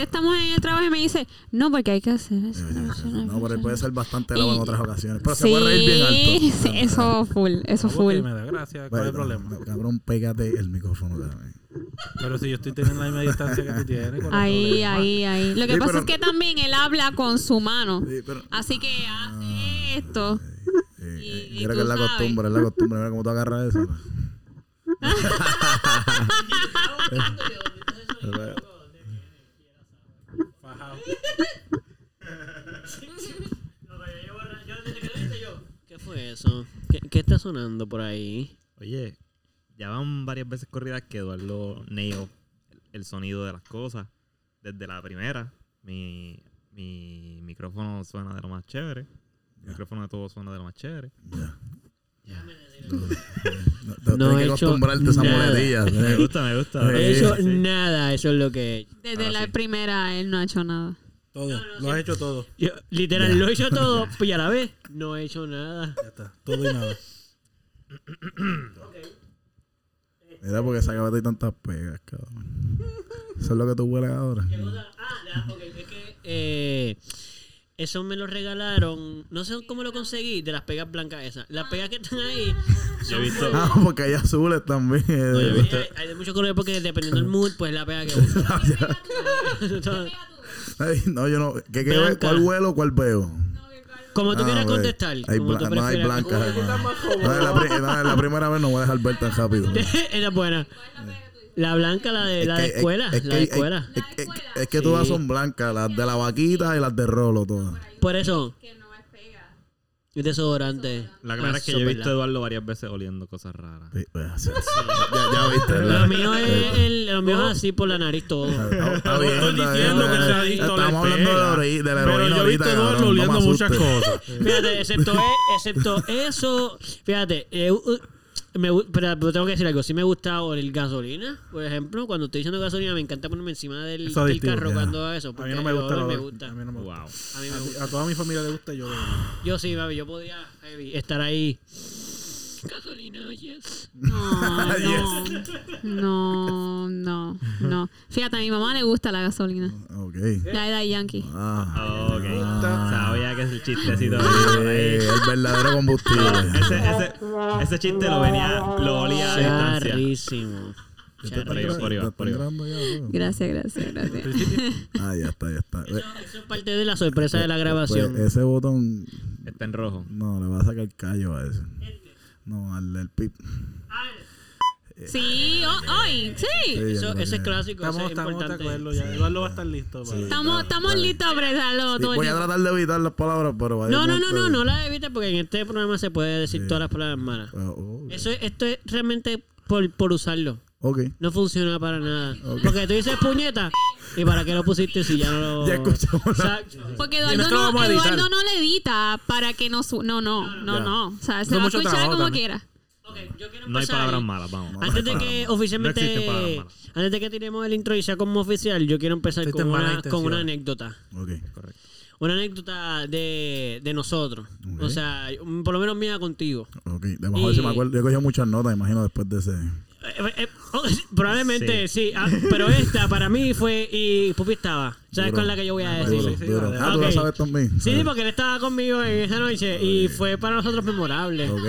estamos en el trabajo y me dice, no, porque hay que hacer eso. No, pero él puede ser bastante loco en Y- otras ocasiones. Pero se Sí, puede reír bien alto. sí, eso full, eso No, full. me da gracia. ¿Cuál es el problema? no, Cabrón, pégate el micrófono también. Pero si yo estoy teniendo la misma distancia que tú tienes. ¿cuál es el Ahí, ahí, ahí. Lo que Sí, pasa pero- es que también él habla con su mano. Sí, pero. Así que hace esto. eh, y- y que es la sabes. costumbre, es la costumbre. Mira cómo tú agarras eso. Fajado. ¿Qué fue eso? ¿Qué, qué está sonando por ahí? Oye, ya van varias veces corridas que Eduardo nailed el sonido de las cosas. Desde la primera, mi, mi micrófono suena de lo más chévere. El micrófono de todo suena de lo más chévere. Ya. No. No, No tienes he que hecho acostumbrarte a esa. Me gusta, me gusta. Eh, Eso, sí. nada, eso es lo que he hecho. Desde Ahora la sí. primera él no ha hecho nada. Todo. Lo has hecho todo. Yo, literal, Ya. lo he hecho todo, y a la vez no he hecho nada. Ya está. Todo y nada. Mira, porque esa cabeza hay tantas pegas, cabrón. Eso es lo que tú hueles ahora. Ah, ya, ok, es que eh, eso me lo regalaron, no sé cómo lo conseguí, de las pegas blancas esas. Las pegas que están ahí Yo he visto. Ah, porque hay azules también. No, yo he visto- hay, hay de muchos colores porque dependiendo del mood, pues la pega que uso. Ay, no, yo no. ¿Qué, qué, Blanca. ¿Cuál huelo, cuál veo? como tú Ah, quieras contestar. Hay como bla- tú no hay prefieras blancas. No, es la, pri- no, es la primera vez no voy a dejar ver tan rápido. Esa es buena. La blanca, la de, la de es- escuela. es la que- de es- escuela. Es, es- es que todas son blancas, las de la vaquita y las de rolo, todas. Por eso. Es desodorante. La clara Ah, es que yo he visto a. Eduardo varias veces oliendo cosas raras. Sí, pues, así- así. Ya, ya viste, Lo mío es, el, lo mío es así por la nariz todo. Está, está bien, estoy está diciendo bien. que sea adicto a la Estamos hablando de, la Pero heroína yo he visto a Eduardo oliendo muchas cosas. Fíjate, excepto, e- excepto eso, fíjate, eh, uh, me, pero, pero tengo que decir algo. Sí me gusta oler gasolina, por ejemplo. Cuando estoy dechando gasolina, me encanta ponerme encima del, adictivo, carro cuando hago eso. A mí no me el gusta. el me gusta. A mí no me gusta. Wow. A mí me gusta. a toda mi familia le gusta yo. Yo sí, baby, yo podría estar ahí. Yes. No, no, no, no, no. Fíjate, a mi mamá le gusta la gasolina. Ok. La de Daddy Yankee. Ah. Ok. Sabía que es el chistecito. Eh, el verdadero combustible. Ese, ese, ese chiste lo venía, lo olía a distancia. Charrísimo. Por por por. Gracias, gracias, gracias. Ah, ya está, ya está. Eso, eso es parte de la sorpresa de la grabación. Pues, ese botón, Está en rojo. no, le va a sacar callo a ese. No, al del pip. Sí, oh, hoy, sí. Sí, Eso, ese es clásico, ese Estamos, es estamos de importante. acuerdo ya. Eduardo va a estar listo. para- Estamos, estamos listos a apretarlo Sí, todo voy a tratar de evitar las palabras, pero vaya No, no, no, no, de- no la evites porque en este programa se puede decir todas las palabras malas. Ah, oh, Eso, es- esto es realmente por, por usarlo. No funciona para nada. Porque tú dices puñeta. ¿Y para qué lo pusiste si ya no lo. Ya escuchamos. Porque Eduardo no, vamos a editar. Eduardo no le edita para que no su no, no, no, Ya. no. O sea, se va a mucho escuchar trabajo como también. quiera. Ok, yo quiero No hay empezar- palabras malas, vamos. No, Antes de que no. oficialmente. No existen palabras malas. antes de que tiremos el intro y sea como oficial, yo quiero empezar con una, con una intenciones. anécdota. Ok. Correcto. Una anécdota de, de nosotros. Ok. O sea, por lo menos mía contigo. Ok. Vamos a ver si Y- me acuerdo. Yo he cogido muchas notas, imagino, después de ese. Eh, eh, oh, probablemente sí, Ah, pero esta para mí fue y Pupi estaba. ¿Sabes es la que yo voy a Ah, decir? Duro, duro. Ah, tú lo Ok. sabes también. Sí, sí, porque él estaba conmigo en esa noche y fue para nosotros memorable. Ok.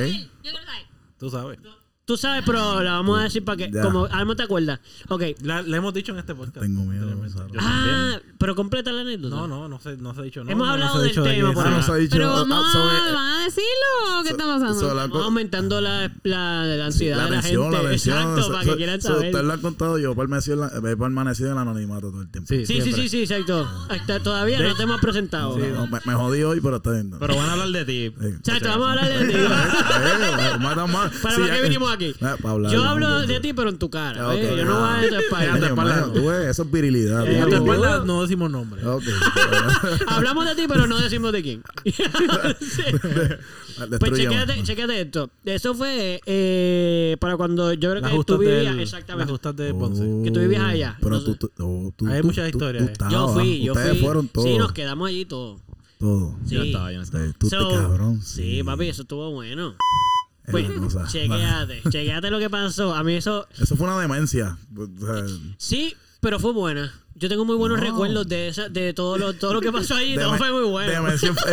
Tú sabes. Tú sabes, pero la vamos a decir para que, Ya. como Almo te acuerdas. Ok. La, le hemos dicho en este podcast. Tengo miedo. ¿sabes? Ah, pero completa la anécdota. No, no, no se, no se ha dicho. No, Hemos no, no hablado ha del de tema, que- por Ah, no se ha dicho. Pero ah, vamos, sobre- ¿van a decirlo o qué está pasando? Vamos aumentando la, la, la ansiedad la de la tensión, gente. la tensión. Exacto, So- para so- que quieran so, saber. Ustedes lo han contado, yo he permanecido en el anonimato todo el tiempo. Sí, Sí, sí, sí, sí, exacto. Hasta todavía no te hemos presentado. No, no, me, me jodí hoy, pero está bien. Pero van a hablar de ti. Sí. Exacto, vamos a hablar de ti. Eh, matan más. ¿Para Sí, qué vinimos aquí? Ah, Yo no, hablo no, de no. ti, pero en tu cara. Ah, ¿eh? Yo no voy a de tu espalda. Tú ves, eso es virilidad. Eh, espalda no decimos nombre. Ok. Hablamos de ti, pero no decimos de quién. Sí. Pues chequéate, chequéate esto. Eso fue eh, para cuando yo creo Las que tú vivías. del- las exactamente. justas de Ponce. Oh, Que tú vivías allá. Pero No tú, tú, oh, tú- Hay tú- muchas historias. Yo fui, yo Ustedes fui. fueron todos. Sí, nos quedamos allí todos. Todos. Sí. Yo estaba, yo estaba. Tú te So, cabrón. Sí, papi, eso estuvo bueno. Es Pues, chequéate, chequéate lo que pasó. A mí eso, Eso fue una demencia. Sí, pero fue buena. Yo tengo muy buenos No. recuerdos de esa, de todo lo, todo lo que pasó ahí. todo fue muy bueno. en-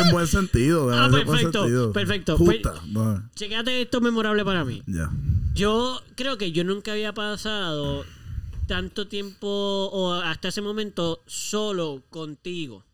en buen sentido. Ah, perfecto, sentido. perfecto. Puta, no, Chequéate esto memorable para mí. Yo creo que yo nunca había pasado tanto tiempo o hasta ese momento solo contigo.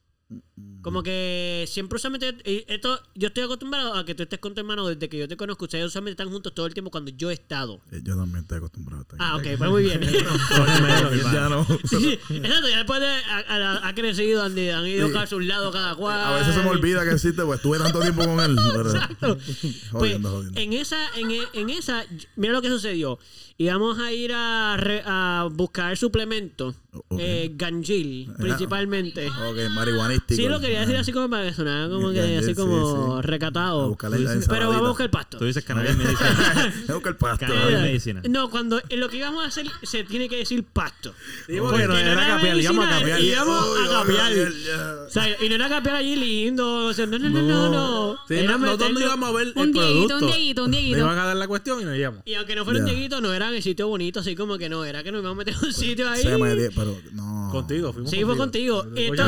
Como que siempre usualmente esto yo estoy acostumbrado a que tú estés con tu hermano desde que yo te conozco. Ustedes usualmente están juntos todo el tiempo cuando yo he estado. Eh, Yo también estoy acostumbrado a estar Ah, ok, pues muy bien. ya no. Sí, exacto, ya después de, ha, crecido, han, han ido Sí. a un lado cada cual. A veces se me olvida que existe, pues estuve tanto tiempo con él. Exacto. Pues, Jodiendo, jodiendo. en esa, en, en esa, mira lo que sucedió. Íbamos a ir a, re- a buscar suplementos, Ok. eh, ganjil, principalmente. Ok, marihuanístico. Sí, lo quería decir así como para que sonara como que Ganjil, así sí, como sí. A recatado. buscarle la Pero ensaladita. vamos a buscar el pasto. Tú dices cannabis medicina. Tengo que el pasto. Cannabis medicina. No, cuando en lo que íbamos a hacer se tiene que decir pasto. Sí, porque no era capear, íbamos a capear. Íbamos a ya. O sea, y no era capear allí lindo. O sea, no, no, no, no. no. Sí, Era no- no meterlo- íbamos a ver el Un dieguito, producto. un dieguito, un Le dieguito. iban a dar la cuestión y nos íbamos. Y aunque no fuera un. Dieguito, no era en el sitio bonito, así como que no, era que nos íbamos a meter en un sitio ahí. Pero no. Contigo, fuimos Sí, fue contigo. Escucha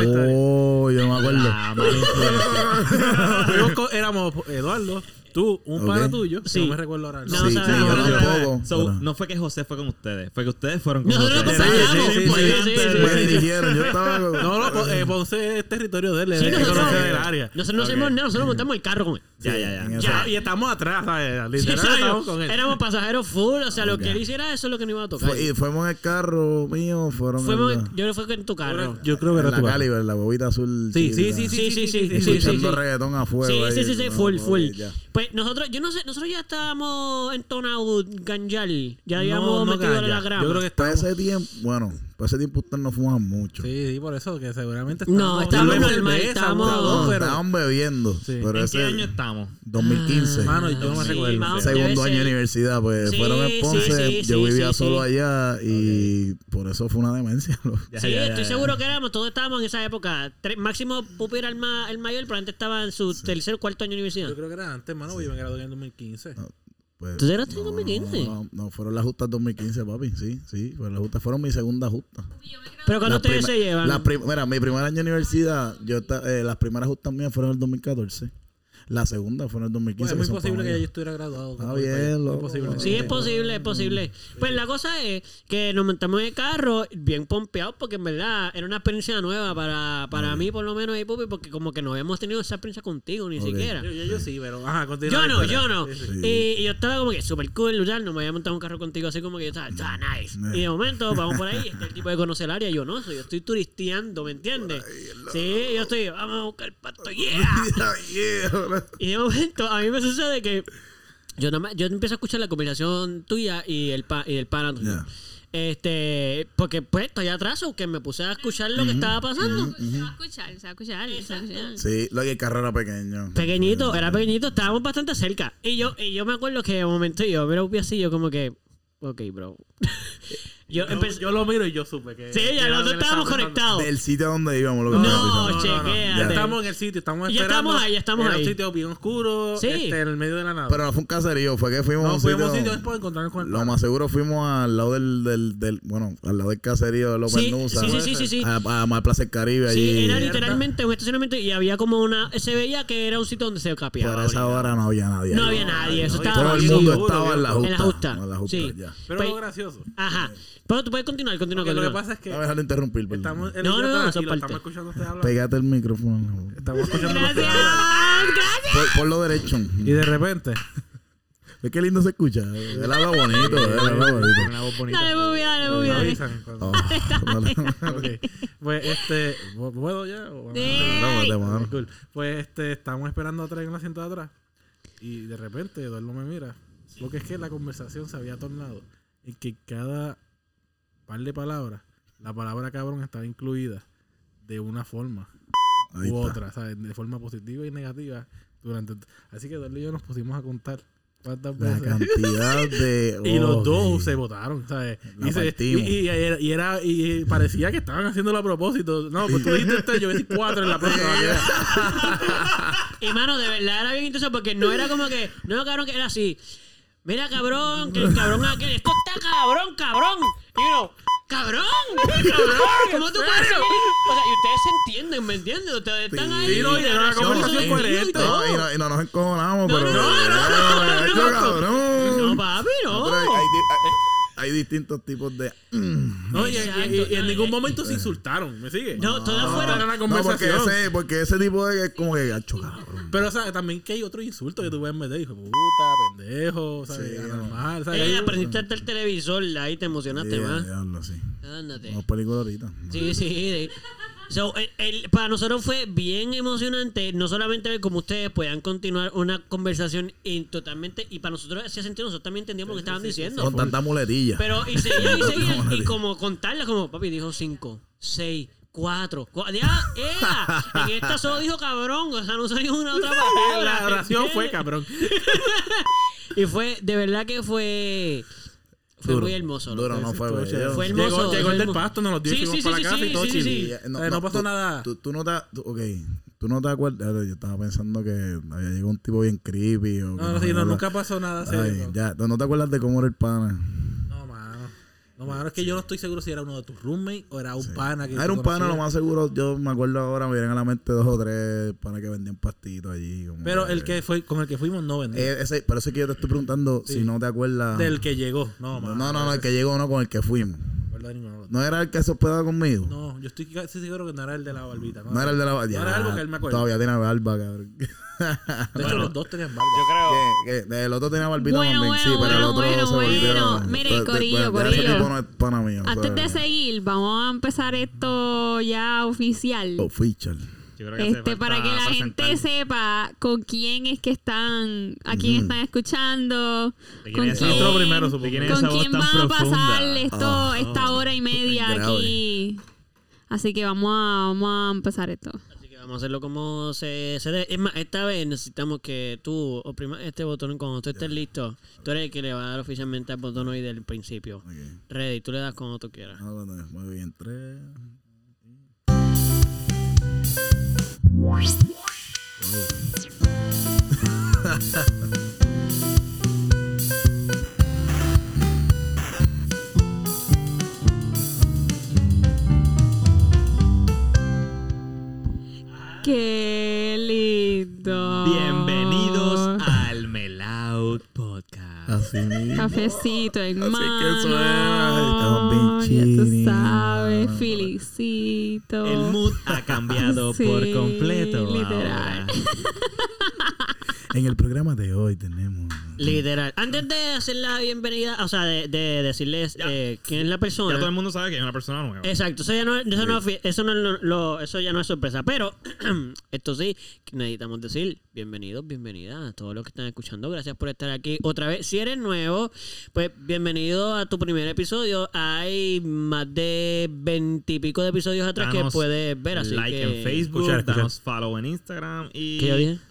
No me acuerdo. La mala influencia. Fuimos con- éramos Eduardo, tú, un Ok. pana tuyo. Sí. No me recuerdo ahora. el No, sí, nombre. sí, sabemos, yo no tampoco. So, no fue que José fue con ustedes, fue que ustedes fueron con Nosotros José. nos acompañamos. sí, sí, Sí, sí, sí, sí, sí, me sí. dirigieron, yo estaba. No, no, Po- eh, Ponce es territorio de él, Sí, nosotros, conoce del área. nosotros no hacemos nada, nosotros montamos el carro con él. Ya, ya, ya. Ya, y estamos atrás, ¿sabes? Sí, Literal, ¿sabes? estamos con él. Éramos pasajeros full, o sea, lo que él hiciera, eso es lo que nos iba a tocar. Fue- y fuimos en el carro mío, fueron Fuimos, la, yo no fue en tu carro. Yo creo que era la tu Caliber, la bobita azul. Sí, sí, sí, Sí, sí, sí, sí, sí, Escuchando sí. reggaetón a fuego. Sí, sí, sí, sí, no, full, full. Pues nosotros, yo no sé, nosotros ya estábamos entonados ganjal. Ya No, habíamos no metido ganja. la grama. Yo creo que Para estamos... ese tiempo, bueno, para ese tiempo ustedes no fumaban mucho. Sí, sí, por eso, que seguramente No, estábamos... estábamos Tal vez normal, dos, No, pero... estaban bebiendo. Sí. Pero ¿En ese qué año estamos? 2015. Mano, yo no me Sí, recuerdo. segundo año de universidad, pues Sí, fueron en sí, Ponce, sí, yo vivía sí, solo sí. allá y por eso fue una demencia. Ya, Sí, ya, ya, estoy ya. seguro que éramos, todos estábamos en esa época. Tres- máximo Pupi era el, ma- el mayor, pero antes estaba en su tercer o cuarto año de universidad. Yo creo que era antes, mano, porque yo me gradué en 2015. Pues, ¿Tú eras en no, 2015? No, no, fueron las justas 2015, papi, sí, sí, fueron las justas, fueron mi segunda justa. Pero cuando ustedes se llevan. prim- mira, mi primer año de universidad, yo eh, las primeras justas mías fueron en el 2014. La segunda fue en el 2015. Pues es muy posible que ya yo estuviera graduado. El bien, loco. Es posible. Sí, es posible, es posible. Pues la cosa es que nos montamos en el carro bien pompeados porque en verdad era una experiencia nueva para, para mí, por lo menos, y Pupi, porque como que no habíamos tenido esa experiencia contigo ni siquiera. Yo, yo, yo sí, pero... Ajá, Yo no, yo no. Sí, sí. Y, y yo estaba como que súper cool, luchar, no me había montado un carro contigo así como que yo estaba, estaba nice. Y de momento vamos por ahí, este el tipo de conocer el área, yo no, soy, yo estoy turisteando, ¿me entiendes? Sí, yo estoy, vamos a buscar el pato, yeah. Yeah. Y de momento a mí me sucede que yo nada más- yo empiezo a escuchar la conversación tuya y el pa, y el. Ya. Este, porque pues estoy atrás o que me puse a escuchar lo que estaba pasando. Se va a escuchar, se va a escuchar, se va a escuchar. Sí, lo que el carro era pequeño. Pequeñito, era pequeñito, estábamos bastante cerca. Y yo, y yo me acuerdo que de momento yo me lo vi así, yo como que, ok, bro. yo Yo, empecé. yo lo miro y yo supe que... sí, ya nosotros estábamos conectados. Del sitio donde íbamos, lo que No, diciendo. chequéate. Ya estamos en el sitio, estamos Ya esperando. estamos ahí, ya estamos Era ahí. un sitio bien oscuro, Sí. este, en el medio de la nada. Pero no fue un caserío, fue que fuimos a no, un fuimos a un sitio. después de encontrarnos con el Lo más seguro fuimos al lado del, del, del bueno, al lado del caserío de los Sí, Bernusa. sí, sí, sí, sí, sí. A, a, a Plaza del Caribe Sí, allí. era literalmente un estacionamiento y había como una. Se veía que era un sitio donde se capeaba. Por esa hora no había nadie. No había nadie, eso no, estaba Todo el mundo estaba en la justa. En la justa, sí. ya. Pero lo gracioso. Ajá. Pero tú puedes continuar, continuar, Porque lo que pasa es que No de interrumpir, perdón. estamos en No, no, no, parte. estamos escuchando a usted hablar. Pégate el micrófono. la. Estamos escuchando a usted Gracias, gracias. Por, por lo derecho. Y de repente, Es que lindo se escucha. Él habla bonito. Él habla bonito. Una voz bonita. Dale, muy bien, dale, bien. avisan. cuando- Oh. Pues este, ¿puedo ya? ¿O- Sí. Cool. Pues este, estamos esperando atrás en el asiento de atrás. Y de repente Eduardo me mira. Porque es que la conversación se había tornado en que cada par de palabras, la palabra cabrón estaba incluida de una forma Ahí u está. otra, ¿sabes? De forma positiva y negativa. durante Así que Eduardo y yo nos pusimos a contar cuántas La veces. cantidad de. Y los dos se votaron, ¿sabes? Y, se- y, partimos. y- y era, y era- y parecía que estaban haciéndolo a propósito. No, pues tú dijiste tres, yo voy a decir cuatro en la próxima. Y mano, de verdad era bien intenso porque no era como que. No, cabrón, que era así. Mira, cabrón, que el cabrón aquel. Esto está cabrón, cabrón. Y uno. ¡Cabrón! ¡Cabrón! ¿Cómo tú puedes seguir? O sea, y ustedes se entienden, ¿me entienden? Ustedes están ahí. Sí, no, y era una la conversación razón, coherente. y todo. No, y no, y no nos encojonamos, No, pero. no, no, no, no, Hecho, no, cabrón. No, papi, no. Pero hay, hay di- hay- hay distintos tipos de. No, y, y- y- y en ningún momento se insultaron, ¿me sigue? No, todas Era fueron. una No, porque ese, porque ese tipo de. Es como que. Gacho, cabrón. Pero, o sea, también que hay otro insulto que tú puedes meter. Hijo de puta, pendejo, ¿sabes? Sí, Anormal, ¿sabes? Eh, hasta el televisor, ahí te emocionaste más. diablo, sí. Ándate. Vamos película ahorita. Sí, sí. Sí. So, el- el- para nosotros fue bien emocionante, no solamente ver cómo ustedes puedan continuar una conversación totalmente, y para nosotros hacía sentido, nosotros también entendíamos lo que estaban diciendo. Con tanta muletilla. Pero, y seguían y seguían, y como contarla, como papi dijo cinco, seis, cuatro, cua- ya, ¡ea! En esta solo dijo cabrón, o sea, no salió una otra palabra. La oración fue cabrón. Y fue, de verdad que fue, fue Duro, muy hermoso. Duro, no fue. Fue hermoso. Llegó, llegó el del pasto, nos lo dio y Sí, fuimos sí, para sí, la casa sí, y todo sí. Eh, Eh, no pasó tú- nada. Tú, tú no te, tú- ok, tú no te acuerdas. Yo estaba pensando que había llegado un tipo bien creepy. O No, no, sí, no, nunca pasó nada Ay, serio. ya, ¿tú no te acuerdas de cómo era el pana? No, mano. Es que yo no estoy seguro si era uno de tus roommates o era un pana que era un pana, lo más seguro. Yo me acuerdo ahora, me vienen a la mente dos o tres panas que vendían pastitos allí. como Pero el que fue con el que fuimos no vendió. Eh, ese, por eso es que yo te estoy preguntando Sí. si no te acuerdas. Del que llegó. No, No, no, no, el que llegó, no, con el que fuimos. No acuerdo de ninguno. No era el que se hospedaba conmigo. No, yo estoy casi seguro que no era el de la barbita. No era el de la No era algo que él me acuerda. Todavía tiene barba, cabrón. De hecho, los dos tenían barba. Yo creo. Que- el otro tenía barbita Bueno, también, sí, bueno, pero el bueno, otro bueno, se bueno. Mire, corillo, de- Ese corillo. tipo no es pana mío. Antes de seguir, vamos a empezar esto ya oficial. Official. Yo creo que hace Este, para que la presentar gente sepa con quién es que están, a quién están escuchando, de quién con es esa quién. Otro primero, supongo. ¿De quién es con quién van a profunda? pasar esto, Ah, esta hora y media aquí. Así que vamos a, vamos a empezar esto. Así que vamos a hacerlo como se, se debe. Es más, esta vez necesitamos que tú oprimas este botón cuando tú estés listo. Tú eres el que le va a dar oficialmente al botón hoy del principio. Ok. Ready, tú le das cuando tú quieras. Ah, bueno, Muy bien, tres. Qué lindo. Podcast. Así mismo. Cafecito en Así mano. que suena. Estamos Ya bien tú chini. sabes, felicito. El mood ha cambiado Sí, por completo. literal. En el programa de hoy tenemos. Literal. Antes de hacer la bienvenida, o sea, de, de decirles eh, quién es la Ya persona. todo el mundo sabe que hay una persona nueva. Exacto, eso ya no, eso no, eso no es lo- lo- eso ya no es sorpresa. Pero esto sí, necesitamos decir bienvenidos, bienvenidas a todos los que están escuchando. Gracias por estar aquí otra vez. Si eres nuevo, pues bienvenido a tu primer episodio. Hay más de veintipico de episodios atrás que puedes ver. Así like que... en Facebook, Escuchar, escuchar. danos follow en Instagram y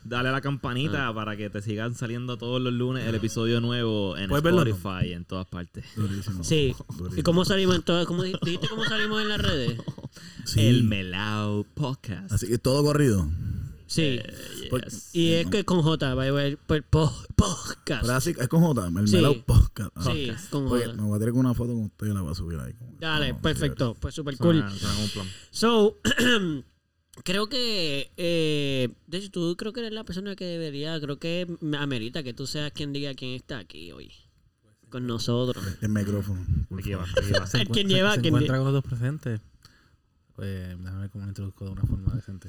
dale a la campanita para que te sigan saliendo todos los lunes el episodio nuevo en. Spotify en todas partes. Durísimo. Sí. Durísimo. ¿Y cómo salimos en di- dijiste cómo salimos en las redes? Sí. El Melau Podcast. Así que todo corrido. Sí. Eh, Por- yes. y es que con J, by the way, por- po- podcast. Pero así es con J, el Sí. Melao Podcast. Ah. Sí, con Oye, J. me voy a tirar con una foto con usted y la voy a subir ahí. Dale, perfecto. Pues super cool. Suena- suena como un plan. So, creo que, eh, de hecho, tú creo que eres la persona que debería, creo que me amerita que tú seas quien diga quién está aquí hoy con nosotros. El micrófono. Aquí va, favor. aquí va. Se ¿Quién encuentra- lleva? Se ¿Quién encuentra con los dos presentes. Pues déjame ver cómo lo introduzco de una forma decente.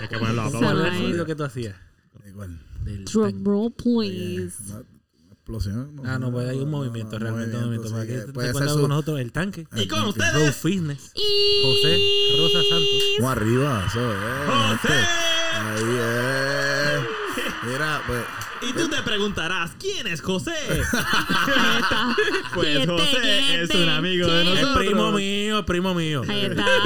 Hay que ponerlo a Suena ¿Cuál aplaudir. es el sonido que tú hacías? Igual. Drum roll, please. Una explosión. Ah, no, pues hay un movimiento, realmente un movimiento. Para que puede ser su- con nosotros el tanque. Y con ustedes. Road Fitness. Y... José Rosa Santos. Vamos arriba, eso es. ¡José! Ahí es. Mira, pues. Y tú te preguntarás, ¿quién es José? Ahí está. ¿Y Pues José es un amigo de ¿Quién? Es nosotros. primo mío, es primo mío. Ahí está.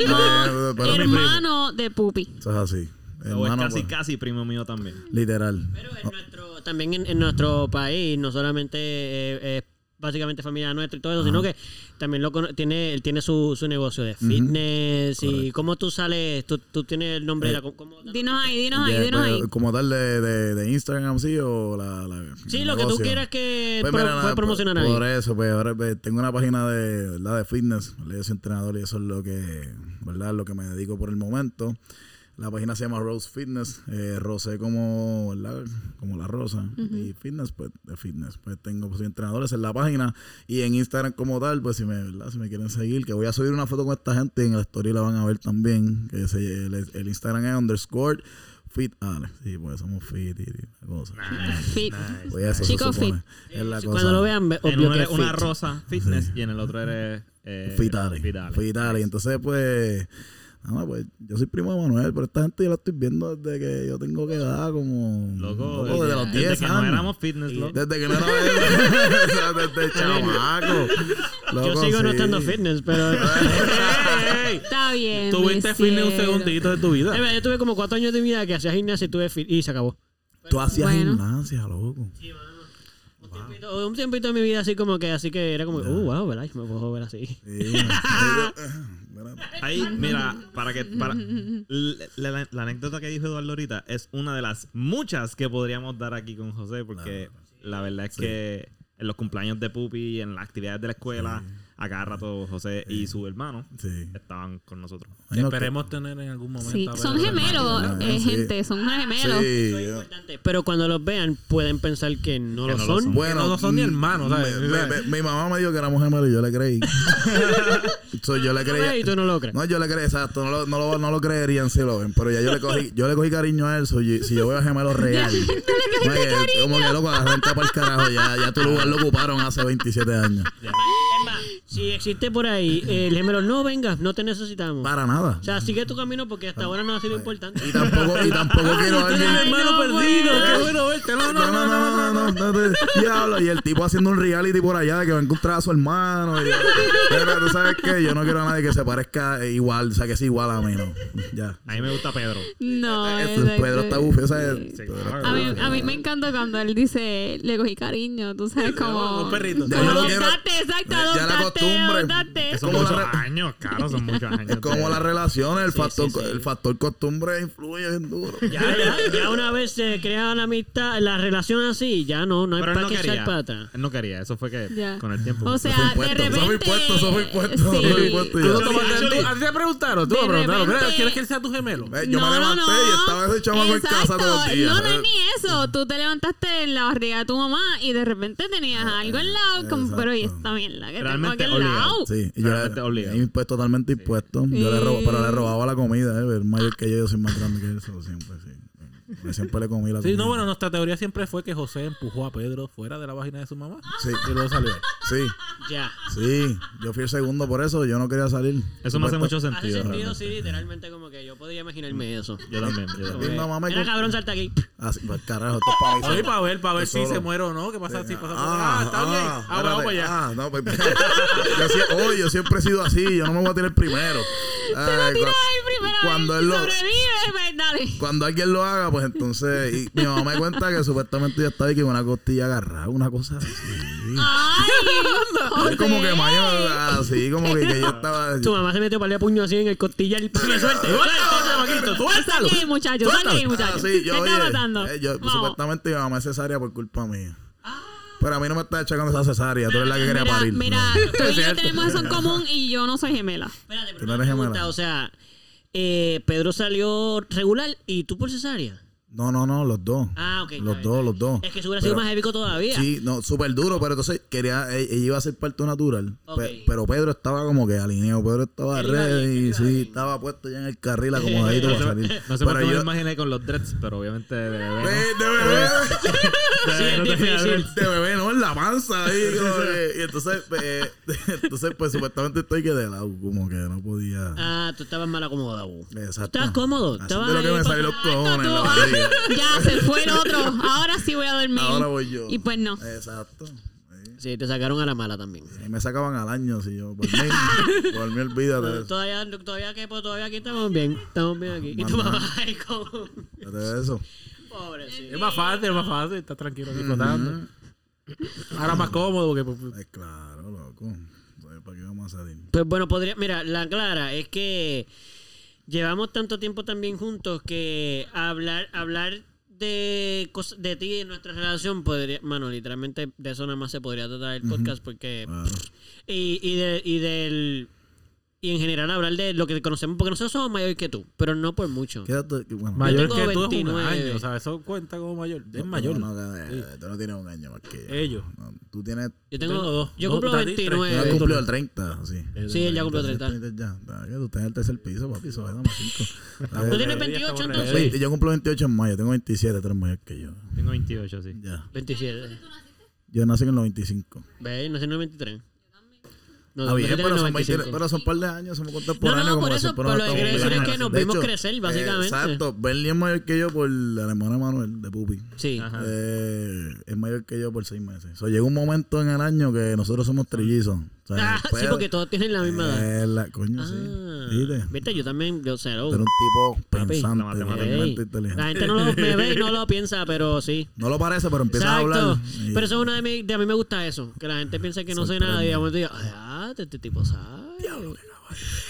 Eh, primo. hermano de Pupi. Eso es así. O es casi, pues, casi primo mío también. Literal. Pero en nuestro, también en, en nuestro país, no solamente eh, es básicamente familia nuestra y todo eso, sino que también lo tiene, él tiene su, su negocio de fitness y cómo tú sales, tú, tú tienes el nombre de la... ¿cómo- Dinos ahí, dinos ahí, Ya, dinos pues, ahí. Como tal de, de, de Instagram, sí, o la. la- Sí, lo que tú negocio. quieras que Pues pro- mira, promocionar por, ahí. Por eso, pues ahora pues, tengo una página de, ¿verdad? de fitness, ¿verdad? yo soy entrenador y eso es lo que, ¿verdad? Lo que me dedico por el momento. La página se llama Rose Fitness, eh, Rosé como, ¿verdad? Como la rosa. Y fitness, pues, de fitness. Pues tengo, pues, entrenadores en la página y en Instagram como tal, pues si me, ¿verdad? Si me quieren seguir, que voy a subir una foto con esta gente y en la story la van a ver también, que se- el, el Instagram es underscore fit Alex. Sí, pues somos fit y la cosa. Fit. Pues eso se Chico supone. fit. Es la Sí, cosa. Cuando lo vean, obvio uno que eres es una fit. rosa fitness y en el otro eres eh, Fitale. Fitale. Fitale. Y entonces, pues, nada, pues, yo soy primo de Manuel, pero esta gente yo la estoy viendo desde que yo tengo que edad como. Loco, loco, desde los desde 10 que años. no éramos fitness, loco. Desde que no era. desde chamaco. Yo Loco, sigo no sí. estando fitness, pero... Está bien. Tuviste fitness un segundito de tu vida. Eh, Yo tuve como cuatro años de mi vida que hacía gimnasia y tuve fit y se acabó. Tú hacías Bueno. gimnasia, loco. Un tiempito, un tiempito de mi vida así como que, así que era como, uh, wow, ¿verdad? Yo me puedo ver así. Ahí, mira, para que. Para, la, la- la anécdota que dijo Eduardo ahorita es una de las muchas que podríamos dar aquí con José, porque la verdad es que en los cumpleaños de Pupi, en las actividades de la escuela, a cada rato José y su hermano Sí. estaban con nosotros. Esperemos tener en algún momento. Sí, a ver son gemelos, eh, Sí. gente, son gemelos. Sí, Eso es yo- importante. Pero cuando los vean, pueden pensar que no Que lo no lo son. son. Bueno, Que no son ni mm, hermanos, ¿sabes? me- me- me- mi mamá me dijo que éramos gemelos y yo le creí. So, yo le Lo creí. Y tú no lo crees. No, yo le creí, exacto, no lo, no lo, no lo creerían si lo ven, pero ya yo le cogí, yo le cogí cariño a él, so, yo- si yo veo a gemelos real. no, que- como que loco, arranca para el carajo, ya, ya tu lugar lo ocuparon hace 27 años. Si existe por ahí el gemelo, no venga, no te necesitamos. Para nada. O sea, sigue tu camino porque hasta ahora no ha sido importante. Y tampoco, y tampoco quiero a alguien. hermano no, perdido, qué bueno verte. No, No, no, no, no, no, diablo. Y el tipo haciendo un reality por allá de que va a encontrar a su hermano. pero tú sabes que yo no quiero a nadie que se parezca igual, o sea, que sea igual a mí, ¿no? Ya. A mí me gusta Pedro. No. Pedro está bufio, ¿sabes? A mí me encanta cuando él dice, le cogí cariño, tú sabes, como... Un perrito. Ya lo quiero- Adoptaste, exacto, ya la costumbre. adoptaste. Que son como muchos años, claro, son muchos años. Es como las relaciones, el, Sí, factor, sí, sí. el factor costumbre influye bien duro. Ya, ya, ya una vez se crea la amistad, la relación así, ya no, no hay para no qué echar atrás. Él no quería. Eso fue que Ya. con el tiempo. O sea, de impuesto, eso fue repente... impuesto, eso fue impuesto, eso fue Sí. impuesto ya. a ti te preguntaron, tú me preguntaron, repente- "Mira, ¿quieres que él sea tu gemelo? Eh, Yo me levanté y estaba ese chamaco en casa todos los días. No, no es ni eso. Tú te levantaste en la barriga de tu mamá y de repente tenías algo al lado. Como, pero y esta mierda que tengo Realmente aquí al lado. Sí, y yo Realmente obligado. y pues totalmente impuesto. Yo le robo, pero le robaba la comida, eh. El mayor que yo, yo soy más grande que él, eso siempre. Yo siempre le comí la Sí, comida. no, bueno, nuestra teoría siempre fue que José empujó a Pedro fuera de la vagina de su mamá. Sí, Y luego salió. sí, Ya. sí. Yo fui el segundo por eso, yo no quería salir. Eso me hace mucho Hace sentido. sí, literalmente como que yo podía imaginarme eso. Yo también. Yo Mi también. mamá me Mira, con- cabrón, salta aquí. Así, pues, carajo, esto es para mí. Oye, para ver, para ver si solo. se muere o no. ¿Qué pasa si pasa por Ah, está bien. Ah, espérate. vamos para allá. Ah, no, pues, yo, sie- oye, yo siempre he sido así, yo no me voy a tirar primero. Ay, cua- ahí primero cuando él lo- sobrevive, pues, dale. Cuando alguien lo haga, pues entonces. Y mi mamá me cuenta que supuestamente yo estaba ahí con una costilla agarrada, una cosa así. Ay, Es como que José. mayo, así, como que, que yo estaba. Tu mamá se metió para el puño así en el costillar. ¡Que suelte! ¡Suéltalo! ¡Suéltalo! Saque ahí, Ah, sí, yo, ¿Qué oye, está pasando? eh, yo, Vamos. supuestamente mi mamá es cesárea por culpa mía. Pero a mí no me está echando esa cesárea, tú eres la que quería Mira, parir. mira, tú y yo tenemos eso en común y yo no soy gemela. Espérate, Tú pero no eres gemela. pregunta, o sea, eh, Pedro salió regular y tú por cesárea. No, no, no, los dos. Ah, ok. Los dos, los dos. Es que eso hubiera sido Pero- más épico todavía. Sí, no, súper duro, pero entonces quería, e- ella iba a ser parto natural. Pe- pero Pedro estaba como que alineado, Pedro estaba ready, iba sí, bien. estaba puesto ya en el carril acomodadito para salir. no sé por pero qué me yo, lo imaginé con los dreads, pero obviamente de bebé. ¿no? de, de bebé, No de bebé, no, en la panza ahí, como que- y entonces, eh, entonces, pues supuestamente estoy que de lado, como que no podía. Ah, tú estabas mal acomodado. Exacto. ¿Estabas cómodo? ¿Estabas lo que me salió los cojones ya se fue el otro. Ahora sí voy a dormir. Ahora voy yo. Y pues no. Exacto. Sí, te sacaron a la mala también. Me sacaban al año si yo, por mí, por mí olvídate. Todavía, todavía, que, pues, todavía aquí estamos bien. Estamos bien aquí. Y tu Mamá. ahí con... Eso. Pobre, sí. Es más fácil, es más fácil. Estás tranquilo disfrutando. Ahora más cómodo porque pues, Ay, claro, loco. ¿Sabes ¿Para qué vamos a salir? Pues bueno, podría. Mira, la clara es que llevamos tanto tiempo también juntos que hablar, hablar de de ti y nuestra relación podría. Mano, literalmente de eso nada más se podría tratar el podcast porque. Claro. Y, y, de, y del. Y en general hablar de lo que conocemos, porque nosotros somos mayores que tú, pero no por mucho. Quédate, que- bueno. mayor tengo que tú es un 29. año, ¿sabes? Eso cuenta como mayor. Es mayor. No, no, eh, tú no tienes un año más que yo. Ellos. No, tú tienes. Yo tengo, tengo dos. Yo Dos, cumplo Tati, tres. Tú has 29. cumplido el 30, sí. Sí, él ya cumplió 30. Ya, ya, que tú estás en el tercer piso, papi, eso dame cinco. ¿Tú tienes Eh, 28 estamos entonces? Sí, yo cumplo 28 en mayo, tengo 27, tú eres mayor que yo. Tengo 28, sí. Ya. 27. Yo nací en los 25. ¿Ves? Nací en el 23. No, Ah, bien, nací en el pero son, 95. 20 pero son un par de años, somos No, contemporáneos. no, como por eso, nos lo que quiero decir es que nos vimos hecho, crecer, básicamente. exacto, Bernie es mayor que yo por la hermana Manuel de Pupi. Sí. Eh, es mayor que yo por seis meses. So, llega un momento en el año que nosotros somos trillizos. Ah, sí, porque todos tienen la misma edad. la- coño, Ah, sí. ¿Viste? Viste, yo también, yo. Tú eres un tipo pensante, La matemática. realmente Ey, inteligente. La gente no lo, me ve y no lo piensa, pero sí. No lo parece, pero empieza a hablar. y- Pero eso es una de mis. De a mí me gusta eso. Que la gente piensa que no sé nada y de momento diga, ah, este tipo sabe.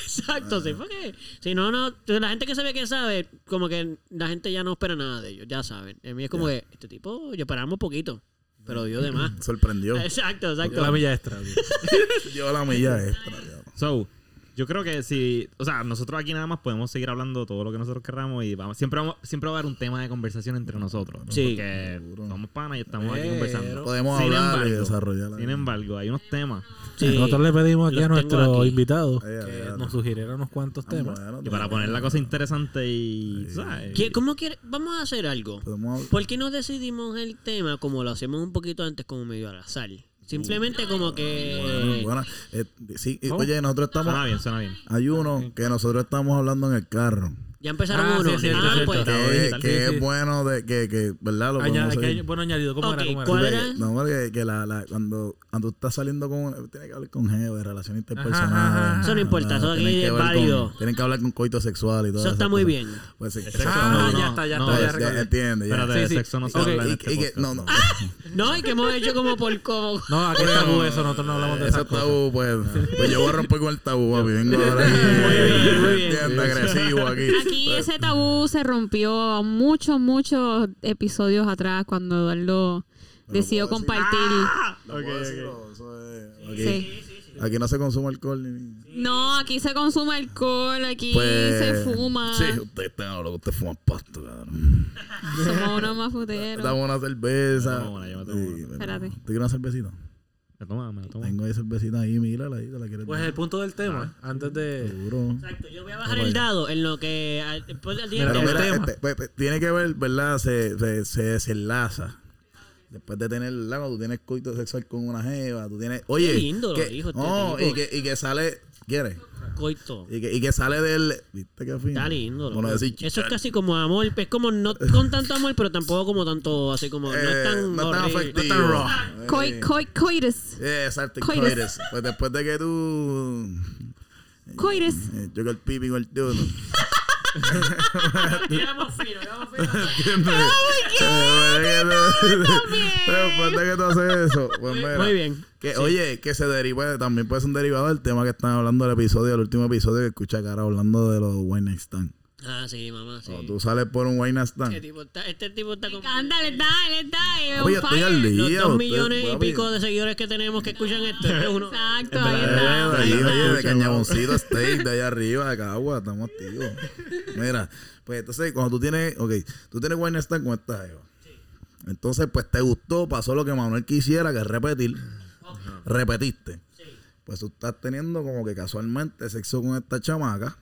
Exacto, sí, porque si no, no, la gente que sabe que sabe, como que la gente ya no espera nada de ellos, ya saben. A mí es como que este tipo, yo esperamos poquito, pero dio de más. Sorprendió. Exacto, La exacto. milla extra. Yo la milla extra. So, yo creo que si, o sea, nosotros aquí nada más podemos seguir hablando todo lo que nosotros querramos y vamos, siempre, vamos, siempre va a haber un tema de conversación entre nosotros. Sí. Porque Seguro. somos panas y estamos aquí conversando. Podemos Sin hablar y desarrollar. Sin embargo, hay unos temas Sí. Nosotros le pedimos aquí a nuestro aquí. invitado Ay, ay, que ay. nos sugiriera unos cuantos temas. Bueno, y para poner la cosa interesante y, ¿sabes? ¿Qué- ¿Cómo quiere? Vamos a hacer algo. ¿Por qué no decidimos el tema como lo hacemos un poquito antes, como medio al azar? Simplemente como que. Bueno, eh, sí, ¿Cómo? oye, nosotros estamos. Suena bien, suena bien. Hay uno que nosotros estamos hablando en el carro. Ya empezaron Ah, uno. sí, sí, ah, sí, pues. Que, es- que sí, es sí. bueno de que, que ¿verdad? Lo Aña- podemos que hay- bueno añadido, ¿cómo Ok, era? ¿Cómo era? ¿cuál Que- era? No, porque que la, la, cuando, cuando tú estás saliendo con. Tiene que hablar con Geo de relaciones interpersonales. ajá, ajá. Eso no importa, eso aquí tienen que es válido. con- Tienen que hablar con coito sexual y todo Eso está muy bien. Pues sí. Ah, No, ya está, ya no, está, ya es- entiende, Sí, de sexo no se habla en este que- no, no. No, y que hemos hecho como por como. No, aquí es tabú eso, nosotros no hablamos de Ese esas cosas. tabú, pues, pues yo voy a romper con el tabú, papi. Vengo ahora aquí. Muy bien, muy bien agresivo aquí. Aquí ese tabú se rompió muchos, muchos episodios atrás cuando Eduardo decidió compartir. No puedo decirlo, eso es- Aquí, Sí. aquí no se consume alcohol ni. No, aquí se consume alcohol, aquí Pues, se fuma. Sí, usted está loco, usted fuma pasto, cabrón. Somos unos mafuteros. Dame una cerveza. Me tomo una, yo me tomo Sí, una. Espérate. ¿Te quieres una cervecita? Me toma, me la tomo. Tengo ahí cervecita ahí, mírala ahí, te la quieres Pues dar? el punto del tema, antes de... Seguro. Exacto, yo voy a bajar el dado en lo que. al- Después del día Pero el mira, tema. este, pues, pues, tiene que ver, ¿verdad? Se, se, se desenlaza. Después de tener, ¿verdad? Cuando tú tienes coito sexual con una jeva, tú tienes... Oye, lindo lo que, dijo este no, y que, y que sale... ¿Quieres? coito. Y que, y que sale del... ¿Viste qué fino? Está lindo. Decir Eso es casi como amor. Es como no con tanto amor, pero tampoco como tanto así como. no es Eh, tan. no es tan afectivo. no tan raw. Eh, Coi, coi, coitus. eh, exacto, Coitus. coitus. Pues después de que tú... Coitus. Eh, yo que el pipi con el tío, Pero que tú haces eso, pues mira. Muy bien. Que, Oye, que se deriva, también puede ser un derivado del tema que están hablando del episodio, el último episodio que escucha cara hablando de los wine night stand. Ah, sí, mamá, sí. Cuando tú sales por un wine night Este stand. tipo está, este tipo está con. Anda, le da, le da. eh, Oye, estoy al día. Los dos usted, millones y papi. pico de seguidores que tenemos que escuchan esto. este. Exacto, ahí está. de ahí está. oye, de Cañaboncito Steak, de allá arriba, de Cagua, estamos activos. Mira, pues entonces cuando tú tienes, ok, tú tienes wine stand con esta jeva. Entonces, pues te gustó, pasó lo que Manuel quisiera, que es repetir. Repetiste. Pues tú estás teniendo como que casualmente sexo con esta chamaca.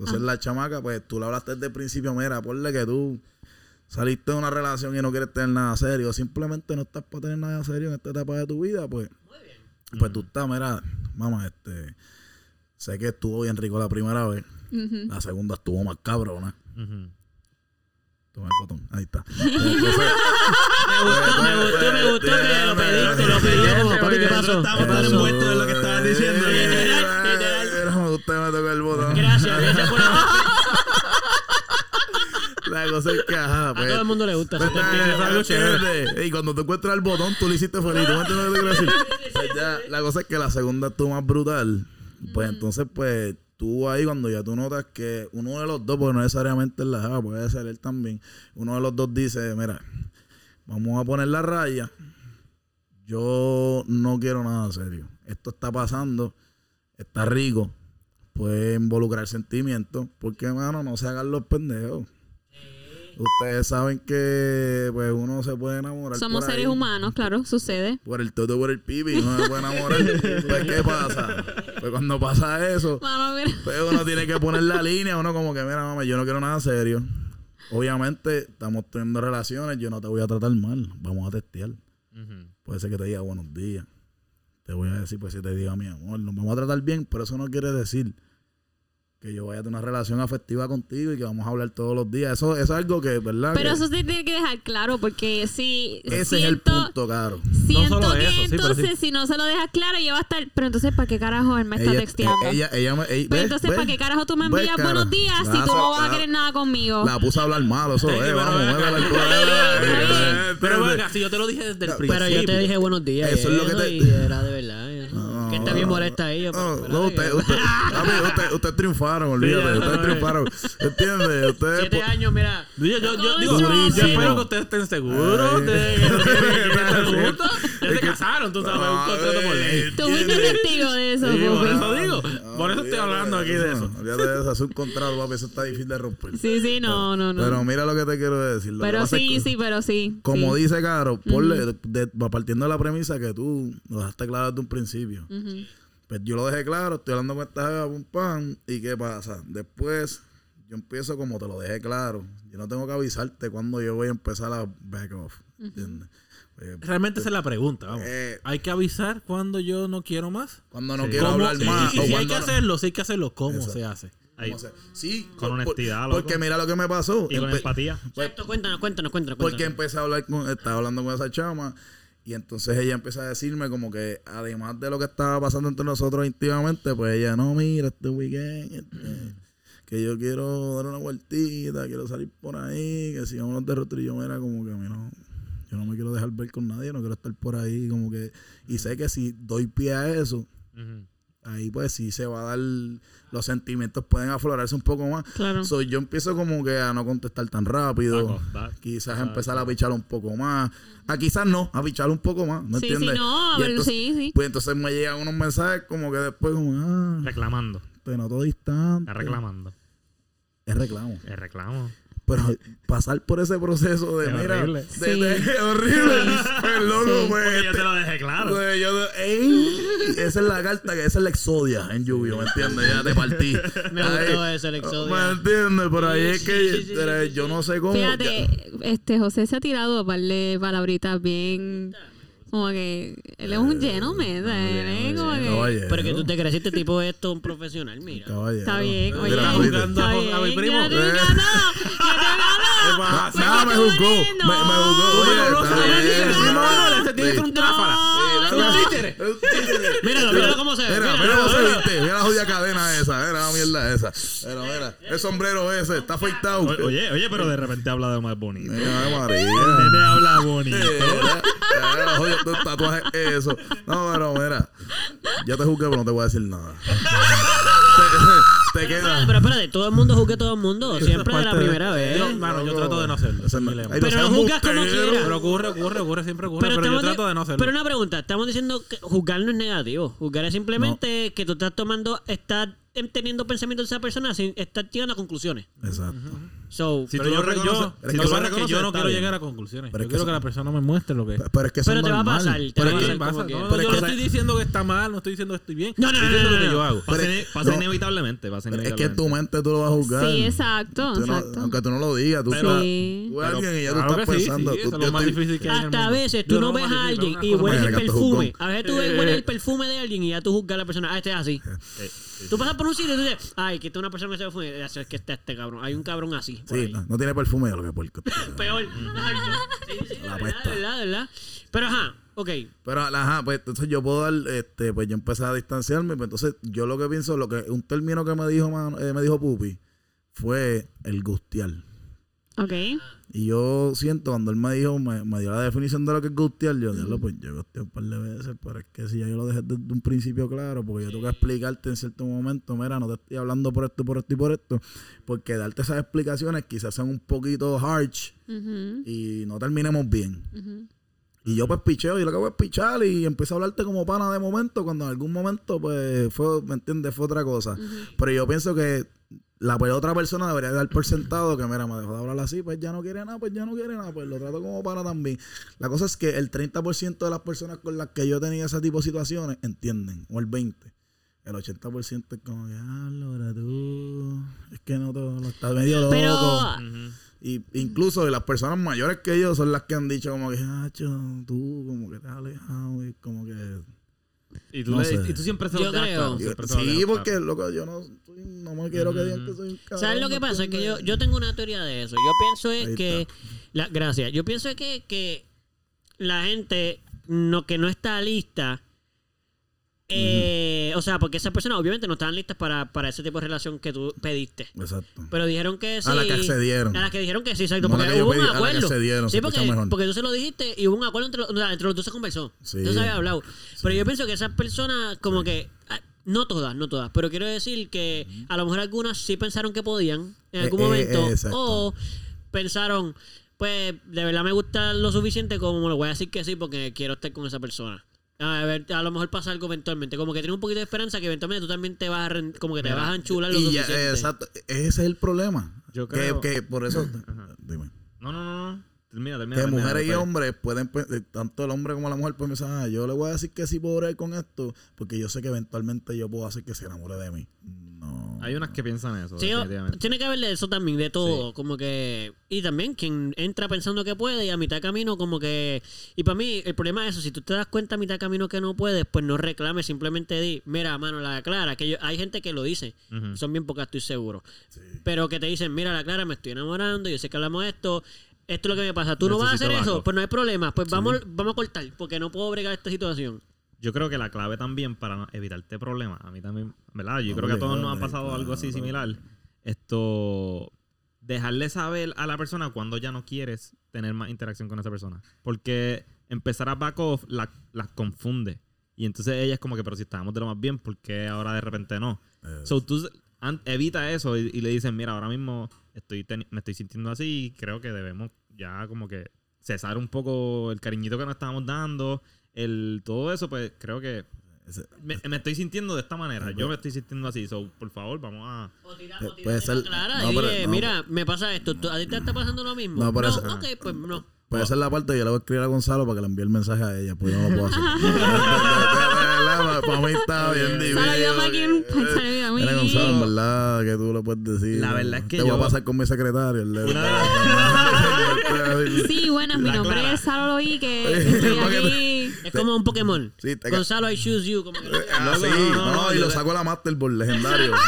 Entonces la chamaca, pues tú le hablaste desde el principio, mira, ponle que tú saliste de una relación y no quieres tener nada serio, simplemente no estás para tener nada serio en esta etapa de tu vida, pues, pues tú estás, mira, mamá, este, sé que estuvo bien rico la primera vez, la segunda estuvo más cabrona. Ujú. Toma el botón, ahí está. Entonces, Me gustó, me gustó, me gustó que lo pediste, lo como papi, ¿qué pasó? Estamos ¿Qué tan envueltos en lo que estaban diciendo. Mira, me toca el botón. Gracias, gracias por la La cosa es que, ajá, A pues, todo el mundo le gusta. pues, te eh. Y cuando tú encuentras el botón, tú lo hiciste feliz. ¿Tú me entiendes lo que te quiero decir? Pues ya, la cosa es que la segunda estuvo más brutal. Pues entonces, pues, tú ahí cuando ya tú notas que uno de los dos, porque no necesariamente es la java, puede ser él también, uno de los dos dice, mira, vamos a poner la raya. Yo no quiero nada serio. Esto está pasando, está rico, puede involucrar sentimientos, porque, mano, no se hagan los pendejos. Ustedes saben que pues uno se puede enamorar. Somos por ahí. seres humanos, claro, sucede. Por el toto, por el pipi, uno se puede enamorar. pues, ¿qué pasa? Pues cuando pasa eso, pues uno tiene que poner la línea, uno como que, mira, mamá, yo no quiero nada serio. Obviamente, estamos teniendo relaciones, yo no te voy a tratar mal, vamos a testear. Puede ser que te diga buenos días. Te voy a decir, pues si te diga mi amor, nos vamos a tratar bien, pero eso no quiere decir que yo vaya a tener una relación afectiva contigo y que vamos a hablar todos los días. Eso, eso es algo que, ¿verdad? Pero Que eso se tiene que dejar claro porque si ese siento, es el punto, caro. siento solo que eso, sí, entonces sí. si no se lo dejas claro, ella va a estar, pero entonces ¿para qué carajo él me está Ella, texteando? eh, ella, ella me, pero ¿ves? entonces. ¿para qué carajo tú me ¿Ves, envías buenos días si tú no vas a la- querer nada conmigo? La puse a hablar malo, eso, Sí, eh, pero vamos. Pero venga, si yo te lo dije desde el principio. Pero yo te dije buenos días. Eso es lo que te- era de verdad. No, que está bien molesta ahí. No, pero no, espérate usted, usted, usted, usted triunfaron, olvídate, ustedes no, triunfaron. ¿Entiendes? Ustedes Siete años, mira. Yo, yo, yo, digo, yo espero que ustedes estén seguros de que no se casaron, tú sabes, un contrato por ley. Tú fuiste testigo de eso, por eso digo. Por eso estoy hablando aquí de eso. Olvídate de eso, es un contrato, papi, eso está difícil de romper. Sí, sí, no, no, no. Pero mira lo que te quiero decir. Pero sí, sí, pero sí. Como sí. dice Caro, ponle, de- de- va partiendo de la premisa que tú lo dejaste claro desde un principio. Pues yo lo dejé claro, estoy hablando con esta jeva, pum pam, y qué pasa. Después, yo empiezo como te lo dejé claro. Yo no tengo que avisarte cuando yo voy a empezar a back off. ¿Entiendes? Eh, Realmente esa es la pregunta, vamos. Eh, ¿Hay que avisar cuando yo no quiero más? cuando no Sí. quiero ¿Cómo? hablar Y- más. y, si hay que no- hacerlo, si hay que hacerlo, ¿cómo Exacto. se hace? Ahí. ¿cómo se- Sí, Con por- honestidad, por- Porque mira lo que me pasó. Y con Empe- empatía. Exacto, cuéntanos, cuéntanos, cuéntanos. Porque empecé a hablar con, estaba hablando con esa chama y entonces ella empieza a decirme como que además de lo que estaba pasando entre nosotros íntimamente, pues ella, no, mira, este weekend, este, que yo quiero dar una vueltita, quiero salir por ahí, que si vamos de road trip, yo mira como que a mí no, yo no me quiero dejar ver con nadie, no quiero estar por ahí, como que, y sé que si doy pie a eso, ahí pues sí se va a dar, los sentimientos pueden aflorarse un poco más. Claro. So, yo empiezo como que a no contestar tan rápido. Quizás da- empezar a pichar un poco más. A quizás no, a pichar un poco más. ¿No Sí, entiendes? sí, no, a Y ver, entonces, sí, sí. Pues entonces me llegan unos mensajes como que después como, ah, Reclamando. te noto distante. Está reclamando. Es reclamo. Es reclamo. Pero pasar por ese proceso de, mira, horrible. de, de- Sí. horrible. Pues loco, Sí. pues, yo te lo dejé claro. pues, yo- ey, esa es la carta, que esa es la exodia en lluvia, ¿me entiendes? Ya te partí. Me Ahí- gustó ese, el exodia. ¿Me entiendes? Por ahí es que yo no sé cómo. ya- Fíjate, este José se ha tirado par de palabritas bien. Como que él es un gentleman, ¿sabes? Él es como que. Caballero. Pero que tú te crees este tipo es esto un profesional, mira. Caballero. Está bien, oye. Está a, bien, a mi primo. ya te Eh. ganó, ya te ganó. pasa? Me Nada, me quito juzgó. Me, juzgó. Oye, no no, tiene que ser un tráfala. No, Mira, no. un títere. Un títere. Míralo, míralo cómo se ve. Mira, mira cómo se viste. Mira la jodida cadena esa. Mira la mierda esa. Mira, mira. El sombrero ese. Está afeitado. Oye, oye, pero de repente habla de más bonito. Mira, María. El nene habla bonito. Mira, mira, jodido, tu tatuaje eso. No, pero mira. Ya te juzgué, pero no te voy a decir nada. te, queda. Pero espérate, todo el mundo juzga a todo el mundo. Siempre de la primera vez. Yo, mano, yo trato de no hacerlo. Ese es mi lema. No Pero lo juzgas como quieras. Pero ocurre, ocurre, ocurre, siempre ocurre. Pero, yo estamos trato de no hacerlo. pero una pregunta, estamos diciendo que juzgar no es negativo. Juzgar es simplemente que tú estás tomando, estás teniendo pensamientos de esa persona sin estar llegando a conclusiones. Exacto. So, Si Pero tú yo, lo reconoces- yo, si lo tú que yo no quiero bien. llegar a conclusiones. Pero yo es que quiero eso- que la persona me muestre lo que es. Pero es que eso Pero es te va a pasar, te Pero va es a pasar. Pasa, no, Pero yo no estoy diciendo que está mal, no estoy diciendo que estoy bien. No, no, no, no, no, yo no. hago. Pasa, Pero- pasa no. inevitablemente. Es que en tu mente tú lo vas a juzgar. Sí, exacto, Tú no- exacto. aunque tú no lo digas, tú Pero- sabes. Sí. Tú alguien y ya tú Claro estás sí, pensando. sí, tú- es lo más estoy- difícil que Hasta a veces tú no ves a alguien y hueles el perfume. A veces tú Eh. hueles el perfume de alguien y ya tú juzgas a la persona. Ah, este es así. Sí, sí, Tú pasas por un sitio y tú dices, ay, que esta es una persona que se perfume. Sabes que está este cabrón. Hay un cabrón así. Sí, no, tiene perfume de lo que puerco. Peor. La la verdad, verdad, verdad. Pero ajá, ok. Pero, ajá, pues entonces yo puedo dar, este, pues yo empecé a distanciarme, pues entonces yo lo que pienso, lo que un término que me dijo, man- eh, me dijo Pupi, fue el gustear. Ok. Y yo siento, cuando él me dijo, me, me dio la definición de lo que es gustear, yo, diablo, pues yo gusteé un par de veces, pero es que si ya yo lo dejé desde un principio claro, porque yo tengo que explicarte en cierto momento, mira, no te estoy hablando por esto, por esto y por esto, porque darte esas explicaciones quizás sean un poquito harsh y no terminemos bien. ujú. Y yo pues picheo, y lo que hago es pichar y empiezo a hablarte como pana de momento, cuando en algún momento pues fue, ¿me entiendes? Fue otra cosa. Pero yo pienso que la pues, otra persona debería dar por sentado que, mira, me dejó de hablar así, pues ya no quiere nada, pues ya no quiere nada, pues lo trato como pana también. La cosa es que el 30% de las personas con las que yo tenía ese tipo de situaciones entienden, o el 20%. El 80% es como que, ah, Laura, tú, es que no todo, lo estás medio loco. Pero. Y incluso las personas mayores que yo son las que han dicho como que, ah, cho, tú como que te has alejado y como que... Y tú, No le- sé. y tú siempre se lo claro, sí, porque claro. loco, yo no, soy- no me quiero que digan que soy un cabrón. ¿Sabes lo que ¿me pasa? Es que yo, yo tengo una teoría de eso. Yo pienso es Ahí que... La, gracias. Yo pienso que, que la gente no, que no está lista... eh, O sea, porque esas personas obviamente no estaban listas para, para ese tipo de relación que tú pediste. Exacto. Pero dijeron que sí. A la que accedieron. A las que dijeron que sí, exacto. No porque hubo pedí, un acuerdo. accedieron, sí, porque, porque tú se lo dijiste y hubo un acuerdo entre, los- entre los dos se conversó. Sí. Se había hablado. Pero yo pienso que esas personas, como que. ah, No todas, no todas. Pero quiero decir que a lo mejor algunas sí pensaron que podían en Eh, algún eh, momento. eh, o pensaron, pues de verdad me gusta lo suficiente como lo voy a decir que sí porque quiero estar con esa persona. A ver, a lo mejor pasa algo eventualmente. Como que tiene un poquito de esperanza que eventualmente tú también te vas a, como que te Mira, vas a enchular lo Y ya, exacto. Ese es el problema. Yo creo- que por eso... Dime. No, no, no, no. Termina, termina. Que termina, mujeres y hombres pueden, eh, tanto el hombre como la mujer pueden pensar, ah, yo le voy a decir que sí puedo bregar con esto, porque yo sé que eventualmente yo puedo hacer que se enamore de mí. No. Hay unas que piensan eso, Sí, tiene que haber de eso también, de todo, como que... Y también quien entra pensando que puede y a mitad de camino como que... Y para mí el problema es eso, si tú te das cuenta a mitad de camino que no puedes, pues no reclames, simplemente di, mira, mano, la clara, que yo- hay gente que lo dice, son bien pocas, estoy seguro, pero que te dicen, mira, la clara, me estoy enamorando, yo sé que hablamos de esto, esto es lo que me pasa, tú no vas a hacer eso, pues no hay problema, pues vamos, vamos a cortar, porque no puedo bregar esta situación. Yo creo que la clave también para no- evitarte problemas, a mí también, ¿verdad? Yo creo que a todos nos ha pasado algo así similar. Esto, dejarle saber a la persona cuando ya no quieres tener más interacción con esa persona. Porque empezar a back off la- las confunde. Y entonces ella es como que, pero si estábamos de lo más bien, ¿por qué ahora de repente no? So, tú evita eso y, y le dices, mira, ahora mismo estoy me estoy sintiendo así y creo que debemos ya como que cesar un poco el cariñito que nos estábamos dando, el todo eso, pues creo que me, me estoy sintiendo de esta manera. Yo me estoy sintiendo así. So, por favor, vamos a. O tira, Eh, o tira puede de ser- clara no, y pero- dile, no. mira, me pasa esto, ¿tú- ¿a ti te está pasando lo mismo? No, eso- ok, pues no. Puede ser la parte que yo le voy a escribir a Gonzalo para que le envíe el mensaje a ella, pues yo no lo puedo hacer. para mí está bien difícil. Solo llama a quien pensar en vida muy Mira, Gonzalo, en verdad, que tú lo puedes decir. La verdad es que Te voy yo- a pasar con mi secretario. el de- Una Sí, buenas, mi nombre es Saro Loí, que estoy aquí. Es como un Pokémon. Sí, te- Gonzalo, I choose you. Como que- Ah, sí, no, no, no, no, y yo lo a la Masterboard legendario.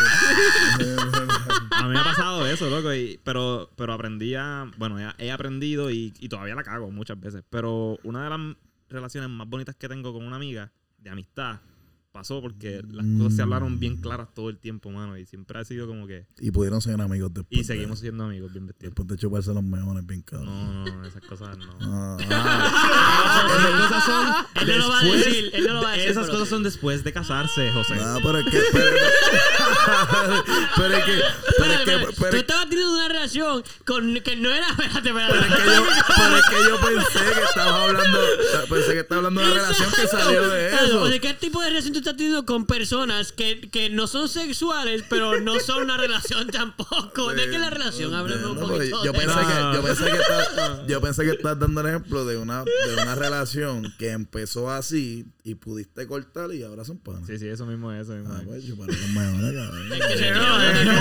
A mí me ha pasado eso, loco. Y, pero, pero aprendí a. Bueno, he, he aprendido y, y todavía la cago muchas veces. Pero una de las relaciones más bonitas que tengo con una amiga de amistad pasó porque las cosas se hablaron bien claras todo el tiempo, mano. Y siempre ha sido como que. y pudieron ser amigos después. Y de- seguimos siendo amigos bien vestidos. Después de chuparse los meones bien cabrón. No, no, esas cosas no. Ah, ah. Esas cosas son. Él no lo va a después- decir, él no lo va a decir, Esas pero- cosas son después de casarse, José. No, pero es que. Pero, pero es que. Pero es que. espérate. Pero Tú es estabas teniendo una relación con que no era. Espérate, espérate. Pero es, que yo, pero es que yo pensé que estabas hablando, pensé que estabas hablando de una relación que salió de Claro, eso. O sea, ¿qué tipo de relación tú estás teniendo con personas que, que no son sexuales, pero no son una relación tampoco? ¿De qué es la relación? Háblame un No, poquito. yo de pensé eso. que yo pensé que estás, yo pensé que estás dando el ejemplo de una de una relación que empezó así y pudiste cortar y ahora son panas. Sí, sí, eso mismo es, eso mismo Ah, es. pues chuparon los meones, cabrón. Es que Eh, eh, eh, eh, eh,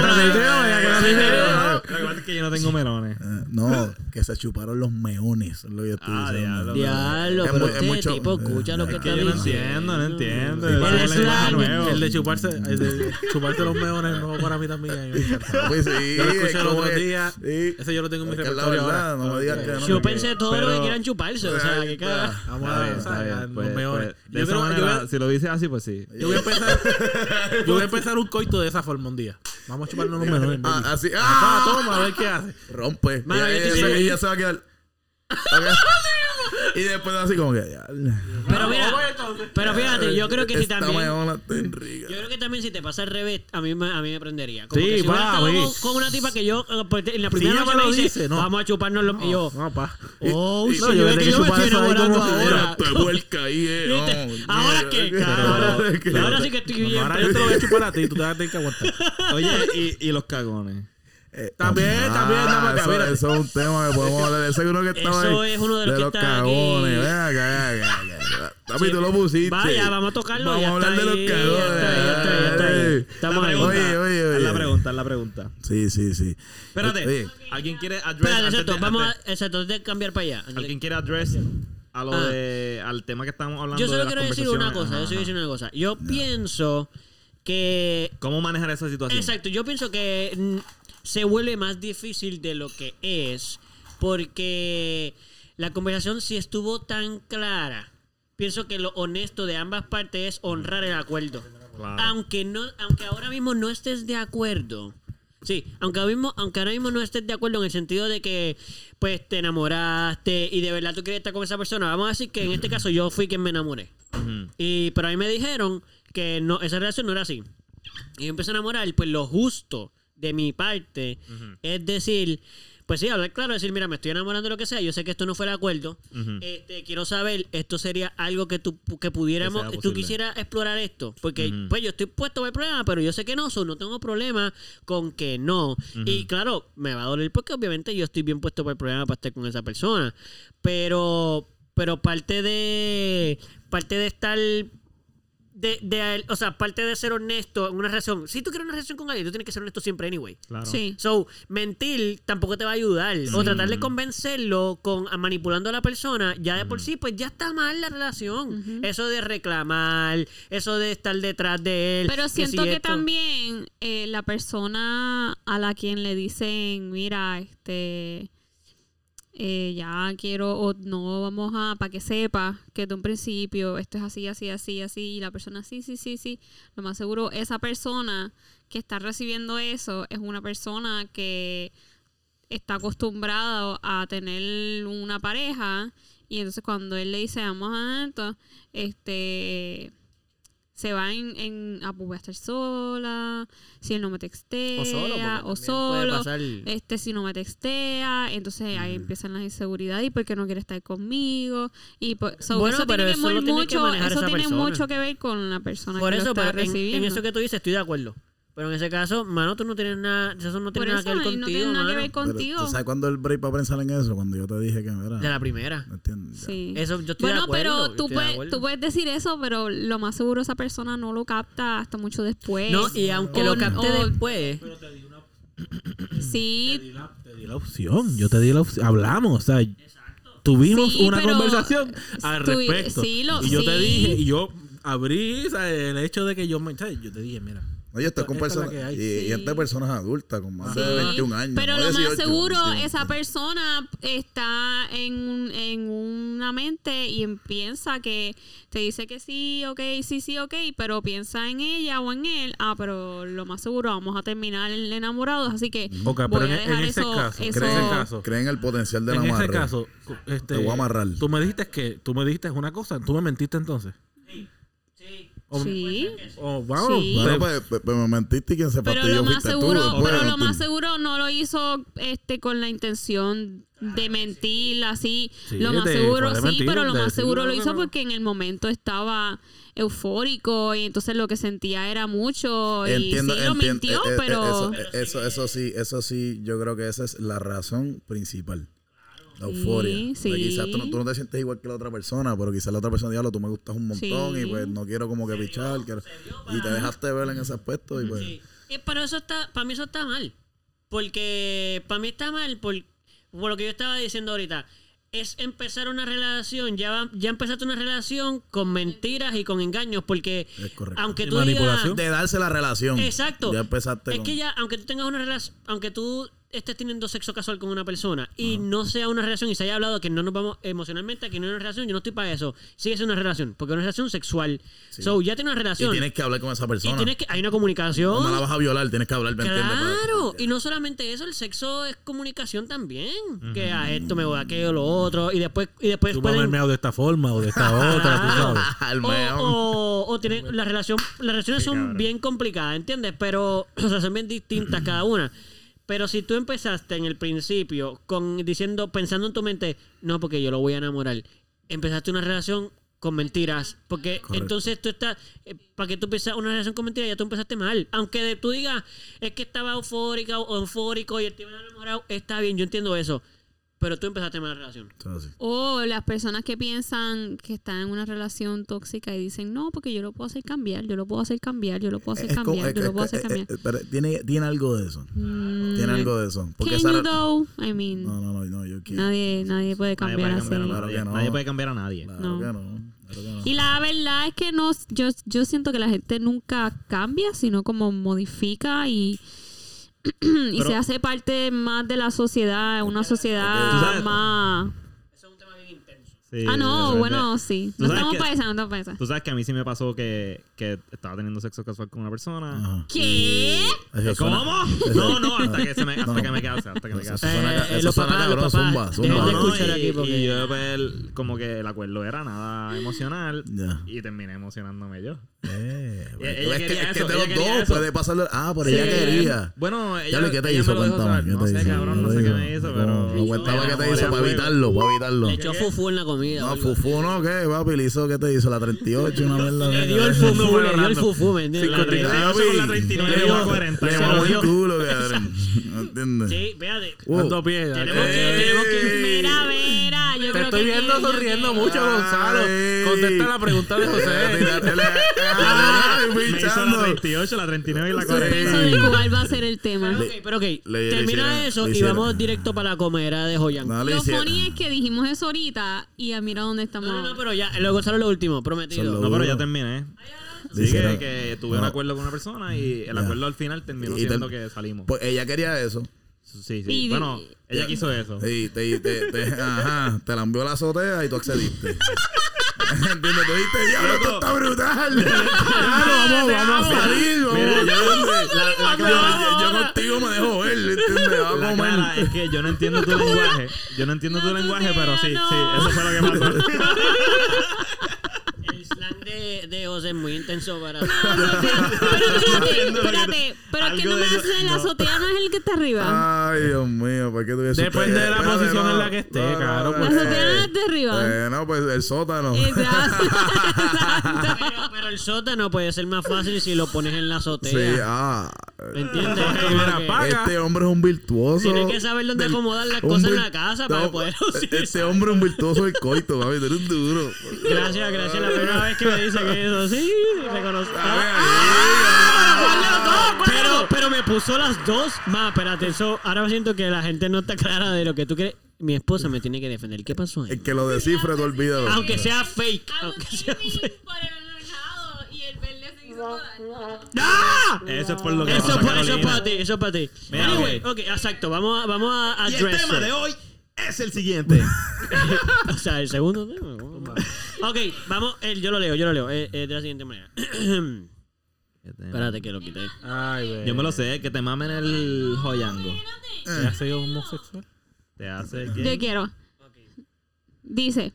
eh, eh. Lo que pasa es que yo no tengo melones. Eh, No, que se chuparon los meones, es lo que yo estoy Ah, diciendo. diablo. Diablo, Es pero es este mucho- tipo escucha lo es que Es está yo no diciendo. entiendo, no entiendo. Es es el nuevo. De chuparse, el de chuparse los meones no para mí también. encanta. Pues sí, Yo lo es escuché el otro día. Ese yo lo tengo en mi Es es repertorio ahora. no me digas que no. Chúpense todo lo que quieran chuparse. O sea, que cada. Vamos a ver, los Pues- meones. De Yo esa creo- manera, si lo dices así, pues sí. Yo voy a empezar, yo voy a empezar un coito de esa forma un día. Vamos a chuparnos los menores. Ah, así. Ah, ¡Ah! toma, a ver qué hace. Rompe. Mano, yo ella, ella se va a quedar. y después así como que. ya, Pero mira, pero fíjate, yo creo que si también. Yo creo que también si te pasa al revés, a mí me, a mí me prendería. Como Sí, que si hubiera va, estado güey. con, con una tipa que yo, eh, pues, en la primera ella noche me dice, dice, no. vamos a chuparnos los... y yo, No, pa. oh, No, shit, yo yo, le es que yo me estoy chupar eso ahí enamorando ahora. Te vuelca ahí, eh. No, Ahora no, qué, no, que- Ahora sí que estoy bien. Ahora yo te lo voy a chupar a ti, tú te vas a tener que aguantar. Oye, y, y los cagones. Eh, También, ah, también, acá, eso, mira. eso es un tema que podemos hablar. Ese es uno que estaba Eso es uno de los que está cagones. aquí. Ven acá. Papi, tú lo pusiste. Vaya, vamos a tocarlo. Vamos ya a hablar de los cagones. Estamos La ahí. pregunta, Oye, oye, haz oye. la pregunta, haz la pregunta. Sí, sí, sí. Espérate, Oye, ¿alguien quiere address? Espérate, exacto, vamos a, exacto, de cambiar para allá. ¿Alguien quiere address a lo Ah. de, al tema que estamos hablando Yo solo quiero decir una cosa, yo solo quiero decir una cosa. Yo pienso que ¿Cómo manejar esa situación? Exacto, yo pienso que se vuelve más difícil de lo que es porque la conversación si estuvo tan clara. Pienso que lo honesto de ambas partes es honrar el acuerdo. Claro. Aunque no aunque ahora mismo no estés de acuerdo. Sí, aunque ahora, mismo, aunque ahora mismo no estés de acuerdo en el sentido de que pues te enamoraste y de verdad tú quieres estar con esa persona, vamos a decir que en este caso yo fui quien me enamoré. Y, pero a mí me dijeron que no, esa relación no era así. Y yo empecé a enamorar, pues lo justo de mi parte es decir, pues sí, hablar claro, decir, mira, me estoy enamorando de lo que sea, yo sé que esto no fue el acuerdo, este, quiero saber, esto sería algo que tú que pudiéramos, Que tú quisieras explorar esto, porque pues yo estoy puesto para el problema, pero yo sé que no, so, no tengo problema con que no. Y claro, me va a doler porque obviamente yo estoy bien puesto para el problema para estar con esa persona, pero pero parte de parte de estar de, de, o sea, parte de ser honesto en una relación. Si tú quieres una relación con alguien, tú tienes que ser honesto siempre anyway. Claro. Sí. So, mentir tampoco te va a ayudar. O tratar de convencerlo con a- manipulando a la persona, ya de por sí, pues ya está mal la relación. Eso de reclamar, eso de estar detrás de él. Pero si siento que esto- también eh, la persona a la quien le dicen, mira, este, eh, ya quiero, o no vamos a, para que sepa que de un principio esto es así, así, así, así, y la persona, sí, sí, sí, sí, lo más seguro, esa persona que está recibiendo eso es una persona que está acostumbrada a tener una pareja y entonces cuando él le dice vamos a esto este se va en, en ah, pues voy a estar sola si él no me textea O solo, o solo pasar- este si no me textea entonces ahí empiezan las inseguridades y porque no quiere estar conmigo y so, Bueno, eso pero tiene, que eso muy lo tiene que mucho eso tiene persona. mucho que ver con la persona Por que eso, lo está pero en, en recibiendo eso que tú dices estoy de acuerdo. Pero en ese caso, mano, tú no tienes nada, eso no tiene nada que ver contigo, no tiene nada que ver pero contigo ¿Tú sabes cuándo el break para pensar en eso? Cuando yo te dije que mira. De la primera. ¿me entiendes? Sí Eso yo estoy de Bueno, acuerdo. yo pero tú estoy de puedes, acuerdo. tú puedes decir eso, pero lo más seguro esa persona no lo capta hasta mucho después. No, y aunque O- lo capte o- después, Sí, Te di, la, te di la opción. Yo te di la opción. Hablamos. O sea, tuvimos Sí, una pero conversación al respecto. sí, lo- y yo te sí. dije, y yo abrí o sea, el hecho de que yo me. ¿sabes? Yo te dije, mira. Oye, estoy con es personas. hay. Y, y Sí. entre personas adultas con más Sí, de 21 años. Pero no lo más 18, seguro, ¿entiendes? esa persona está en, un- en una mente y piensa que te dice que sí, ok, sí, sí, ok, pero piensa en ella o en él. Ah, pero lo más seguro vamos a terminar enamorados, así que Ok, voy pero a en, en dejar ese eso. caso, eso- en ese caso, Creen el potencial de la en ese caso, este, Te voy a amarrar. Tú me dijiste que, tú me dijiste una cosa, tú me mentiste entonces. O, Sí. o vamos, Sí. Bueno, pues, pues, pues me mentiste y quien se Pero lo más tú. seguro, pero lo más seguro no lo hizo este con la intención de mentir así. Sí, lo más de- seguro sí, mentir, pero lo más seguro lo hizo no. porque en el momento estaba eufórico y entonces lo que sentía era mucho y Entiendo, sí lo entiendo. mintió, Eh, eh, pero Eso, eh, eso, eso sí, eso sí, yo creo que esa es la razón principal. La euforia. Sí, O sea, quizás tú no, sí. tú no te sientes igual que la otra persona, pero quizás la otra persona, diablo, tú me gustas un montón Sí. y pues no quiero como que pichar. quiero- y te dejaste ver en ese aspecto y pues... Sí. Eh, Pero eso está, para mí eso está mal. Porque para mí está mal por, por lo que yo estaba diciendo ahorita. Es empezar una relación, ya, va- ya empezaste una relación con mentiras y con engaños, porque Es correcto. aunque Y tú digas... manipulación. De darse la relación. Exacto. Ya empezaste Es con... que ya, aunque tú tengas una relación, aunque tú estés teniendo sexo casual con una persona y no sea una relación y se haya hablado que no nos vamos emocionalmente, que no es una relación, yo no estoy para eso. Sigue siendo una relación, porque es una relación sexual. So, ya tiene una Y relación. tienes que hablar con esa Y persona. tienes que, hay una comunicación. No la vas a violar, tienes que hablar, Claro, y no solamente eso, el sexo es comunicación también. Que a esto me voy a aquello, lo otro, y después, y después Tú pueden- el meado de esta forma o de esta otra, tú sabes. O, o, o tienen la relación, las relaciones son cabrón. bien complicadas, ¿entiendes? Pero, o sea, son bien distintas cada una. Pero si tú empezaste en el principio con diciendo, pensando en tu mente, no, porque yo lo voy a enamorar, empezaste una relación con mentiras, porque Correcto. entonces tú estás, eh, para que tú empiezas una relación con mentiras, ya tú empezaste mal. Aunque de- tú digas, es que estaba eufórica o eufórico y estaba enamorado, está bien, yo entiendo eso. Pero tú empezaste la relación. O las personas que piensan que están en una relación tóxica y dicen, no, porque yo lo puedo hacer cambiar, yo lo puedo hacer cambiar, yo lo puedo hacer Es como- cambiar, es- yo lo es- puedo hacer es- cambiar. es- pero tiene, tiene algo de eso. Mm, Tiene algo de eso. Porque Can esa you re- though? I mean, No, no, no, no, yo quiero. nadie, nadie puede Nadie cambiar puede así. cambiar a Claro nadie. que no. Nadie puede cambiar a nadie. Claro No. que no. claro que no. Y la verdad es que no, yo, yo siento que la gente nunca cambia, sino como modifica y, y Pero- se hace parte más de la sociedad, una sociedad más... Eso es un tema bien intenso. Sí, Ah, no, bueno, sí. ¿Tú No estamos esa, no estamos para esa. Tú sabes que a mí sí me pasó que, que estaba teniendo sexo casual con una persona. Ajá. ¿Qué? ¿Cómo? No, no, hasta que, se me, hasta No. que me case, hasta que me Eso case. suena, Eh, eso los suena papás, cabrón, los papás, zumba, No, no, escuchar y, aquí porque- y yo pues, el- como que el acuerdo era nada emocional y terminé emocionándome yo. Eh, Ella- es que, es de los dos eso. puede pasarlo. Ah, pero Sí. ella quería. Bueno, ella, Ya lo que te hizo, cuéntame. ¿Qué No te sé, hizo? cabrón, no ¿Qué sé te qué hizo? me hizo, pero... No, cuéntame me qué te hizo para evitarlo, para evitarlo. Le echó fufu en la comida. No, fufu no, ¿qué? Papi, le hizo, ¿qué te hizo? La 38, una mierda. Le dio el Fufu le dio el fufu, ¿me entiendes? La Le- 38 con la 39 Le dio- 40. Le mamó el dio. culo, cabrón. ¿No entiendes? Sí. Uh, Ando pie. ya Tenemos que- tenemos que... Mira, mira, yo Te estoy viendo sonriendo mucho, Gonzalo. Contesta la pregunta de José. La- me hizo la pinchando. 38, la 39 y la Suspenso 40. de cuál va a ser el tema. Pero ok, pero ok. le Termina eso le y vamos directo para la comera de Joyan. Lo funny es que dijimos eso ahorita y mira dónde estamos. No, no, no, pero ya, luego Gonzalo lo último, prometido. No, pero ya terminé. Sí, que, que tuve un No. acuerdo con una persona y el Ya. acuerdo al final terminó Y te- siendo que salimos. Pues ella quería eso. Sí, sí. Y- Bueno, ella quiso eso. Y te, te, te, ajá, te la envió la azotea y tú accediste. ¿Entiendes? Tú dijiste, diablo, esto está brutal. Claro, vamos, vamos a salir. Mira, yo- contigo me dejo ver, ¿entiendes? Vamos cara es que yo no entiendo tu lenguaje. Yo no entiendo tu lenguaje, pero sí, sí, eso fue lo que pasó. De, de José es muy intenso para... Pero espérate, espérate. Pero es que no me de- hace la no. azotea no es el que está arriba. Ay, Dios mío, ¿por qué tú Depende de la posición en la que esté, claro, La azotea no es de arriba. Eh, no, pues el sótano. Exacto. Pero, pero el sótano puede ser más fácil si lo pones en la azotea. Sí, ah. ¿Me entiendes? Que. Este hombre es un virtuoso. Tienes que saber dónde acomodar las cosas en la casa para No, poder Este hombre es un virtuoso del coito, papi. Tú eres un duro. Gracias, gracias. La primera vez que me dice que eso sí, reconozco. Ah, Pero, pero me puso las dos. Más, espérate, eso. Ahora siento que la gente no está clara de lo que tú crees. Mi esposa me tiene que defender. ¿Qué pasó ahí? El que lo descifre, tú olvídalo. Aunque sea fake. Aunque sea fake. ¡Ah! Eso es por lo que Eso, eso es Carolina. para ti, eso es para ti. Mira, Anyway, ok. ok, exacto. Vamos a, vamos a Y el address tema it. de hoy es el siguiente. O sea, el segundo tema. ok, vamos. el- yo lo leo, yo lo leo. eh, eh, de la siguiente manera. Espérate que lo quité. Ay, güey. Yo me lo sé, que te mamen el joyango. ¿Te hace homosexual? Te hace Yo que... quiero. Dice.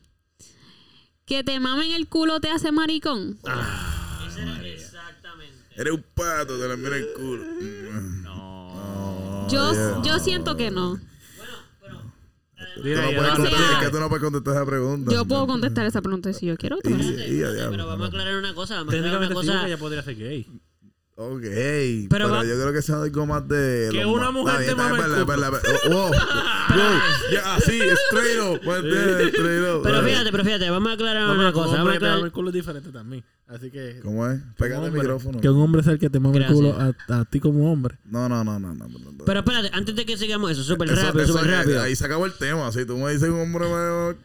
Que te mamen el culo te hace maricón. Exactamente. Eres un pato, te la mira el culo. No. Yo, yo siento que no. Tú Dile, no ya, puedes contestar, es que tú no puedes contestar esa pregunta. Yo puedo contestar esa pregunta si yo quiero. Y- claro. y a diablo. Pero vamos a aclarar una cosa. Vamos a aclarar una cosa. que ella podría ser gay. Ok, pero, va- yo creo que sea algo más de... Que una mujer te mame el. Oh, wow, así, straight up. Pero fíjate, pero fíjate, vamos a aclarar No, una cosa. Vamos a hombre te mame aclarar. el culo es diferente también. Así que... ¿Cómo es? Pégate el micrófono. Que un hombre sea el que te mame el culo a, a ti como hombre. No, no, no, no, no. no, no. Pero espérate, antes de que sigamos eso, súper rápido, súper es- rápido. Ahí se acabó el tema. Si tú me dices un hombre me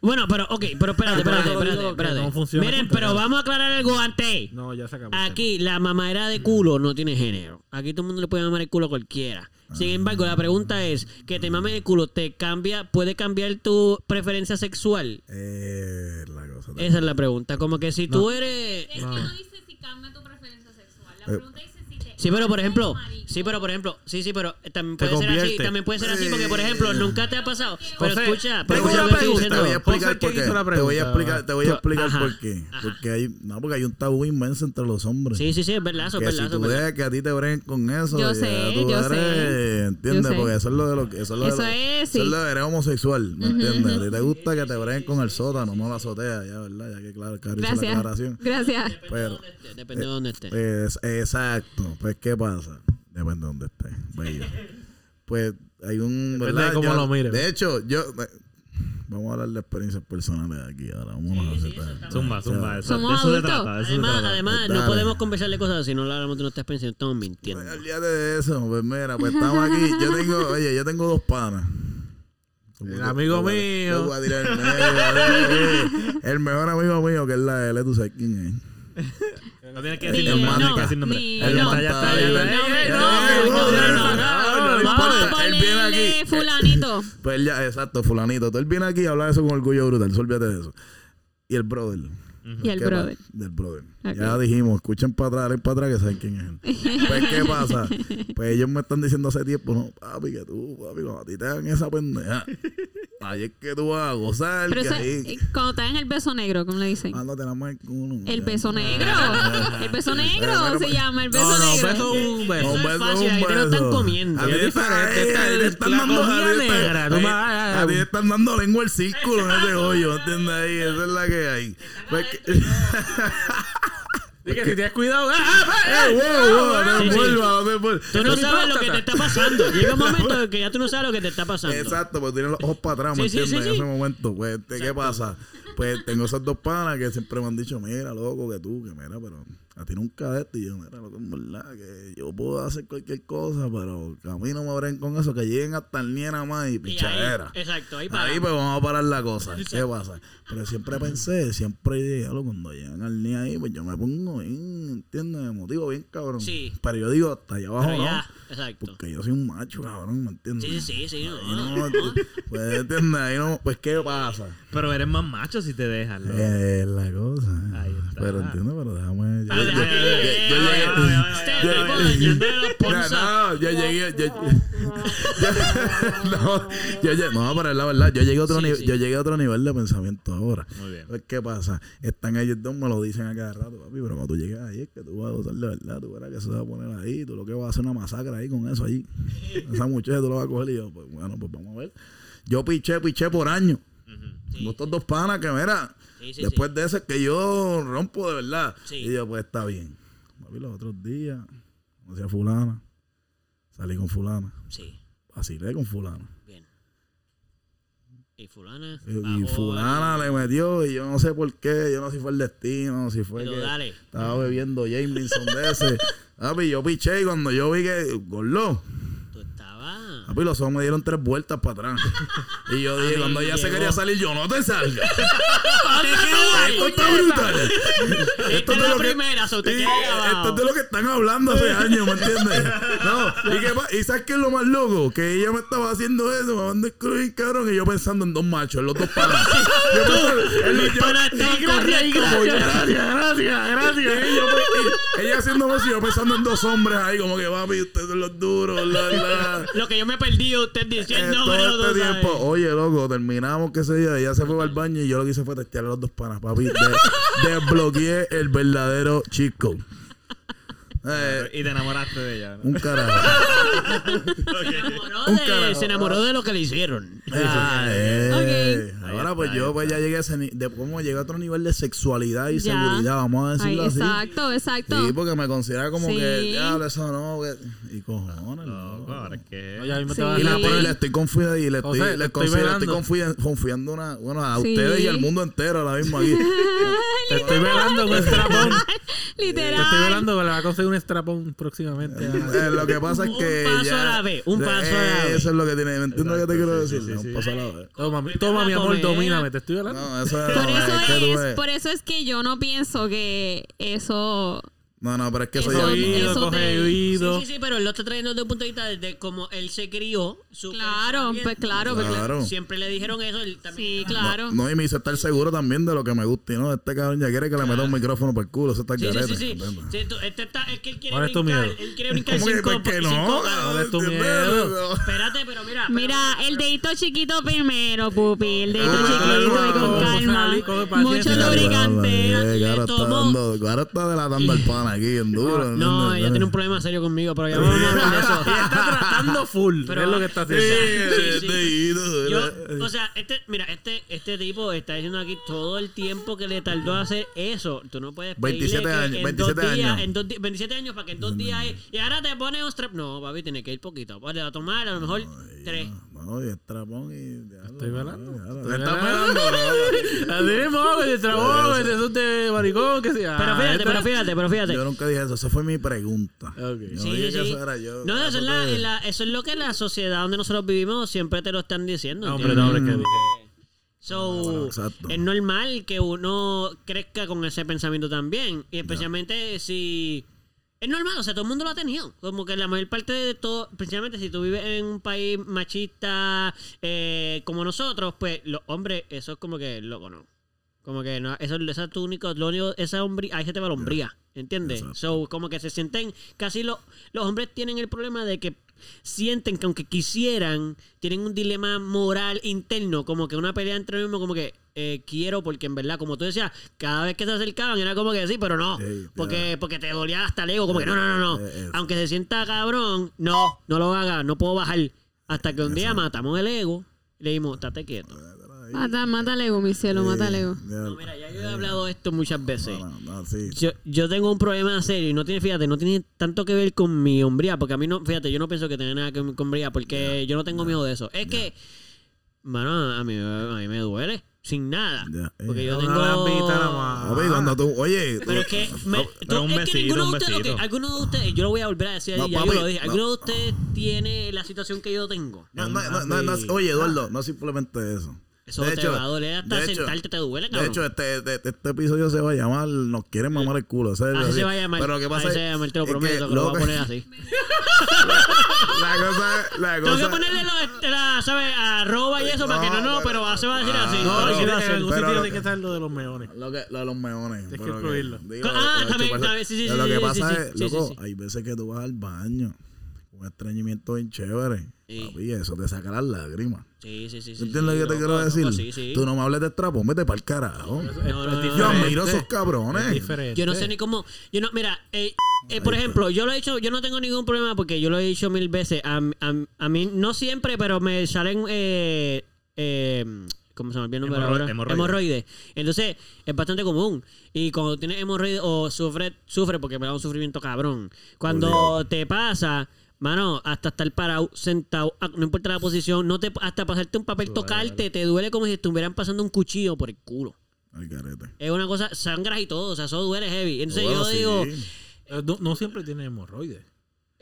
Bueno, pero, ok, pero espérate, espérate, espérate, espérate. no funciona Miren, pero vamos a aclarar algo antes. No, ya se acabó. Aquí la mamadera de culo no tiene género. Aquí todo el mundo le puede mamar el culo a cualquiera. Sin embargo, la pregunta es, que te mames el culo, ¿te cambia, puede cambiar tu preferencia sexual? Eh, la cosa. Esa es la pregunta. Como que si tú eres... Es que no dice si cambia tu preferencia sexual. La Eh. pregunta te. Sí, pero por ejemplo, sí, pero por ejemplo, sí, sí, pero también Te puede ser así, también puede ser así, porque por ejemplo, nunca te ha pasado. Pero José, escucha, te pero voy escucha a lo que estoy preguntar, Te voy a explicar José, por ¿quién hizo la qué. Te voy a explicar, te voy a explicar Ajá, por qué. ajá. Porque hay, no, porque hay un tabú inmenso entre los hombres. Sí, sí, sí, es verdad, eso es que verdad, si tú verdad. que a ti te breguen con eso, Yo ya sé, tú yo eres, sé. ¿entiendes? Yo sé. Porque eso es lo de lo que eso es lo Eso de lo, es, eso es sí. lo de eres homosexual, ¿me entiendes? A ti te gusta que te breguen con el sótano, no la azotea, ya, ¿verdad? Ya que claro, Cari hizo la Gracias. aclaración. Gracias. Pero Depende de dónde esté. pues, exacto, pues ¿qué pasa? Depende de dónde esté, bello. Pues hay un, de cómo Yo- lo mires. De hecho, yo eh, vamos a hablar de experiencias personales aquí ahora, vamos a hacer Zumba, zumba. Eso, Somos de eso se adultos. trata. de eso se Además, trata. además no Dale. podemos conversarle cosas si no le hablamos de nuestra experiencia, estamos mintiendo. Pues, olvídate de eso, pues mira, pues estamos aquí. Yo tengo, oye, yo tengo dos panas. El amigo voy a- mío. yo voy a tirar el medio, El mejor amigo mío, que es la L, tú sabes quién es. No tienes que decir nombre. No, está ahí. No, no, no. Pues él viene aquí. Fulanito. Pues ya, exacto, fulanito. Tú él viene aquí y habla de eso con orgullo brutal. Olvídate de eso. Y el brother. Y el brother. Del brother. Ya dijimos, escuchen para atrás, para atrás que saben quién es él. pues, ¿qué pasa? Pues ellos me están diciendo hace tiempo, no, papi, que tú, papi, cuando a ti te hagan esa pendeja, ahí es que tú vas a gozar, Pero que eso, ahí... eh, cuando te dan el beso negro, ¿cómo le dicen? Ándate la mano el culo. El beso negro. El beso negro se llama, el beso No, no, negro. beso un beso. Un es beso, fácil, un ahí te lo están beso. comiendo. A ti te dando- negra, A te están dando lengua el círculo en ese hoyo, ¿entiendes? Ahí, esa es la que hay. Dije, si tienes cuidado. ¡ah, ah, ¡Eh, wow, wow! Te envuelvas. Tú no sabes lo que te está pasando. Llega un momento en que ya tú no sabes lo que te está pasando. Exacto, pues tienes los ojos para atrás, ¿me entiendes? en ese momento. Pues, este, ¿qué pasa? Pues tengo esos dos panas que siempre me han dicho, mira, loco, que tú, que mira, pero a ti nunca de esto. Y yo, mira, loco, en verdad, que yo puedo hacer cualquier cosa, pero que a mí no me abren con eso, que lleguen hasta el niena más y Y ahí- pichadera. exacto, ahí para. Ahí pues vamos a parar la cosa. ¿Qué pasa? Pero siempre pensé, siempre dije, "Diablo, cuando llegan al niño ahí, pues yo me pongo bien, ¿entiendes? Me motivo bien, cabrón. Sí. Pero yo digo, hasta allá abajo Pero no. ya, exacto. Porque yo soy un macho, cabrón, ¿me entiendes? Sí, sí, sí. Ahí no, no, no. pues, ¿entiendes? Ahí no, pues, ¿qué pasa? Pero eres más macho si te dejas. ¿no? Es la cosa. Ahí está. Pero entiendo, pero déjame. Yo- Ah, llegué- yo- Este llegué. No, pero es la verdad, yo llegué a otro nivel, yo llegué a otro nivel de pensamiento ahora. Muy bien. Pues, ¿qué pasa? Están ellos dos, me lo dicen a cada rato, papi, pero cuando tú llegas ahí es que tú vas a gozar de verdad, tú verás que se va a poner ahí, tú lo que vas a hacer una masacre ahí con eso ahí. Esa muchacha tú lo vas a coger y yo, pues bueno, pues vamos a ver. Yo piché, piché por año. Con estos dos panas que, mira, Sí, sí, después de ese es que yo rompo de verdad. Y yo, pues está bien. Papi, los otros días, conocí a fulana, salí con fulana, Sí, vacilé con fulana. bien. Y fulana. Y, fulana le metió y yo no sé por qué, yo no sé si fue el destino, si fue Pero que dale. estaba bebiendo Jameson de ese. Papi, yo piché y cuando yo vi que, estabas. Papi, los ojos me dieron tres vueltas para atrás. Y yo dije, cuando ella se quería salir, yo no te salgas. ¡Te quedas ahí! Esto está brutal. Esta es de la lo que- primera, esto es de lo que están hablando hace años, ¿me entiendes? No, y, qué pa- y ¿sabes qué es lo más loco? Que ella me estaba haciendo eso, me mandó el cabrón, y yo pensando en dos machos, en los dos panas. Gracias, gracias, gracias. Yo, pues, ella haciendo eso y yo pensando en dos hombres ahí, como que papi, ustedes son los duros, la, la. Lo que yo me perdí, usted Eh, diciendo, todo pero este sabes. tiempo, oye, loco, terminamos que ese día, ella se fue al baño y yo lo que hice fue testear a los dos panas, papi. De- desbloqueé el verdadero chico. Eh, Y te enamoraste de ella. ¿no? un carajo. Se enamoró, Un de, carajo. se enamoró de lo que le hicieron. Ah, eh. Ok. Ahora pues está, yo pues ya llegué a ese de cómo llegué a otro nivel de sexualidad y Ya. seguridad, vamos a Ay, decirlo así. exacto, exacto. Sí, porque me considera como Sí. que ya eso no, que- y cojones, No, no. ahora es que. No, ya mismo Sí. te vas a Y le estoy, por le el- estoy confiando y le estoy, José, le estoy considero- velando. estoy confia- confiando una, bueno, a Sí. ustedes y al mundo entero ahora mismo aquí. Te estoy velando en un estrapón. Te estoy Literal. velando le va a conseguir strapón próximamente. Eh, lo que pasa es Un que. paso ya- a la vez, un Eh, paso a la vez. Eso es lo que tiene. ¿Me entiendes lo que te quiero sí, decir? sí, Un sí. paso a la vez. Toma, mi- toma mi amor, domíname. Te estoy velando. No, eso es. Por no, eso es por eso es que yo no pienso que eso. No, no, pero es que eso Eso- ya. Oído, coge te- oído. Sí, sí, sí, pero él lo está trayendo desde un punto de vista de cómo él se crió. su Claro, pues claro, porque- Claro. Siempre le dijeron eso. Él también Sí, claro. No, y me hizo estar seguro también de lo que me gusta. Y no, este cabrón ya quiere que le meta un micrófono por el culo. Eso está Sí, sí, sí, sí. Sí, tú- este está, es que él quiere ¿Cuál es tu brincar. no? ¿Cuál es tu miedo? Espérate, pero mira. pero- Mira, el dedito chiquito primero, pupi. El dedito Ah, chiquito y con ¿cómo calma. Mucho lubricante. Eh, Le Ahora está, tomó- dando, ahora está delatando al pan aquí en duro. No, ella tiene un problema serio conmigo, pero ya vamos a hablar de eso. Ella está tratando full. Pero- es lo que está haciendo. Eh, Sí, sí. dedito, Yo, ¿verdad? o sea, este, mira, este, este tipo está diciendo aquí todo el tiempo que le tardó a hacer eso. Tú no puedes pedirle 27 que años, en 27 dos días, años. en dos di- 27 años para que en dos días y ahora te pones un strap. No, papi, tiene que ir poquito. Pues le va a tomar a lo mejor tres. No, y es trapón y. ya Estoy velando. Te está velando. Así mismo, que te asuste maricón, que sea. Pero fíjate, pero fíjate, pero ¿no? fíjate. Yo nunca dije eso. Esa fue mi pregunta. Yo Sí, no dije sí, que eso era yo. No, eso es, la, te- la- eso es lo que la sociedad donde nosotros vivimos siempre te lo están diciendo. No, hombre, ¿entiendes? no, hombre, que So, bueno, exacto. es normal que uno crezca con ese pensamiento también. Y especialmente si. Es normal, o sea, todo el mundo lo ha tenido. Como que la mayor parte de todo, principalmente si tú vives en un país machista eh, como nosotros, pues los hombres, eso es como que loco, ¿no? Como que no, eso, es tu único, lo único, esa hombría, hay gente que va la hombría, ¿entiendes? Exacto. So, como que se sienten, casi lo- los hombres tienen el problema de que sienten que aunque quisieran, tienen un dilema moral interno, como que una pelea entre ellos mismos, como que eh, quiero, porque en verdad, como tú decías, cada vez que se acercaban era como que sí, pero no, Sí, porque, porque te dolía hasta el ego, como que no, no, no, no, Eh, eh, aunque se sienta cabrón, no, no lo haga, no puedo bajar, hasta que un día matamos el ego y le dijimos, estate quieto. Mata, mata al ego, mi cielo, mata al ego. No, mira, ya yo he hablado de esto muchas veces. No, no, sí. Yo, yo tengo un problema serio y no tiene, fíjate, no tiene tanto que ver con mi hombría, porque a mí no, fíjate, yo no pienso que tenga nada que ver con hombría, porque yo no tengo miedo de eso. Es que, mano, a mí, a mí me duele, sin nada. Ya, eh. Porque yo Una tengo... lambita más. Papi, cuando tú. Oye. Pero es que, me, No, tú- un es que ninguno de ustedes, ok, besito. alguno de ustedes, yo lo voy a volver a decir, No, ya yo papi, lo dije, no. alguno de ustedes tiene la situación que yo tengo. No, no, no, no, no, oye, Eduardo, no simplemente eso. Eso De te hecho- va a doler hasta de hecho- sentarte, te duele, De cabrón. hecho, este, este, este episodio se va a llamar Nos quieren mamar el culo. ese es así así. se va a llamar. Pero lo que pasa así es, se llama, te lo es prometo, que, lo lo voy a poner así. La cosa, la Tengo que cosa. ponerle la, la, ¿sabes? Arroba y eso para que no, no, pero va- se va a decir así. No, pero no, sí no, va a en ser. algún Pero lo tiene que- que estar lo de los meones. Lo, que, lo de los meones. Tienes que pero incluirlo. Ah, lo de también, también, sí, sí, Lo sí, que sí, pasa sí, es, sí, sí, loco, sí. hay veces que tú vas al baño un estreñimiento bien chévere. Sí. Papi, eso te saca las lágrimas. Sí, sí, sí. sí, ¿Entiendes sí, lo que te loco, quiero decir? loco, Sí, sí. Tú no me hables de trapo, vete para el carajo. No, no, no, Yo admiro a esos Es cabrones. diferente. Yo no sé ni cómo. Yo no, mira, eh, eh, por ejemplo, yo lo he hecho, yo no tengo ningún problema porque yo lo he dicho mil veces. A, a, a mí, no siempre, pero me salen. Eh, eh, ¿Cómo se me olvidó el nombre Hemorro- ahora? hemorroides. Hemorroides. Entonces, es bastante común. Y cuando tienes hemorroides o sufre, sufre porque me da un sufrimiento cabrón. Cuando te pasa, mano, hasta estar parado, sentado, ah, no importa la posición, no te, hasta pasarte un papel, tocarte, te duele como si estuvieran pasando un cuchillo por el culo. Ay, carete. Es una cosa, sangras y todo, o sea, eso duele heavy. Entonces Bueno, yo sí. digo, Eh, No, no siempre tiene hemorroides.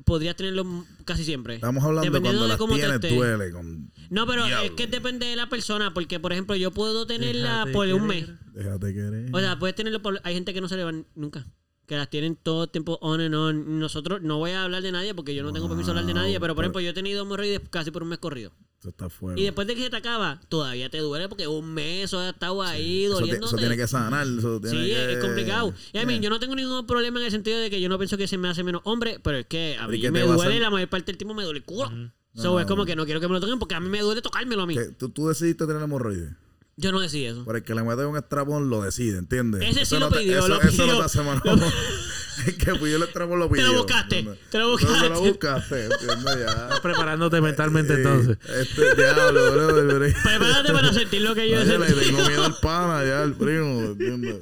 podrías tenerlo casi siempre. Estamos hablando Dependiendo cuando de las cómo tienes, esté. duele. Con... No, pero es que depende de la persona, porque por ejemplo yo puedo tenerla Déjate por un mes. Déjate querer. O sea, puedes tenerlo por... Hay gente que no se le van nunca. Que las tienen todo el tiempo on and on. Nosotros, no voy a hablar de nadie porque yo no tengo permiso de hablar de nadie, pero por ejemplo yo he tenido hemorroides casi por un mes corrido. Eso está fuerte. Y después de que se te acaba, todavía te duele porque un mes eso ha estado ahí ti- doliendo. eso tiene que sanar. Eso tiene Sí, que... es complicado. Y a mí, Eh. yo no tengo ningún problema en el sentido de que yo no pienso que se me hace menos hombre, pero es que a ¿Y mí me duele, hacer? la mayor parte del tiempo me duele el culo. So, No, es como que no quiero que me lo toquen porque a mí me duele tocármelo a mí. Tú, tú decidiste tener hemorroides. Yo no decidí eso. Por el que le mete un estrapón lo decide, ¿entiendes? Ese sí Eso lo no te- pidió, eso, lo eso pidió. no te hace mano. El que pidió el estrapón lo Te pidió. lo buscaste, ¿entiendes? te lo Entonces, buscaste. lo buscaste, ¿entiendes? Ya. Estás preparándote mentalmente Sí, entonces. Este diablo, bro. bro. Prepárate para sentir lo que yo Vaya, le sentí. tengo miedo al pana ya, al primo, ¿entiendes?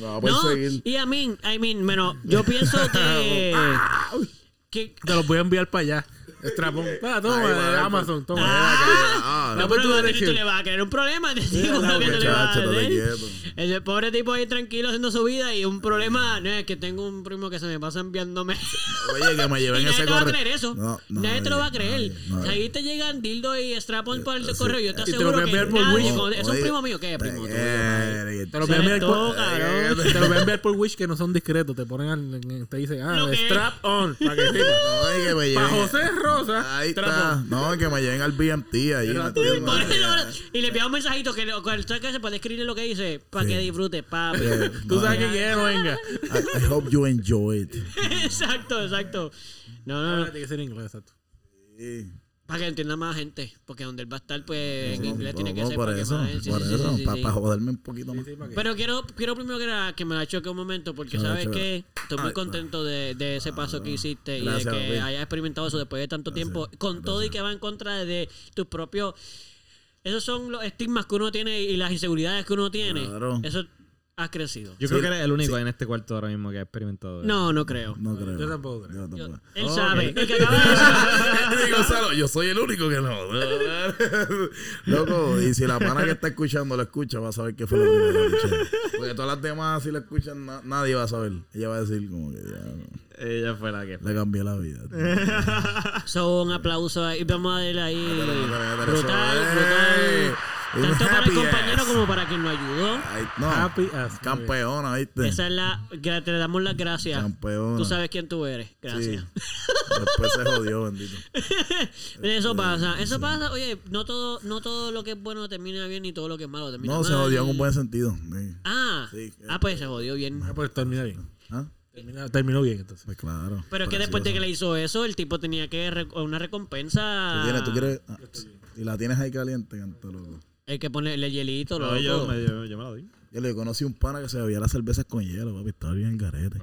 Me va a No, perseguir. y a mí, I mean, bueno, yo pienso que... que Te los voy a enviar para allá. Estrapón. Ah, toma, de pues. Amazon, toma. Ah, No, no, pero tú tú, le vas a creer un problema. Te digo la que tú le vas a hacer. El pobre tipo ahí tranquilo haciendo su vida y un problema. No es que tengo un primo que se me pasa enviándome. Oye, que me lleven nadie ese te va a correo. creer eso. No, nadie te lo va a nadie, creer. nadie, nadie. ahí te llegan dildo y strap-on por el correo. Yo te lo aseguro que nadie. Es un primo mío. ¿Qué primo eh, Te lo voy a enviar por-. Te lo voy a enviar por Wish que no son discretos. Te ponen te dice, ah, Lo strap on. Para que sepas. Para. José Rosa, Ahí está. No, que me lleven al BMT ahí. Por eso, Y le envía un mensajito que le- con el track que se puede escribirle lo que dice para Sí. que disfrute, papi. Eh, Tú no, sabes que quiere, no venga. I, I hope you enjoy it. exacto, exacto. No, no, no. Tiene que ser en inglés, exacto. Sí. Para que entienda más gente. Porque donde él va a estar, pues en inglés no, tiene que no, ser por para que más. sí, por sí, sí, eso, sí, para sí. joderme un poquito más. Pero quiero, quiero primero que, nada que me la choque un momento, porque sabes choque. que estoy muy Ay, contento de, de ese paso que hiciste y de que hayas experimentado eso después de tanto tiempo, con todo y que va en contra de tus propios. Esos son los estigmas que uno tiene y las inseguridades que uno tiene. Claro. Eso has crecido. Yo Sí, creo que eres el único en este cuarto ahora mismo que ha experimentado. eso. No, no creo. No creo. Yo tampoco creo. Yo tampoco. Él Oh, sabe. El que acaba de Gonzalo, yo soy el único que no. Loco, y si la pana que está escuchando lo escucha, va a saber qué fue lo que le escuché. Porque todas las demás, si la escuchan, na- nadie va a saber. Ella va a decir como que ya Ella fue la que. le cambié la vida. So, un aplauso ahí. Vamos a darle ahí. Brutal, brutal. Tanto para el compañero como para quien lo ayudó. no, Happy as. campeona, ¿viste? Esa es la. que Te damos las gracias. Campeona. Tú sabes quién tú eres. Gracias. Sí. Después se jodió, bendito. Eso pasa. Eso pasa. Oye, no todo, no todo lo que es bueno termina bien ni todo lo que es malo termina No, mal. se jodió en un buen sentido. Sí. Ah, Sí. ah, pues se jodió bien. Ah, pues termina bien. ¿Ah? Terminó bien, entonces. Pues claro. Pero es que después de que le hizo eso, el tipo tenía que re- una recompensa. ¿Tú, tienes, tú quieres. ah, y la tienes ahí caliente, canto, loco. El que pone el hielito, No, loco. yo, me, yo, yo me la. Yo le conocí un pana que se bebía las cervezas con hielo, papi. Estaba bien el garete.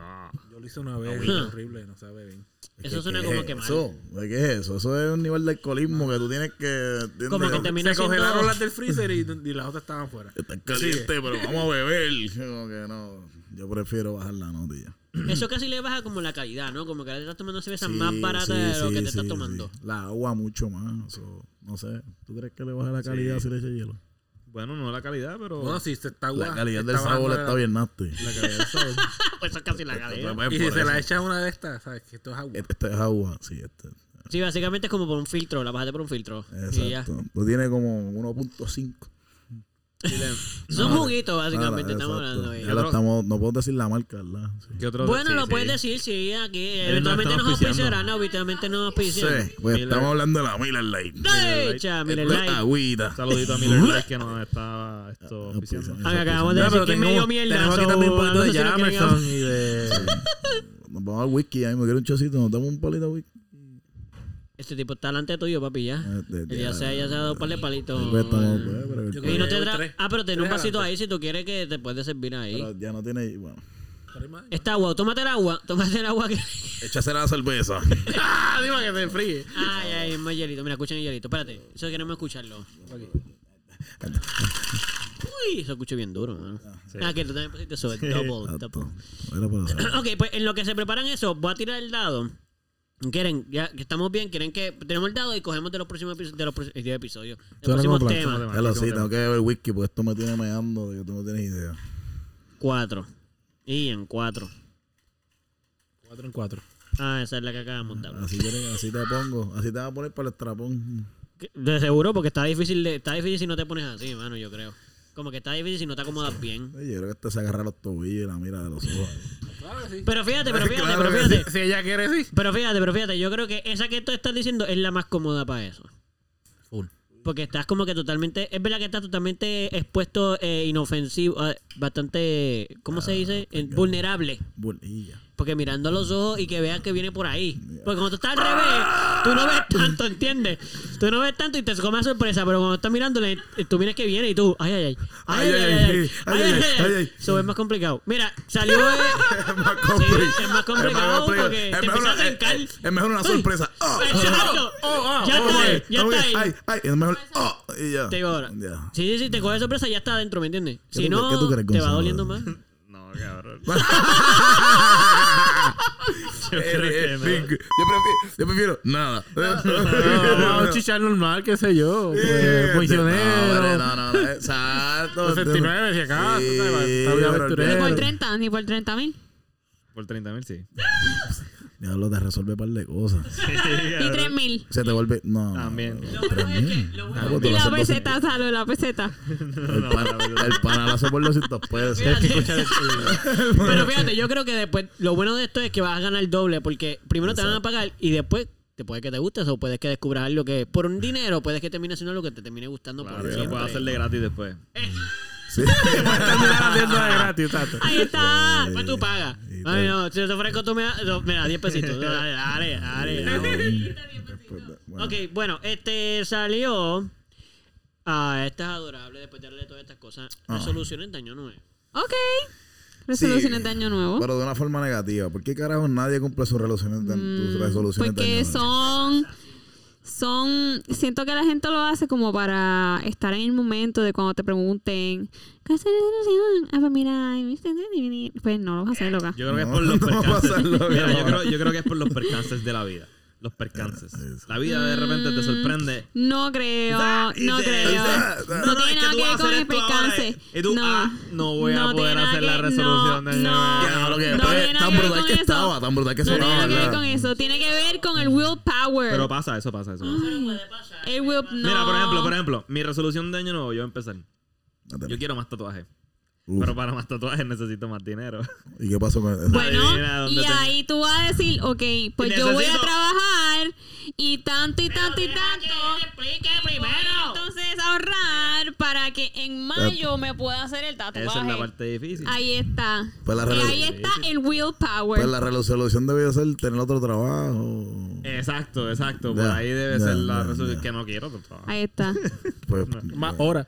Yo lo hice una vez, horrible, no sabe bien. Eso ¿Qué- suena como es que mal. Eso? ¿De ¿Qué es eso? Eso es un nivel de alcoholismo que tú tienes que. ¿entiendes? Como que termina Se siendo. congelaron las del freezer y, y las otras estaban fuera. Está caliente, pero vamos a beber. Como que no. Yo prefiero bajar la ya. Eso casi le baja como la calidad, ¿no? Como que ahora te estás tomando cerveza Sí, más barata sí, de lo sí, que te estás sí, tomando. sí. La agua mucho más. No sé. ¿Tú crees que le baja la calidad si le echa hielo? Bueno, no la calidad, pero. No, si se está La agua. calidad del sabor bajando está la- bien nasty. La calidad del sabor. pues eso es casi la calidad. Y si se la eso. echa una de estas, ¿sabes? Que esto es agua. Este es agua, sí, este. Sí, básicamente es como por un filtro, la bajaste por un filtro. Y ya. Exacto. Tú tienes como 1.5. Son juguitos, Nada, básicamente, estamos hablando ahí. Estamos, no puedo decir la marca, ¿verdad? Sí. Bueno, sí, lo sí. puedes decir, sí, aquí. Eventualmente nos auspiciando. auspiciarán, no, eventualmente nos auspiciarán. Sí, pues Miller. estamos hablando de la Miller Lite. ¡Ay, cha, Miller es Lite! Agüita. Un saludito a Miller Lite que nos está esto, auspiciando. Ah, acabamos de decir que medio mierda. tenemos aquí también un poquito de Jamerson y de... Nos vamos al whisky ahí, me quiero un chocito, nos damos un palito de whisky. Este tipo está delante tuyo, papi, ya. De- ya se, ya se ha dado un par de palitos. Pues estamos, pues, pero, Yo Y no te Llevo tra- tres. Ah, pero tiene un vasito adelante. ahí si tú quieres que te puedes servir ahí. pero ya no tiene, bueno. Esta agua, tómate el agua, tómate el agua que. Échase la cerveza. ¡Ah! Dime que se fríe. Ay, ay, más hielito. Mira, escuchen el hielito. Espérate, eso queremos escucharlo. Uy, eso escucho bien duro. Ah, que tú también pusiste eso, double, double. Eso. Ok, pues en lo que se preparan eso, voy a tirar el dado. ¿Quieren? Ya que estamos bien, ¿quieren que tenemos el dado y cogemos de los próximos episodios, de los eh, episodios, de los Suena como próximos plan. temas? Ya lo sí, tengo que beber whisky, porque esto me tiene meando que tú no tienes idea. Cuatro. Y en cuatro. Cuatro en cuatro. Ah, esa es la que acabamos de dar. Así, así te pongo, así te vas a poner para el estrapón. De seguro, porque está difícil de, está difícil si no te pones así, mano, yo creo. Como que está difícil si no te acomodas bien. Yo creo que este se agarra los tobillos y la mira de los ojos. Claro que sí. Pero fíjate, pero fíjate, Claro pero fíjate. Si ella quiere, sí. Pero fíjate, pero fíjate, yo creo que esa que tú estás diciendo es la más cómoda para eso. Full. Porque estás como que totalmente, es verdad que estás totalmente expuesto, eh, inofensivo, eh, bastante, ¿cómo se dice? Eh, vulnerable. Bolilla. Porque mirando a los ojos y que veas que viene por ahí. Porque cuando tú estás al revés, tú no ves tanto, ¿entiendes? Tú no ves tanto y te come a sorpresa, pero cuando estás mirándole, eh, tú miras que viene y tú, ay, ay, ay. Ay, ay, ay, ay. Ay, ay, ay, ay. Eso es más complicado. Mira, salió. eh, Es más Sí, complicado. es más complicado porque te empieza a trencar. Es, es mejor una sorpresa. Oh, Exacto. oh, Ya oh, está ahí, ya está ahí. Ay, ay, es mejor. Oh, y ya. Te digo ahora. Sí, sí, sí, te coge sorpresa, ya está adentro, ¿me entiendes? ¿Qué Si no, te va doliendo más. No, cabrón. creo que no. Yo prefiero, yo prefiero nada. A un chichar normal, qué sé yo. Pues, Misionero. No, no, no, exacto. 69, si acaso. Sí. Ni por Pero- 30, ni por 30 mil. Por 30 mil, sí. Diablo, te resuelve un par de cosas. Y 3 mil. Se te vuelve. No. También. no, tres mil. Ah, Y lo la peseta, salo, la peseta. El, pan- el panalazo por 200 pesos. Pero fíjate, yo creo que después, lo bueno de esto es que vas a ganar el doble, porque primero te van a pagar y después te puede que te guste o puedes que descubras algo que por un dinero puedes que termine haciendo lo que te termine gustando Claro, por lo siempre. puedo hacer de gratis después. Sí. Terminar haciendo de gratis, exacto. Ahí está. Después tú pagas. Ay, no, si te ofrezco tú me das, no, mira, 10 pesitos. Dale, dale, dale. Bueno, Ok, bueno, este salió. Ah, este es adorable después de darle todas estas cosas. Ah. Resoluciones de año nuevo. Ok. Resoluciones Sí, de año nuevo. Pero de una forma negativa. ¿Por qué carajo nadie cumple sus resoluciones de, tus resoluciones de Porque año nuevo? son. Son. Siento que la gente lo hace como para estar en el momento de cuando te pregunten. ¿Qué es la resolución? Ah, pues mira, pues no lo vas a hacer, loca. Yo creo que es No, por los no va a percances. pasarlo, Mira, no. yo creo, yo creo que es por los percances de la vida. Los percances. La vida de repente te sorprende. No creo, no creo. No, No no, tiene nada que ver con el percance. Y tú, No. ah, no voy a poder hacer la resolución no, de año no. nuevo. Ya, lo que- No pero tiene es nada tan que ver brutal con que eso. estaba, tan brutal que No tiene sonaba, nada que ver con eso. Tiene que ver con el willpower. Pero pasa, eso pasa, eso pasa. el will, no. Mira, por ejemplo, por ejemplo, mi resolución de año nuevo, yo voy a empezar. Yo quiero más tatuajes. Uf. Pero para más tatuajes necesito más dinero. ¿Y qué pasó con eso? Bueno, y tengo- ahí tú vas a decir, ok, pues yo voy a trabajar y tanto y tanto y tanto. explique Entonces ahorrar para que en mayo me pueda hacer el tatuaje. Esa es la parte difícil. Ahí está. Pues la Y ahí está el willpower. Pues la resolución debía ser tener otro trabajo. Exacto, exacto. Por ahí debe ya, ser la resolución ya. que no quiero otro trabajo. Ahí está. Pues, Más horas.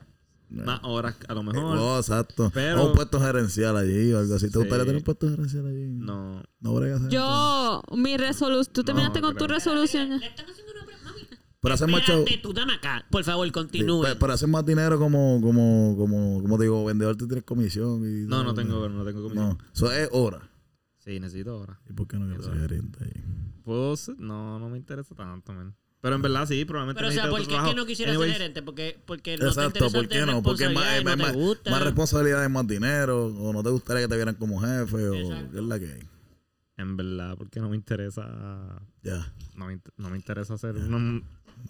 Más horas a lo mejor. Oh, exacto. Pero- O un puesto gerencial allí o algo así. ¿Te Sí. gustaría tener un puesto gerencial allí? No. No bregas eso. Yo, mi resolución. ¿Tú terminaste con tu resolución? Le están haciendo una pregunta, mami. Pero hacer más chavo. Tú dame acá. Por favor, continúe. Pero, pero hacer más dinero como, como, como, como te digo, vendedor tú tienes comisión. Y No, no tengo, no tengo comisión. No, eso es hora. Sí, necesito horas. ¿Y por qué no quieres ser gerente ahí? Puedo ser- No, no me interesa tanto, man. Pero en verdad sí, probablemente Pero, o sea, ¿por qué es que no quisiera Anyways, ser gerente? Porque, porque no te Exacto, ¿por qué no? Porque más, responsabilidades, más, no te más, gusta. más responsabilidades, más dinero, o no te gustaría que te vieran como jefe, o Exacto. qué es la que hay. En verdad, porque no me interesa... Ya. No me, no me interesa ser un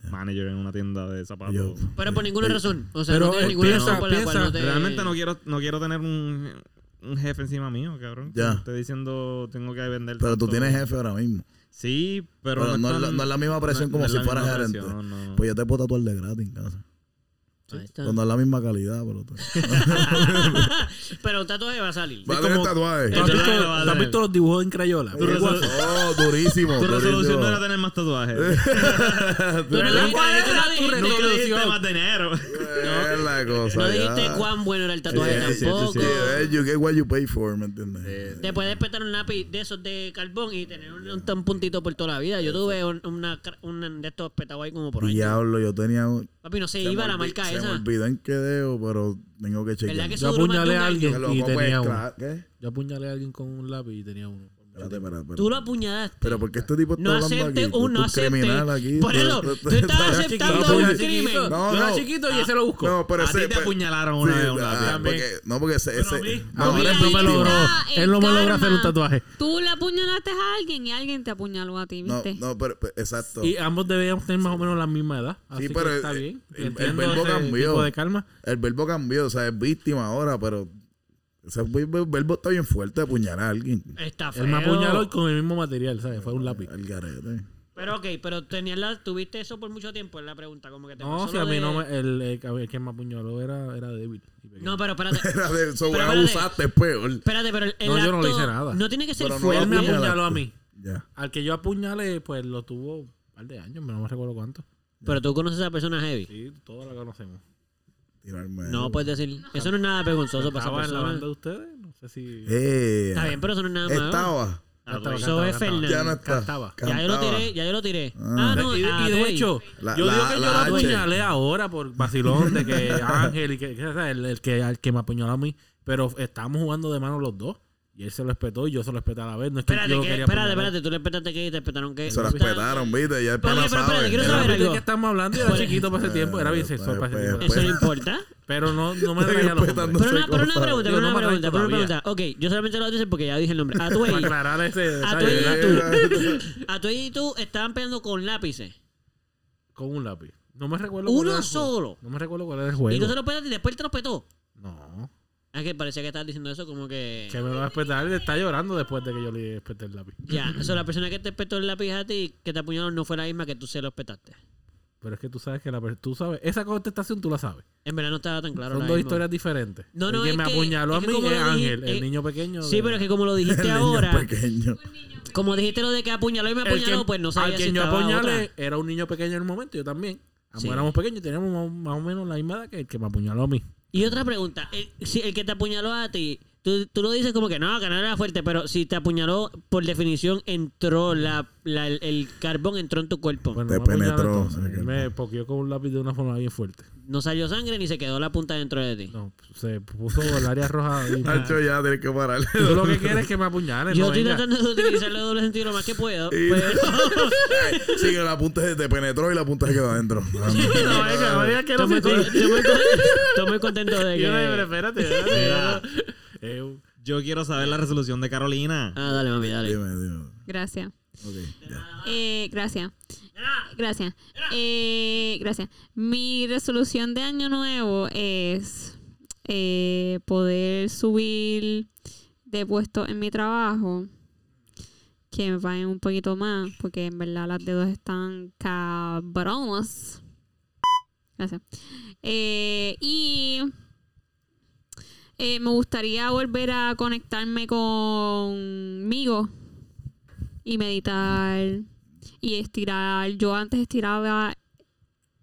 manager en una tienda de zapatos. Yo- Pero por ninguna razón. O sea, Pero, no tienes eh, ninguna piensa- razón por la cual no te... Realmente no quiero, no quiero tener un, un jefe encima mío, cabrón. Ya. esté diciendo tengo que vender Pero tú tanto. tienes jefe ahora mismo. Sí, pero, Pero no, es tan- la, no es la misma presión no- como no es si misma gerente. presión, no, no. Pues yo te puedo tatuar de gratis en casa. Ahí está. Cuando es la misma calidad, pero... tú- Pero un tatuaje va a salir. Va a como- tener tatuaje. ¿Tú has visto, no tú has visto los dibujos en Crayola? Tu Oh, durísimo. Tu resolución no era tener más tatuajes. Tú no dijiste- ¿Cuál era no tu dijiste- Nunca dijiste resolución? más dinero. Es la cosa. No ya. dijiste cuán bueno era el tatuaje Sí, tampoco. sí. Sí, eh, you get what you pay for, ¿me entiendes? Te puedes petar un lápiz de esos de carbón y tener un, un, un puntito por toda la vida. Yo tuve un, una, cra- un de estos petados ahí como por ahí. Diablo, yo tenía un... Papi, no se, iba la marca Se me esa. olvidó en qué dedo, pero tengo que chequear. ¿Verdad que Yo apuñalé a alguien y pues, tenía uno. claro, ¿Qué? Yo apuñalé a alguien con un lápiz y tenía uno. Espérate, espérate, espérate. Tú lo apuñalaste. Pero ¿por qué este tipo está no hablando acepte aquí? un no acepte. criminal aquí. Por eso, tú- tú estás aceptando un crimen. No, yo era no. chiquito y ese lo buscó. No, pero A ese... ti te pues- apuñalaron una sí, vez un ah, porque, no, porque ese... ese a no, a ahora él es no me logró. Él no me logró hacer un tatuaje. Tú le apuñalaste a alguien y alguien te apuñaló a ti, No, ¿viste? no, pero, pero- exacto. Y ambos debíamos tener más o menos la misma edad. Así pero que está bien. el- verbo cambió. de calma. El verbo cambió, o sea, es víctima ahora, pero... Ese verbo, verbo está bien fuerte de apuñalar a alguien. Está feo. Él me apuñaló con el mismo material, ¿sabes? Fue un lápiz. El garete. Pero ok, pero tenías la, tuviste eso por mucho tiempo es la pregunta. Como que te No, pasó si a mí de- no me, el, el, el que me apuñaló era, era débil. No, pero espérate. Era de eso, Pero abusaste, peor. Espérate, pero el, el No, yo no le hice nada. No tiene que ser Pero no Él me fuerte. apuñaló a mí. Ya. Al que yo apuñalé, pues lo tuvo un par de años, no me recuerdo cuánto. pero tú conoces a esa persona heavy. Sí, todos la conocemos. Tirarme. No puedes decir. Eso no es nada vergonzoso para esa ¿Estaba en la persona. banda de ustedes? No sé si... Eh, Está bien, pero eso no es nada malo. Estaba. Cantaba, Eso es. Fernan. Ya no está. Cantaba. Ya yo lo Cantaba. tiré, ya yo lo tiré. Ah. Ah, no, y, ah, y de hecho, La- yo la- digo que yo la lo H. apuñalé ahora por vacilón de que Ángel y que, el, el que, al que me apuñaló a mí, pero estábamos jugando de mano los dos. Y él se lo espetó y yo se lo espeté a la vez. No es que Espérate, yo lo que, quería espérate, espérate. Tú le espetaste que y te espetaron que. Se lo respetaron, ¿viste? Ya el pana sabe. quiero Era saber algo. que estamos hablando y era Pues- chiquito para ese tiempo. Era bien Pues, sexual para ese pues, tiempo. Eso no importa. Pero no, no me traía los nombres. Pero una, pero una pregunta, pero una pregunta, pero una pregunta. Ok, yo solamente lo dicen porque ya dije el nombre. A tu y y tú. A tu y tú estaban peleando con lápices. Con un lápiz. No me recuerdo cuál era Uno el juego. solo. No me recuerdo cuál era el Y juego. tú se lo petaste y después te lo petó. No. Es que parecía que estabas diciendo eso como que. Que me lo va a espetar. Él está llorando después de que yo le espeté el lápiz. Ya, eso la persona que te petó el lápiz a ti, que te apuñaló, no fue la misma que tú se lo petaste. Pero es que tú sabes que la tú sabes, esa contestación tú la sabes. En verdad no estaba tan claro. Son dos historias diferentes. No, el no, que es me que- apuñaló es a que mí es Ángel, el eh, niño pequeño. Sí, de- pero es que como lo El dijiste niño ahora, pequeño. como dijiste lo de que apuñaló y me el apuñaló, que, pues no al sabía que si yo estaba apuñalé otra. era un niño pequeño en el momento, yo también. Ambos Sí. éramos pequeños y teníamos más, más o menos la misma edad que el que me apuñaló a mí. Y otra pregunta, si el que te apuñaló a ti, tú, tú lo dices como que no, que no era fuerte, pero si te apuñaló, por definición entró, la, la- el, el carbón entró en tu cuerpo. Bueno, Te me apuñaló penetró, entonces. que- Me poqueó con un lápiz de una forma bien fuerte. No salió sangre ni se quedó la punta dentro de ti. No, se puso el área roja. y- Nacho ya tiene que parar. Tú lo que quieres es que me apuñalen. Yo no estoy venga. tratando de utilizarle doble sentido lo más que puedo. Y- pero- Sí, que la punta se te penetró y la punta se quedó adentro. No, venga, no digas que no Estoy muy, estoy muy con- estoy muy contento de Yo no, pero que... espérate, espérate. Mira. Eh, Yo quiero saber la resolución de Carolina. Ah, dale, mami, dale. Dime, dime. Gracias. Ya. Eh, gracias. Gracias. Eh, gracias. Mi resolución de año nuevo es eh, poder subir de puesto en mi trabajo. Que me paguen un poquito más. Porque en verdad las deudas están cabronas. Gracias. Eh, y eh, me gustaría volver a conectarme conmigo y meditar y estirar. Yo antes estiraba,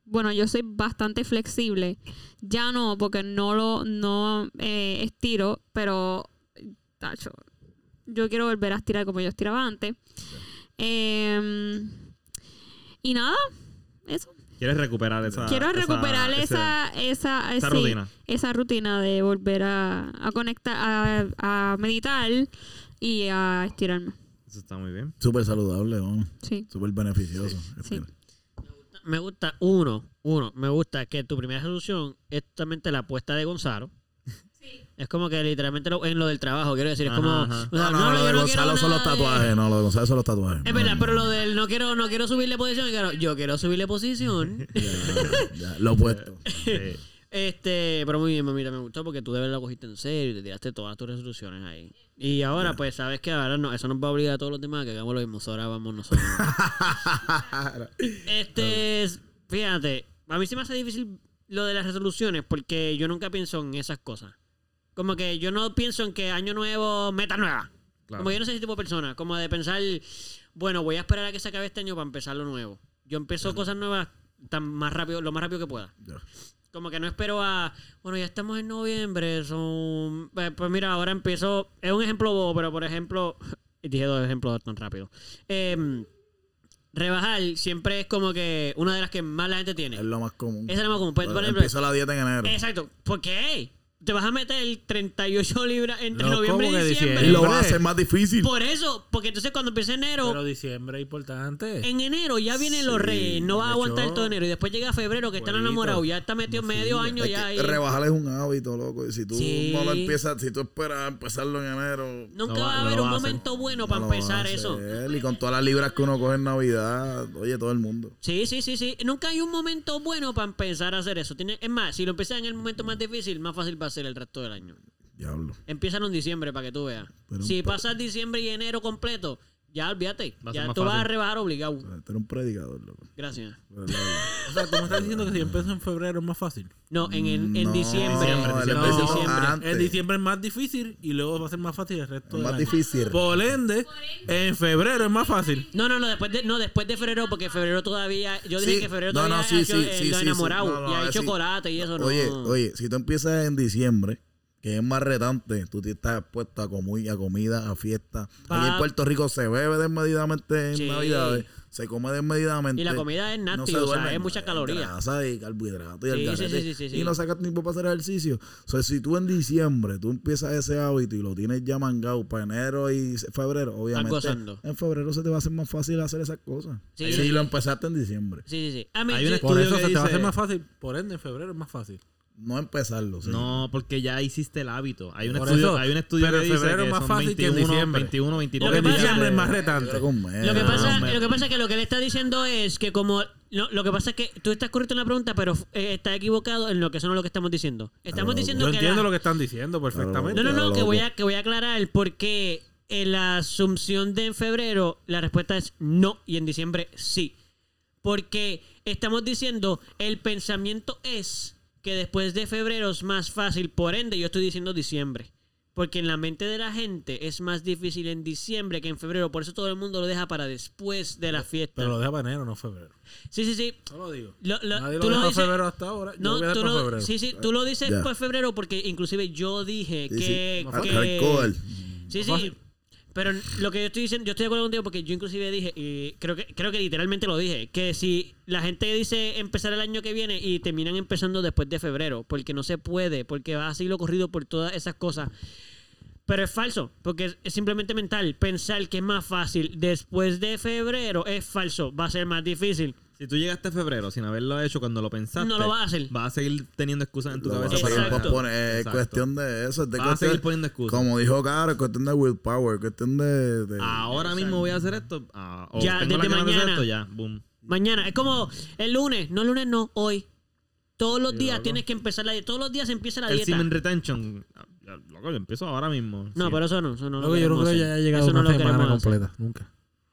bueno, yo soy bastante flexible. Ya no, porque no lo no eh, estiro, pero tacho, yo quiero volver a estirar como yo estiraba antes. Em, y nada, eso. ¿Quieres recuperar esa Quiero esa- recuperar ese- esa, esa, esa sí, rutina? esa rutina de volver a, a conectar, a, a meditar y a estirarme. Eso está muy bien. Súper saludable, ¿no? Sí. Súper beneficioso. Sí. Me gusta, uno, uno, me gusta que tu primera resolución es totalmente la apuesta de Gonzalo. Es como que literalmente lo- en lo del trabajo, quiero decir, es Ajá, como... ajá. o sea, No, no, lo de no Gonzalo son los tatuajes. No, lo de Gonzalo son los tatuajes. Es verdad, pero lo del no quiero, no quiero subirle posición, claro, yo quiero subirle posición. Ya, ya, lo opuesto. Sí. Este, pero muy bien, mamita, me gustó porque tú de verdad lo cogiste en serio y te tiraste todas tus resoluciones ahí. Y ahora, pues, sabes que ahora no, eso nos va a obligar a todos los demás a que hagamos lo mismo. Ahora vamos nosotros. este, es- fíjate, a mí se me hace difícil lo de las resoluciones porque yo nunca pienso en esas cosas. Como que yo no pienso en que año nuevo, meta nueva. Claro. Como yo no soy ese tipo de persona. Como de pensar, bueno, voy a esperar a que se acabe este año para empezar lo nuevo. Yo empiezo cosas nuevas tan más rápido, lo más rápido que pueda. Como que no espero a, bueno, ya estamos en noviembre, son... eh, Pues mira, ahora empiezo, es un ejemplo bobo, pero por ejemplo, dije dos ejemplos tan rápido. Em, rebajar siempre es como que una de las que más la gente tiene. Es lo más común. Esa es la más común. Pues, por ejemplo, Empiezo la dieta en enero. exacto. ¿Por qué? Te vas a meter 38 libras entre No, noviembre ¿cómo y diciembre. Y lo va a hacer más difícil. Por eso, porque entonces cuando empiece enero, Pero diciembre es importante. en enero ya vienen los reyes, no vas a aguantar hecho, todo enero y después llega febrero que están enamorados, ya está metido medio año Es ya ahí. rebajar es un hábito, loco. Y si tú Sí. no lo empiezas, si tú esperas empezarlo en enero, Nunca No va- va a haber un va hacer. momento bueno no para empezar eso. Y con todas las libras que uno coge en Navidad, oye, todo el mundo. Sí, sí, sí, sí. Nunca hay un momento bueno para empezar a hacer eso. Tiene, es más, si lo empiezas en el momento más difícil, más fácil va a ser el resto del año. Diablo. Empieza en diciembre para que tú veas. Pero- si pasas diciembre y enero completo, ya olvídate. Va Ya tú vas a rebajar obligado. Tú eres un predicador, loco. Gracias. O sea, tú me estás diciendo que si empiezo en febrero es más fácil. No, en, en, en No, diciembre. En diciembre es más difícil y luego va a ser más fácil el resto Es del más año. difícil. Por ende, en febrero es más fácil. No, no, no, después de, no, después de febrero, porque febrero todavía. Yo dije Sí, que febrero no, todavía no, hecho sí, sí, lo sí, enamorado. No, no, y hay chocolate y eso, ¿no? Oye, oye, si tú empiezas en diciembre, que es más retante, tú te estás expuesto a, comu- a comida, a fiesta. Aquí en Puerto Rico se bebe desmedidamente en Sí. Navidades. se come desmedidamente. Y la comida es nasty, se o sea, es mucha caloría. Grasa y carbohidratos y, Sí, el sí, garete, sí, sí, sí, y no sacas tiempo para hacer ejercicio. O sea, si tú en diciembre tú empiezas ese hábito y lo tienes ya mangado para enero y febrero, obviamente gozando. en febrero se te va a hacer más fácil hacer esas cosas. Sí, si sí. lo empezaste en diciembre. Sí, sí, sí. A mí, Hay un sí, estudio Por eso que se te va a hacer dice- más fácil. Por ende, en febrero es más fácil. No empezarlo. sí. No, porque ya hiciste el hábito. Hay un Por estudio, eso, hay un estudio pero que en dice febrero que es más son fácil que en 21, diciembre. 21, 22 Lo que en pasa- diciembre es más Yo retante. Lo que, No, pasa, lo que pasa es que lo que le está diciendo es que como... Lo, lo que pasa es que tú estás correcto en la pregunta, pero eh, está equivocado en lo que eso no es lo que estamos diciendo. Estamos Claro, diciendo Yo que... entiendo la- lo que están diciendo perfectamente. No, no, no, Claro, que voy, a, que voy a aclarar por qué en la asunción de en febrero la respuesta es no y en diciembre sí. Porque estamos diciendo el pensamiento es que después de febrero es más fácil, por ende yo estoy diciendo diciembre. Porque en la mente de la gente es más difícil en diciembre que en febrero, por eso todo el mundo lo deja para después de la fiesta. Pero lo deja para enero, no febrero. sí, sí, sí. No lo digo. Lo- lo- Nadie tú lo lo dejó dices- febrero hasta ahora. yo no, lo voy a tú para lo, febrero. sí, sí, tú lo dices Ya. por febrero porque inclusive yo dije Sí, que, sí. que- Alcohol. Sí, sí. Pero lo que yo estoy diciendo, yo estoy de acuerdo contigo porque yo inclusive dije, y creo que, creo que literalmente lo dije, que si la gente dice empezar el año que viene y terminan empezando después de febrero, porque no se puede, porque va a seguir lo corrido por todas esas cosas. Pero es falso, porque es simplemente mental. Pensar que es más fácil después de febrero es falso, va a ser más difícil. Si tú llegaste a febrero sin haberlo hecho cuando lo pensaste, No lo vas a hacer. Vas a seguir teniendo excusas en tu Lo cabeza vas a para seguir Exacto. posponer. Es Exacto. cuestión de eso. Es de Vas a seguir poniendo excusas. Como dijo Caro, es cuestión de willpower, es cuestión de. de- Ahora mismo voy a hacer esto. ah, o Ya, tengo desde la de mañana. esto, ya, boom. Mañana, es como el lunes, no el lunes, no, hoy. Todos los Sí, días loco. tienes que empezar la dieta. Todos los días empieza la El dieta. semen retention. ah, ya, Loco, yo empiezo ahora mismo. No, Sí. pero eso no, eso no lo Luego yo no creo que hacer. haya llegado Eso no una lo semana completa. Nunca.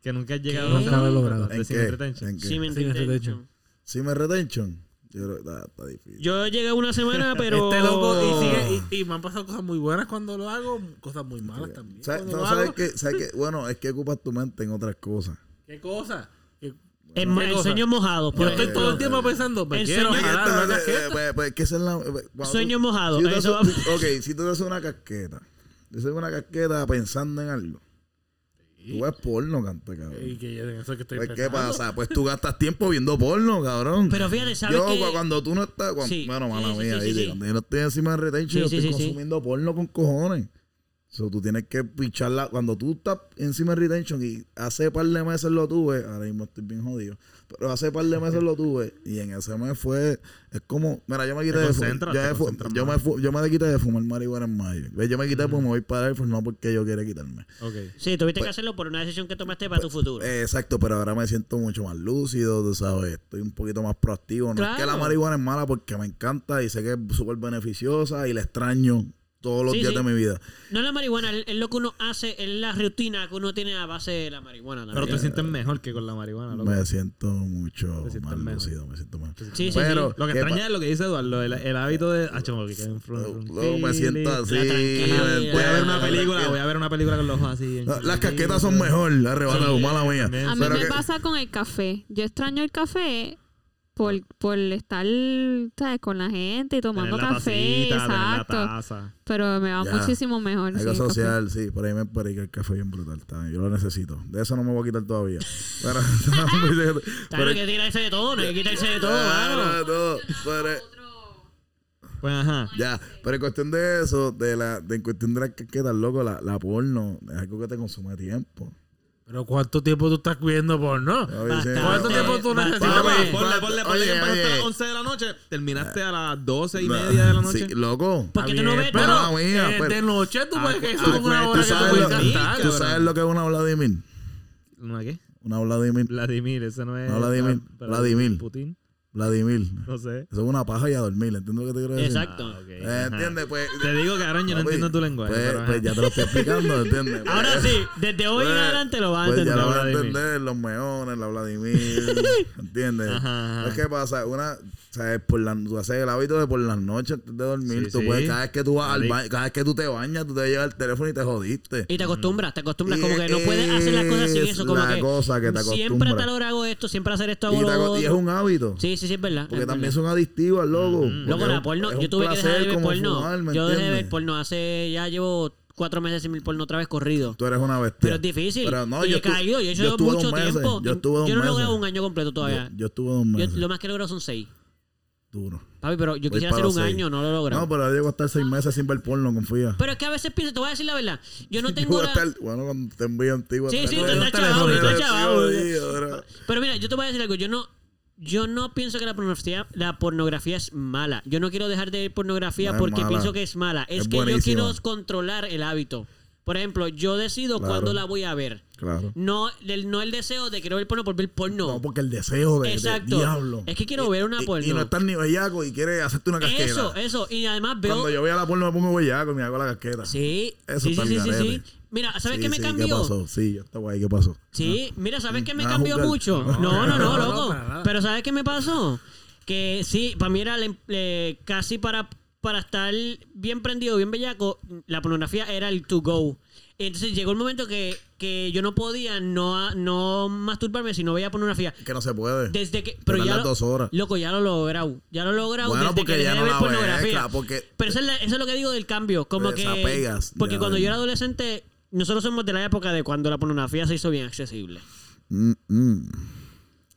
Que nunca has llegado ¿Qué? a Nunca lo he logrado. de ¿En qué? retention. ¿En qué? Semen Semen retention. retention. Semen retention. Yo creo que está, está difícil. Yo llegué una semana, pero. Este loco y, sigue, y, y me han pasado cosas muy buenas cuando lo hago, cosas muy malas también. ¿Sabes, cuando no, lo ¿sabes hago. qué? ¿Sabes qué? Bueno, es que ocupas tu mente en otras cosas. ¿Qué cosa? ¿Qué- En, ¿Qué en cosa? sueños mojados. Yo por estoy ejemplo. todo el tiempo pensando, me El quiero sueño- jalar una Eh, casqueta. pues, pues, que esa es la- eh, cuando Sueño tú- mojado, si tú eso haces- ok, si tú haces una casqueta, yo haces una casqueta pensando en algo. Tú ves porno, canta, Y cabrón. que en eso es que estoy Pues, ¿qué pasa? Pues tú gastas tiempo viendo porno, cabrón. Pero fíjate, ¿sabes Yo, cu- cuando tú no estás, cuando- Sí. bueno, mala Sí, mía, sí, cuando yo no estoy encima de retention, yo estoy consumiendo porno con cojones. So, tú tienes que picharla. Cuando tú estás encima de retention y hace par de meses lo tuve, ahora mismo estoy bien jodido, pero hace par de meses lo tuve y en ese mes fue, es como, mira, yo me quité de fumar. Yo, me fu- yo, me más. fu- yo me quité de fumar marihuana en mayo. Yo me quité porque me voy para Air Force, no porque yo quiera quitarme. Ok. Sí, tuviste que hacerlo por una decisión que tomaste para tu futuro. Eh, Exacto, pero ahora me siento mucho más lúcido, tú sabes, estoy un poquito más proactivo. No es que la marihuana es mala porque me encanta y sé que es súper beneficiosa y la extraño todos los Sí, días sí. de mi vida. No es la marihuana, es lo que uno hace, es la rutina que uno tiene a base de la marihuana. Pero te sientes mejor que con la marihuana, loco. Me siento mucho mejor. lúcido, me siento más. Sí, sí, Pero, sí. Lo que ¿qué extraña es lo que dice Eduardo, el, el hábito de. Ah, chamo, que en front- Luego me siento así. La tranquilidad. ¿me Voy a ver una película, voy a ver una película con los ojos así. Las casquetas son mejor, arrebatado, Sí, mala mía. A mí Pero me que- pasa con el café. Yo extraño el café por, por estar ¿sabes? con la gente y tomando Tener la café. tacita, tener la exacto. taza. Pero me va Ya. muchísimo mejor. Algo café. social, sí, por ahí me perica el café bien brutal. está, Yo lo necesito. De eso no me voy a quitar todavía. Pero, Claro, pero- hay que tirarse de todo, no hay que quitarse de todo, Claro, todo, pero- Pues ajá. Ya, pero en cuestión de eso, de la, de en cuestión de las casquetas, loco, la, la porno es algo que te consume tiempo. Pero ¿cuánto tiempo tú estás viendo porno? Bastante. ¿Cuánto tiempo tú necesitas? Para- Ponle, ponle, ponle Oye, que empezaste a las oye. 11 de la noche, terminaste a las 12 y media de la noche. Sí, loco. Porque tú no ves pero Mala mía, eh, pues. de noche tú ves que eso ah, es una pues, hora ¿Tú que tú sabes, puedes lo, cantar. tú sabes lo que es una Vladimir? ¿Una qué? Una Vladimir. Vladimir, ese no es. No, Vladimir, Vladimir. Putin. Vladimir. No sé. Eso es una paja y a dormir, ¿entiendes lo que te quiero decir? Exacto. Ah, Eh. ¿Entiendes? Pues, Te digo, cabrón, yo no entiendo tu lenguaje. Pues, pero, pues ya te lo estoy explicando, ¿entiendes? Ahora sí, desde hoy en pues, adelante lo vas a Pues ya entender. lo van a entender, los meones, la Vladimir, ¿entiendes? Ajá, ajá. Es que pasa, una, sea, por la, tú haces el hábito de por las noches antes de dormir, Sí, tú sí. puedes, cada vez que tú vas al baño, cada vez que tú te bañas, tú te llevas el teléfono y te jodiste. Y te acostumbras, te acostumbras, Y como que no puedes hacer las cosas sin es eso, como la que cosa que te siempre a tal hora hago esto, siempre hacer esto Y, hago te lo y es un hábito. Sí, sí, sí, es verdad. Porque es también verdad. son adictivos, loco. Mm. Loco, es la un- porno, yo tuve que dejar placer de ver como porno. fumar, ¿me yo dejé de ver porno hace, ya llevo cuatro meses sin ver porno otra vez corrido. Tú eres una bestia. Pero es difícil. Pero no, y yo he caído. Yo he yo hecho estuve mucho dos meses, tiempo. yo estuve dos no he logrado un año completo todavía. Yo, yo estuve dos Yo- meses. lo más que he logrado son seis. Duro. Papi, pero yo Voy quisiera hacer un seis. año, no lo he logrado. No, pero llego a estar seis meses sin ver porno, confía. Pero es que a veces pienso, te voy a decir la verdad. Yo no Yo tengo la... estar, bueno, cuando te envío antiguo. Sí, sí, tú estás chavado, estás chavado. Pero mira, yo te voy a decir algo. Yo no, yo no pienso que la pornografía, la pornografía es mala. Yo no quiero dejar de ver pornografía No porque mala. pienso que es mala. Es, Es que yo quiero controlar el hábito. Por ejemplo, yo decido Claro. cuándo la voy a ver. Claro. No el, no el deseo de quiero ver porno por ver porno. No, porque el deseo de, de Exacto. diablo. Es que quiero ver una y, porno. Y no estás ni bellaco y quieres hacerte una casqueta. eso, eso. Y además veo... Cuando yo veo la porno me pongo bellaco y me hago la casqueta. Sí, Eso sí, está sí, sí, sí. Mira, ¿sabes Sí, qué me sí, cambió? ¿Qué pasó? Sí, yo estaba ahí. ¿Qué pasó? Sí, mira, ¿sabes qué me Ah, cambió jugar. mucho? No, No, no, no, no, no, loco. Pero ¿sabes qué me pasó? Que sí, para mí era casi para, para estar bien prendido, bien bellaco, la pornografía era el to go. Entonces llegó el momento que, que yo no podía no, no masturbarme si no veía pornografía. Que no se puede. Desde que. Pero ya las dos horas. Loco, ya lo he logrado. Ya lo he logrado Bueno, desde que ya no la pornografía. claro, porque- Pero eso es, la- eso es lo que digo del cambio. Como que. Porque cuando yo era adolescente, nosotros somos de la época de cuando la pornografía se hizo bien accesible. Mm, mm.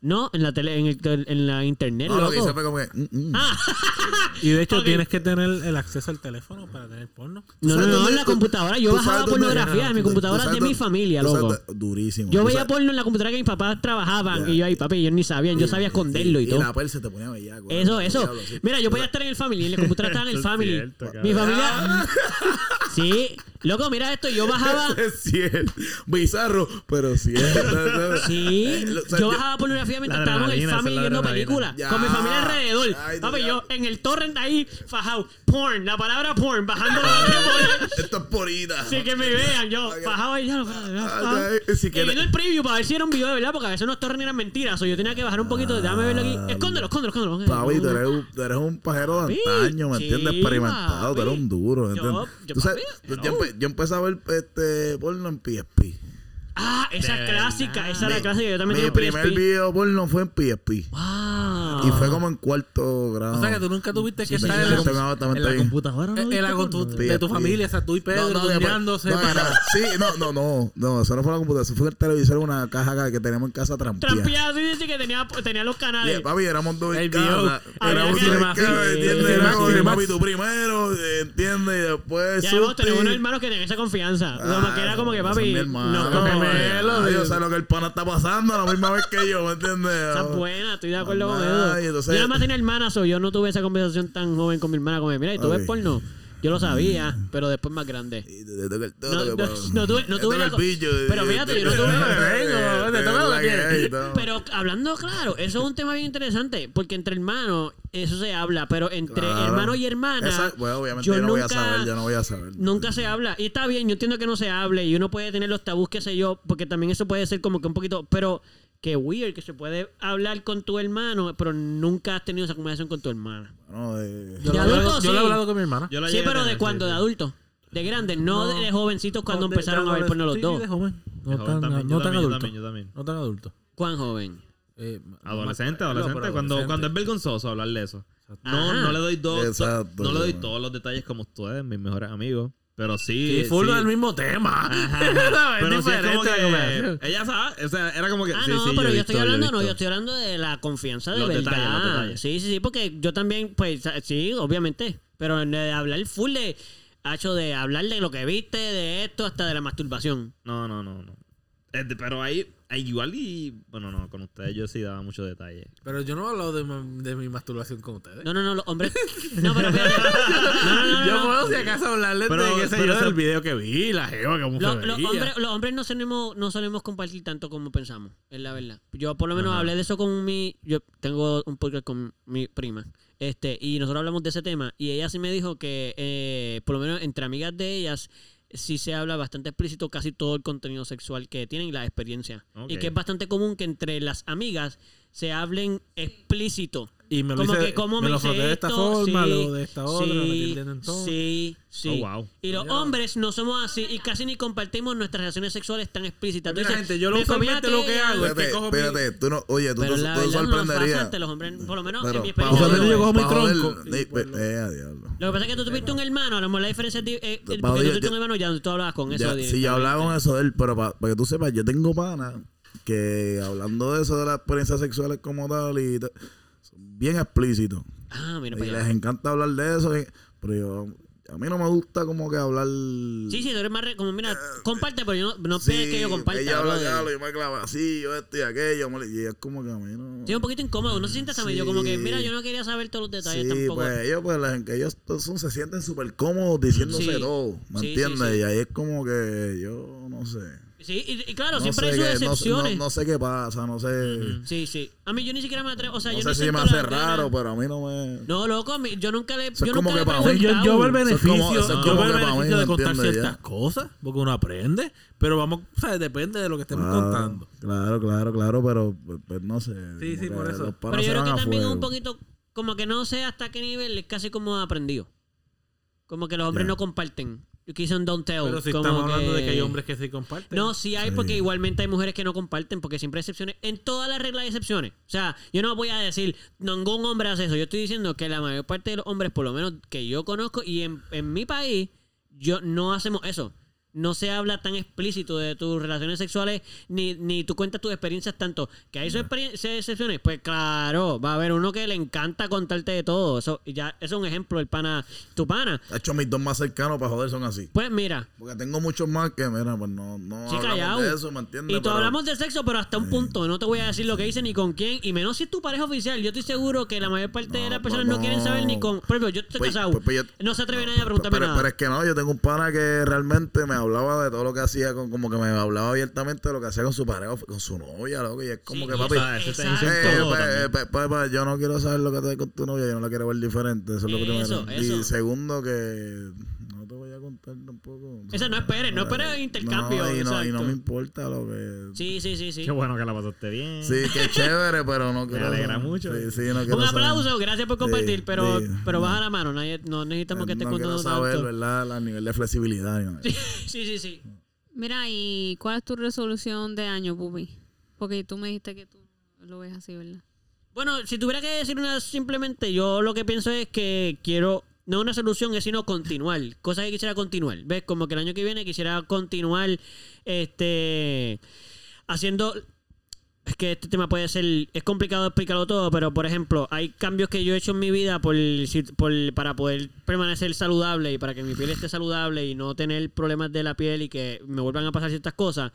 No, en la tele, en, el- en la internet, No, lo que loco. hice fue como que. mm, mm. Ah, Y de hecho tienes que tener el acceso al teléfono para tener porno. no, no, no, en la computadora. Yo bajaba pornografía en mi computadora de mi familia, loco. Durísimo. Yo veía porno en la computadora que mis papás trabajaban. Y yo ahí, papi, ellos ni sabían. Yo sabía esconderlo y, todo. la pel se te ponía bellaco. Eso, eso. Mira, yo podía estar en el family, en la computadora estaba en el family. Mi familia. Sí, loco, mira esto, yo bajaba. Es cierto. Bizarro, pero cierto. Sí, lo- o sea, yo bajaba pornografía mientras La estábamos en el family viendo películas. Con mi familia alrededor. Ay, Papi, yo en el torrent ahí, fajado. Porn, la palabra porn, bajando la. Esto es porita. Sí, que me vean. Yo fajado ahí, ya lo Y viendo el preview para ver si era un video de verdad, porque a veces los torrents eran mentiras. O yo tenía que bajar un poquito, déjame verlo aquí. Escóndelo, escóndelo, escóndelo. Papi, tú eres, un, tú eres un pajero de antaño, ¿me entiendes? Experimentado, tú eres un duro, Yo- ¿entiendes? Yo, empe- yo empecé a ver este porno en PSP. Ah, esa De clásica, esa era clásica. Yo también Mi tengo primer PSP. video porno fue en PSP. Wow. Y fue como en cuarto grado. O sea que tú nunca tuviste que Sí, estar en la, En la computadora no en la viste con tu- de tu familia, o sea, tú y Pedro No, no, no, para... Sí, no, no, no, no, eso no fue la computadora, eso fue el televisor, una caja que teníamos en casa trampía. Trampeado, sí, dice que tenía, tenía los canales. Yeah, papi, éramos dos en El casa. video. Éramos dos papi, tú primero, ¿entiendes? Y después Y además tenemos Suti. unos hermanos que tenían esa confianza. Ah, como que era como que, papi, no, yo sé lo que el pana está pasando a la misma vez que yo, ¿me entiendes? Esa es buena, estoy de acuerdo con eso. Yo nada más tenía hermanas, o yo no tuve esa conversación tan joven con mi hermana como, mira, ¿y tú ves porno? Yo lo sabía, pero después más grande. Y te toca el- No, no, pues, no tuve, no tuve la pillo, Pero eh, fíjate, te- yo no tuve... Vengo, te toca lo que. Pero hablando claro, eso es un tema bien interesante, porque entre hermanos eso se habla, pero entre Claro. hermano y hermana, Esa- bueno, obviamente yo yo, no voy a nunca- saber, yo no voy a saber. nunca se habla. Y está bien, yo entiendo que no se hable y uno puede tener los tabús, qué sé yo, porque también eso puede ser como que un poquito, pero que weird que se puede hablar con tu hermano, pero nunca has tenido esa conversación con tu hermana. Bueno, de- Yo, De lo he hablado- adulto, yo lo he sí. hablado con mi hermana. Yo la Sí, pero de cuando, sí, de sí. adultos. De grandes, no, No. de jovencitos cuando De- empezaron de a ver porno los sí, dos. de joven. No De tan, también, no tan también, yo adulto. también, yo también. No tan adulto. ¿Cuán joven? Eh, Adolescente, adolescente. no, cuando, adolescente. cuando es vergonzoso hablar de eso. No, Ajá. no le doy dos, Exacto. no le doy todos los detalles como ustedes, mis mejores amigos. Pero sí. Sí, full sí. del mismo tema. Ajá. Pero sí es como que ella sabe, o sea, era como que Ah, sí, no, sí, pero yo, estoy hablando, no, yo estoy hablando de la confianza de Los verdad. detalles, los detalles. Sí, sí, sí, porque yo también, pues, sí, obviamente. Pero de hablar full de, hecho, de hablar de lo que viste, de esto, hasta de la masturbación. No, no, no, no. De- Pero ahí igual y bueno, no, con ustedes yo sí daba muchos detalles. Pero yo no he hablado de, ma- de mi masturbación con ustedes. No, no, no, los hombres. No, pero fíjate. No, no, no, yo no. puedo si acaso hablarles Pero- de qué sé pero yo se- del video que vi, la jeva, cómo Lo- los, hombres, los hombres no solemos, no solemos compartir tanto como pensamos, es la verdad. Yo por lo menos Ajá. hablé de eso con mi... Yo tengo un podcast con mi prima. Este, y nosotros hablamos de ese tema. Y ella sí me dijo que, eh, por lo menos entre amigas de ellas, sí se habla bastante explícito casi todo el contenido sexual que tienen y la experiencia. Y que es bastante común que entre las amigas se hablen explícito. Y me lo como hice- que cómo me me, lo hice froté de esta esto, forma, sí, de esta otra, me sí, en todo. sí, sí. Oh, wow. Y los hombres no somos así y casi ni compartimos nuestras relaciones sexuales tan explícitas. Mira, dices, gente, yo lo "Me usualmente lo que aquella". hago es que Espérate, cojo mi- espérate, tú no, oye, tú, Pero tú, la tú no sorprenderías. ante los hombres, por lo menos en mi experiencia. no yo cojo mi tronco. ni- eh, a diablo. Lo que pasa es que tú tuviste un hermano, a lo mejor la diferencia es eh, porque tú tuviste un hermano ya tú hablabas con eso. Ya, sí, yo hablaba con eso de él, pero para que tú sepas, yo tengo panas que hablando de eso, de las experiencias sexuales como tal, y son bien explícitos. Ah, mira Y para les allá. encanta hablar de eso, y- pero yo, a mí no me gusta como que hablar... Sí, sí, tú eres más re- como, mira, comparte, pero yo no, no Sí, pides que yo comparta. Ella habla, diablo, yo me clavo así, yo esto y aquello, y es como que a mí no... Sí, un poquito incómodo. No se siente hasta medio como que, Sí. mira, yo no quería saber todos los detalles Sí, tampoco. pues ellos, pues, la- ellos son- se sienten súper cómodos diciéndose Sí. todo, ¿me Sí, sí, entiendes? sí. Y ahí es como que yo no sé. Sí, y, y claro, no siempre hay sé sus no excepciones. No, no sé qué pasa, no sé. Sí, sí. A mí yo ni siquiera me atrevo. O sea, No yo sé ni si me hace raro, pero a mí no me. No, loco, a mí- yo nunca le. Eso es yo como nunca que para mí- Yo, yo veo el como- beneficio, es yo veo el mí, de ¿me contar ciertas Ya. cosas, porque uno aprende, pero vamos, o sea, depende de lo que estemos Claro, contando. Claro, claro, claro, pero pues, pues, no sé. Sí, sí, por eso. Pero yo creo que también es un poquito. Como que no sé hasta qué nivel es casi como aprendido. Como que los hombres no comparten. Yo quise un don't tell. Pero si como estamos hablando de que hay hombres que sí comparten. No, sí hay, Sí. porque igualmente hay mujeres que no comparten, porque siempre hay excepciones. En todas las reglas hay excepciones. O sea, yo no voy a decir, ningún hombre hace eso. Yo estoy diciendo que la mayor parte de los hombres, por lo menos que yo conozco, y en, en mi país, yo no hacemos eso. No se habla tan explícito de tus relaciones sexuales, ni, ni tú cuentas tus experiencias tanto. ¿Que hay sus excepciones? Pues claro, va a haber uno que le encanta contarte de todo. Eso, y ya, eso es un ejemplo, el pana, tu pana. De hecho, mis dos más cercanos para joder son así. Pues mira, Porque tengo muchos más que, mira, pues no, no Sí, hablamos callado. de eso, ¿me entiendes? Y tú Pero- hablamos de sexo, pero hasta un punto. No te voy a decir lo que hice ni con quién. Y menos si es tu pareja oficial. Yo estoy seguro que la mayor parte de las personas pues no, quieren saber ni con. Por ejemplo, yo estoy Pues- casado. pues- pues yo- no se atreve nadie a preguntarme pero, nada. pero es que no, yo tengo un pana que realmente me hablaba de todo lo que hacía, con, como que me hablaba abiertamente de lo que hacía con su pareja, con su novia, loco, y es como Sí, que papi. eso- eso te exacto. dicen eh, todo también. eh, yo no quiero saber lo que te con tu novia, yo no la quiero ver diferente, eso es lo Eso, eso. Y segundo, que te voy a contar tampoco. Eso no esperes, no esperes intercambio, No, y, no, y no me importa lo que. Sí, sí, sí, sí. Qué bueno que la pasaste bien. Sí, qué chévere, pero no quiero. alegra mucho. Sí, sí, no quiero Un saber- aplauso, gracias por compartir, Sí, pero, sí, pero no. baja la mano, nadie- no necesitamos que estés no contando saber, tanto. ¿verdad? El nivel de flexibilidad. Sí, sí, sí. Mira, ¿y cuál es tu resolución de año, Pupi? Porque tú me dijiste que tú lo ves así, ¿verdad? Bueno, si tuviera que decir una simplemente, yo lo que pienso es que quiero, no una solución, es sino continuar. Cosas que quisiera continuar. ¿Ves? Como que el año que viene quisiera continuar este haciendo. Es que este tema puede ser. Es complicado explicarlo todo, pero por ejemplo, hay cambios que yo he hecho en mi vida por, por- para poder permanecer saludable y para que mi piel esté saludable y no tener problemas de la piel y que me vuelvan a pasar ciertas cosas.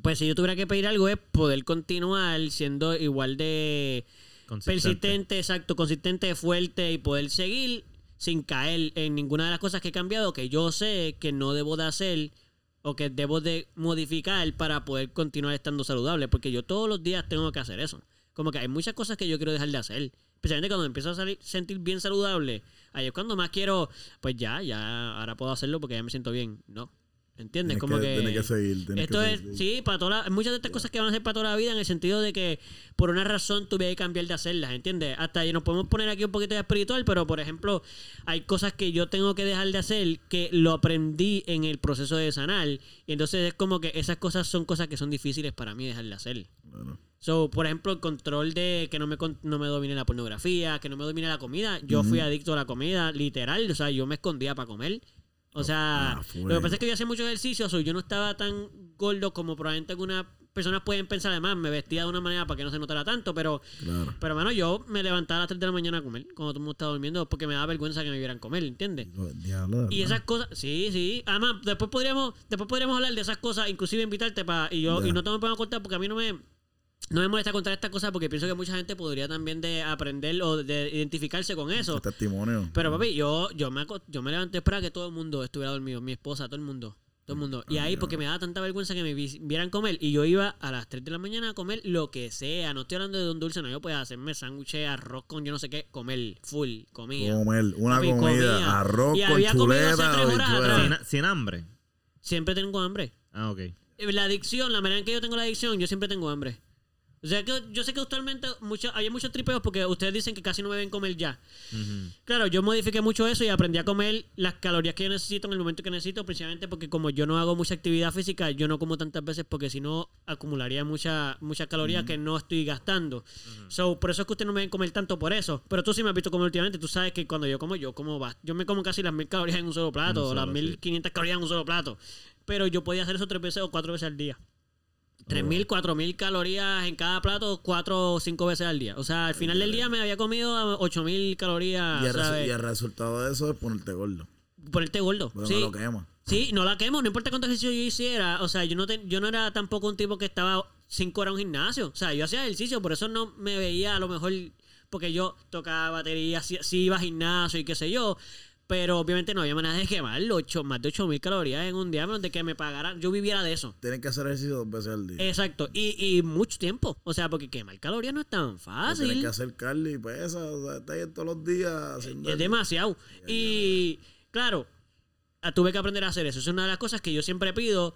Pues si yo tuviera que pedir algo es poder continuar siendo igual de Consistente. persistente, exacto, consistente, fuerte y poder seguir sin caer en ninguna de las cosas que he cambiado que yo sé que no debo de hacer o que debo de modificar para poder continuar estando saludable, porque yo todos los días tengo que hacer eso. Como que hay muchas cosas que yo quiero dejar de hacer, especialmente cuando empiezo a salir, sentir bien saludable. Ahí es cuando más quiero, pues ya, ya, ahora puedo hacerlo porque ya me siento bien. No, ¿entiendes? Tienes Como que, tienes que seguir. tienes esto que es, seguir. sí, para toda la- muchas de estas cosas que van a ser para toda la vida en el sentido de que por una razón tuve que cambiar de hacerlas, ¿entiendes? Hasta ahí nos podemos poner aquí un poquito de espiritual, pero por ejemplo, hay cosas que yo tengo que dejar de hacer que lo aprendí en el proceso de sanar. Y entonces es como que esas cosas son cosas que son difíciles para mí dejar de hacer. Bueno, So, por ejemplo, el control de que no me, no me domine la pornografía, que no me domine la comida. Yo fui adicto a la comida, literal. O sea, yo me escondía para comer. O sea, Ah, lo que pasa es que yo hacía mucho ejercicio, so, yo no estaba tan gordo como probablemente algunas personas pueden pensar. Además, me vestía de una manera para que no se notara tanto, pero, claro. pero bueno, yo me levantaba a las 3 de la mañana a comer cuando todo el mundo estaba durmiendo porque me daba vergüenza que me vieran comer, ¿entiendes? Diablo, Y esas cosas, sí, sí. Además, después podríamos, después podríamos hablar de esas cosas, inclusive invitarte para. Y yo, Ya. y no te me puedo contar porque a mí no me. No me molesta contar estas cosas porque pienso que mucha gente podría también de aprender o de identificarse con eso. Testimonio. Pero papi, yo, yo me yo me levanté para que todo el mundo estuviera dormido, mi esposa, todo el mundo. Todo el mundo. Y ahí, porque me daba tanta vergüenza que me vi- vieran comer. Y yo iba a las 3 de la mañana a comer lo que sea. No estoy hablando de un dulce, no. Yo podía hacerme sándwiches, arroz con yo no sé qué. Comer, full, comía. Comer una Papi, comida, comía. arroz Y con había comido hace chuleta, horas atrás. Sin, sin hambre. Siempre tengo hambre. Ah, ok. La adicción, la manera en que yo tengo la adicción, yo siempre tengo hambre. O sea, que yo sé que actualmente mucho, hay muchos tripeos porque ustedes dicen que casi no me ven comer ya. Claro, yo modifiqué mucho eso y aprendí a comer las calorías que yo necesito en el momento que necesito, principalmente porque como yo no hago mucha actividad física, yo no como tantas veces porque si no acumularía mucha, muchas calorías que no estoy gastando. So, por eso es que ustedes no me ven comer tanto por eso. Pero tú sí me has visto comer últimamente, tú sabes que cuando yo como, yo como bast- Yo me como casi las mil calorías en un solo plato, o las mil sí. quinientas calorías en un solo plato. Pero yo podía hacer eso tres veces o cuatro veces al día. Tres mil, cuatro mil calorías en cada plato, cuatro o cinco veces al día. O sea, al final del día me había comido ocho mil calorías. Y el, y el resultado de eso es ponerte gordo. Ponerte gordo. Porque sí. no lo quema. Sí, no la quemo, no importa cuánto ejercicio yo hiciera. O sea, yo no, te- yo no era tampoco un tipo que estaba cinco horas en un gimnasio. O sea, yo hacía ejercicio, por eso no me veía a lo mejor, porque yo tocaba batería, sí, sí iba a gimnasio y qué sé yo. Pero obviamente no había manera de quemar ocho, más de 8 mil calorías en un día, menos de que me pagaran, yo viviera de eso. Tienen que hacer ejercicio dos veces al día. Exacto, y, y mucho tiempo. O sea, porque quemar calorías no es tan fácil. que hacer carne y pesa. O sea, está ahí todos los días. Es demasiado. Y claro, ah, tuve que aprender a hacer eso. Es una de las cosas que yo siempre pido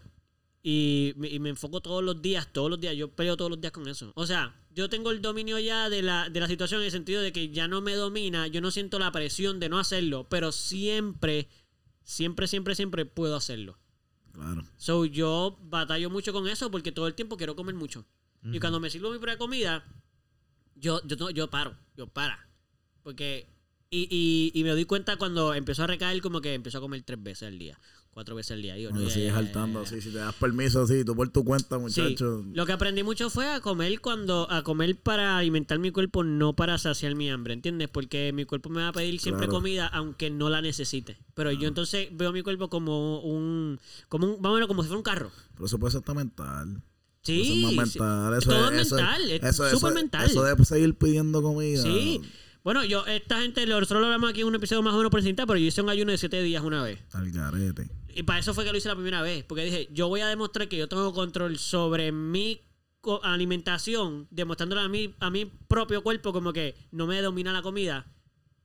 y me, y me enfoco todos los días, todos los días. Yo peleo todos los días con eso. O sea, yo tengo el dominio ya de la, de la situación en el sentido de que ya no me domina, yo no siento la presión de no hacerlo, pero siempre, siempre, siempre, siempre puedo hacerlo. Claro. So, yo batallo mucho con eso porque todo el tiempo quiero comer mucho. Y cuando me sirvo mi propia comida, yo, yo, no- yo paro, yo para. Porque. Y, y, y me doy cuenta cuando empezó a recaer, como que empezó a comer tres veces al día, cuatro veces al día. Digo, no, sigues saltando así, si te das permiso así, tú por tu cuenta, Sí, muchacho. lo que aprendí mucho fue a comer cuando a comer para alimentar mi cuerpo, no para saciar mi hambre, ¿entiendes? Porque mi cuerpo me va a pedir siempre Claro. comida aunque no la necesite. Pero yo entonces veo mi cuerpo como un como un, menos como si fuera un carro. Pero eso puede ser hasta mental. Sí, eso es más sí. mental. Eso todo es eso mental, es eso, súper eso, mental. Eso de seguir pidiendo comida. Sí. Bueno, yo, esta gente, nosotros lo hablamos aquí en un episodio más o menos por encima, pero yo hice un ayuno de siete días una vez. Al garete. Y para eso fue que lo hice la primera vez. Porque dije, yo voy a demostrar que yo tengo control sobre mi alimentación, demostrándole a mi, a mi propio cuerpo como que no me domina la comida.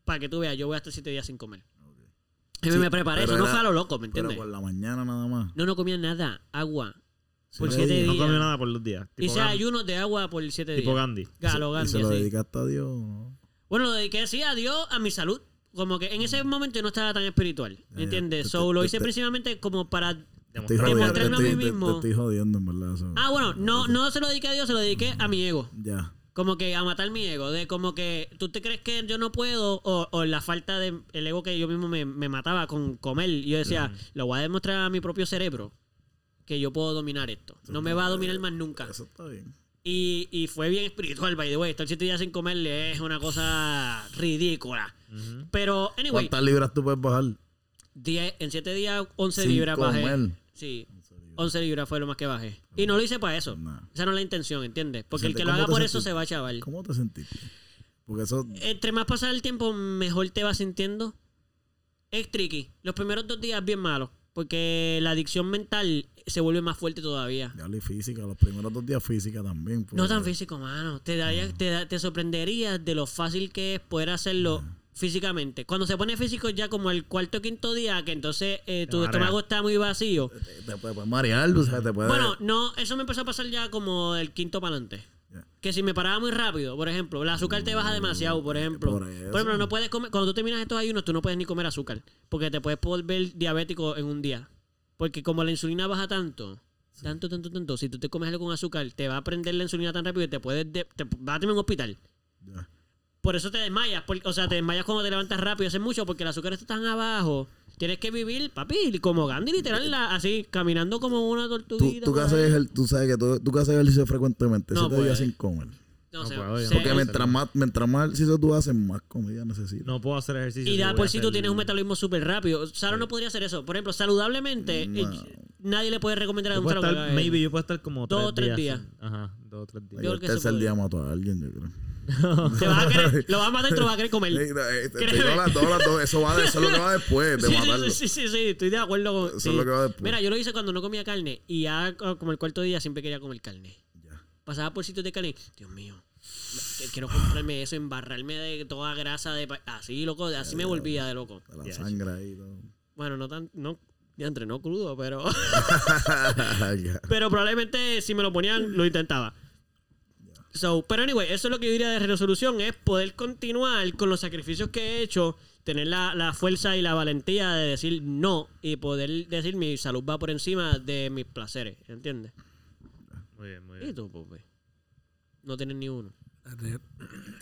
Para que tú veas, yo voy a estar siete días sin comer. Y Sí, me preparé, pero eso no fue a lo loco, ¿me Pero entiendes? por la mañana nada más. No, no comía nada, agua. Por siete le- No días. comió nada por los días. Tipo Hice Gandhi. ayunos de agua por siete Tipo días. Gandhi. Galo, Y Gandhi, se lo dedicaste a Dios. ¿no? Bueno, lo dediqué sí a Dios, a mi salud. Como que en ese momento yo no estaba tan espiritual. ¿Entiendes? So, lo hice te- principalmente como para. Demostrarme a mí mismo. te estoy jodiendo, en verdad. Ah, bueno, no, no se lo dediqué a Dios, se lo dediqué a mi ego. Ya. Como que a matar mi ego. De como que tú te crees que yo no puedo. O, o la falta de. El ego que yo mismo me, me mataba con comer. Y yo decía, lo voy a demostrar a mi propio cerebro. Que yo puedo dominar esto. No me va a dominar más nunca. Eso está bien. Y, y fue bien espiritual, by the way. Estar siete días sin comerle es una cosa ridícula. Pero, anyway, ¿Cuántas libras tú puedes bajar? 10, en 7 días 11 Sin libras bajé. Sí, 11 libras fue lo más que bajé. Y no lo hice para eso. No. Esa no es la intención, ¿entiendes? Porque el que lo ¿cómo haga por sentiste? eso se va a chaval. ¿Cómo te sentiste? Porque eso. Entre más pasa el tiempo, mejor te vas sintiendo. Es tricky. Los primeros dos días bien malos. Porque la adicción mental se vuelve más fuerte todavía. Ya hablé física, los primeros dos días física también. pues. No tan físico, mano. Te, daría, te, da- te sorprenderías de lo fácil que es poder hacerlo físicamente. Cuando se pone físico ya como el cuarto o quinto día, que entonces eh, tu estómago está muy vacío. Te, te puede puede marear, o sea, te puede. Bueno, no, eso me empezó a pasar ya como el quinto para adelante. Que si me paraba muy rápido, por ejemplo, el azúcar te baja demasiado, por ejemplo. Por Por, ejemplo, no puedes comer, cuando tú terminas estos ayunos, tú no puedes ni comer azúcar, porque te puedes volver diabético en un día. Porque como la insulina baja tanto, tanto, tanto, tanto, si tú te comes algo con azúcar, te va a prender la insulina tan rápido que te puedes, de- te vas a tener un hospital. Por eso te desmayas, por- o sea, te desmayas cuando te levantas rápido, hace mucho, porque el azúcar está tan abajo. Tienes que vivir, papi, como Gandhi, literal, la- así, caminando como una Tú, tortuguita. tú, que por haces tú sabes que tú, tú que haces ejercicio frecuentemente, No días puede. sin comer. No, No puedo, Porque mientras más, mientras más ejercicio tú haces, más comida necesitas. No puedo hacer ejercicio. Y si da voy por si tú tienes un metabolismo súper rápido. Sara no podría hacer eso. Por ejemplo, saludablemente, No. eh, nadie le puede recomendar a un haga maybe yo puedo estar como Dos o tres días. días. Ajá, dos o tres días. Yo creo el tercer día mato a alguien, yo creo. Te vas a querer- lo vas a matar y te lo vas a querer comer. Eh, te Créeme. digo las dos, las dos. Eso, va de- eso es lo que va después de Sí, sí, matarlo. sí, sí, sí, sí, estoy de acuerdo con. Eso sí. es lo que va después. Mira, yo lo hice cuando no comía carne y ya co- como el cuarto día siempre quería comer carne. Pasaba por sitios de carne. Dios mío, quiero comprarme eso, embarrarme de toda grasa de pa- así, loco, así me volvía de loco. De la sangre ahí. todo. Bueno, no tan, no, ya entre no crudo, pero, pero probablemente si me lo ponían lo intentaba. So, pero anyway, eso es lo que yo diría de resolución, es poder continuar con los sacrificios que he hecho, tener la, la fuerza y la valentía de decir no y poder decir mi salud va por encima de mis placeres, ¿entiendes? Muy bien, muy ¿Y bien. tú, Pupi? No tienes ni uno.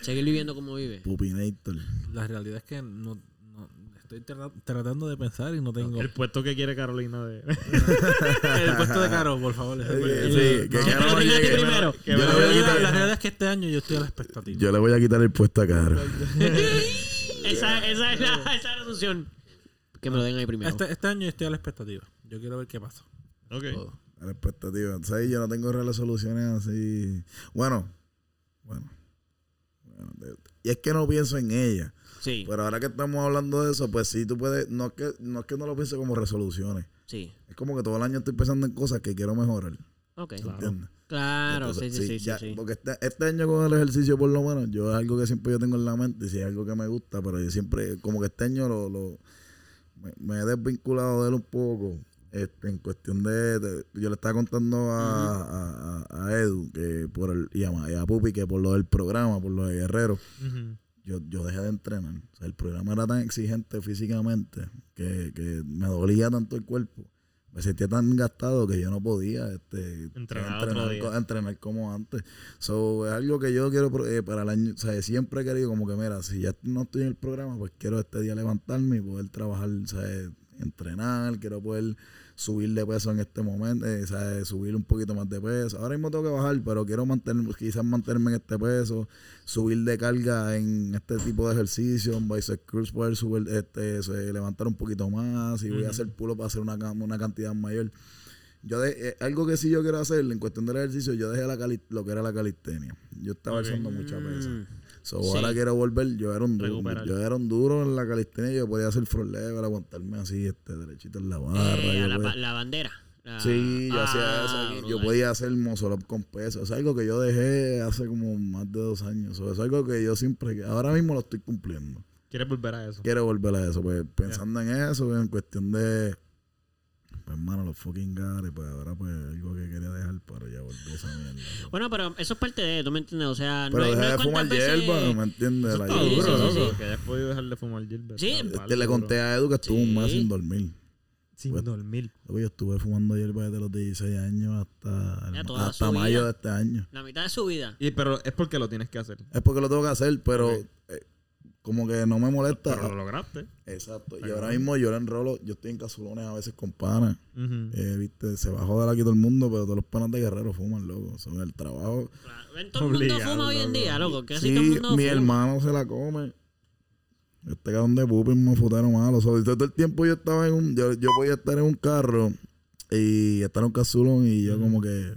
Seguir viviendo como vive. Pupinator. la realidad es que no, no- estoy tra- tratando de pensar y no tengo. El puesto que quiere Carolina de. El puesto de Caro, por favor. Sí, sí, que Caro lo no tiraste llegue. primero. Yo La voy a realidad, quitar- la realidad es que este año yo estoy a la expectativa. Yo le voy a quitar el puesto a Caro. Esa, esa es la, esa resolución. Que me lo den ahí primero. Este, este año yo estoy a la expectativa. Yo quiero ver qué pasa. Ok. Todo. A la expectativa. ¿Sabes? Yo no tengo resoluciones así. Bueno. Bueno. Bueno, de- Y es que no pienso en ella. Sí, Pero ahora que estamos hablando de eso, pues sí, tú puedes. No es que no, es que no lo piense como resoluciones. sí. Es como que todo el año estoy pensando en cosas que quiero mejorar. Ok. ¿Entiendes? Claro, Entonces, sí, sí, sí, sí, ya- sí. Porque este, este año con el ejercicio, por lo menos, yo es algo que siempre yo tengo en la mente, y si es algo que me gusta, pero yo siempre, como que este año lo, lo- me, me he desvinculado de él un poco. Este, en cuestión de, de- yo le estaba contando a, a- a- a Edu que por el y a, Ma- y a Pupi que por lo del programa por lo de Guerrero yo, yo dejé de entrenar o sea, el programa era tan exigente físicamente que, que me dolía tanto el cuerpo me sentía tan gastado que yo no podía este, Entrenar entrenar como antes. So, es algo que yo quiero eh, para el año. O sea, siempre he querido como que, mira, si ya no estoy en el programa, pues quiero este día levantarme y poder trabajar, sea, entrenar, quiero poder subir de peso en este momento, eh, o sea, subir un poquito más de peso. Ahora mismo tengo que bajar, pero quiero mantener, quizás mantenerme en este peso, subir de carga en este tipo de ejercicio, en bicep curls, poder subir, este, levantar un poquito más, y voy a hacer pulo para hacer una, una cantidad mayor. Yo de, eh, algo que sí yo quiero hacer en cuestión del ejercicio, yo dejé la cali- lo que era la calistenia. Yo estaba Ok. haciendo mucha pesa. So, Sí. ahora quiero volver, yo era un duro, Recuperar. yo era un duro en la calistenia, yo podía hacer front lever, aguantarme así, este, derechito en la barra. Eh, yo a la, podía- ba- la bandera. La- Sí, yo hacía Ah, eso. aquí. Yo podía hacer up con peso. Es algo que yo dejé hace como más de dos años. So, es algo que yo siempre, ahora mismo lo estoy cumpliendo. ¿Quieres volver a eso? Quiero volver a eso. Pues pensando en eso, en cuestión de, pues hermano, los fucking gares, pues ahora pues algo que quería dejar, pero ya volví a esa mierda. Bueno, pero eso es parte de, ¿tú me entiendes? O sea, Pero no hay, no dejé hay de fumar veces... hierba, ¿me entiendes? La Sí, hierba. sí, sí. Que hayas podido dejar de fumar Gilbert. Sí. Este, palo le conté a Edu que estuvo un mes sin dormir. Sin Pues- dormir. Yo estuve fumando hierba desde los 16 años hasta, Ya, hasta mayo vida. de este año. La mitad de su vida. Y, pero es porque lo tienes que hacer. Es porque lo tengo que hacer, pero Ok. Como que no me molesta. Pero lo lograste. Exacto. Y ahora mismo yo le enrolo, yo estoy en casulones a veces con panas. Eh, viste, se va a joder aquí todo el mundo, pero todos los panas de guerrero fuman, loco. Son el trabajo. Claro. Ven, todo el mundo fuma hoy en día, loco. Casi Sí, todo el mundo mi fuma. hermano se la come. Este cabrón de pupi es un malo. Todo el tiempo yo estaba en un. Yo, yo podía estar en un carro y estar en un casulón y yo, como que.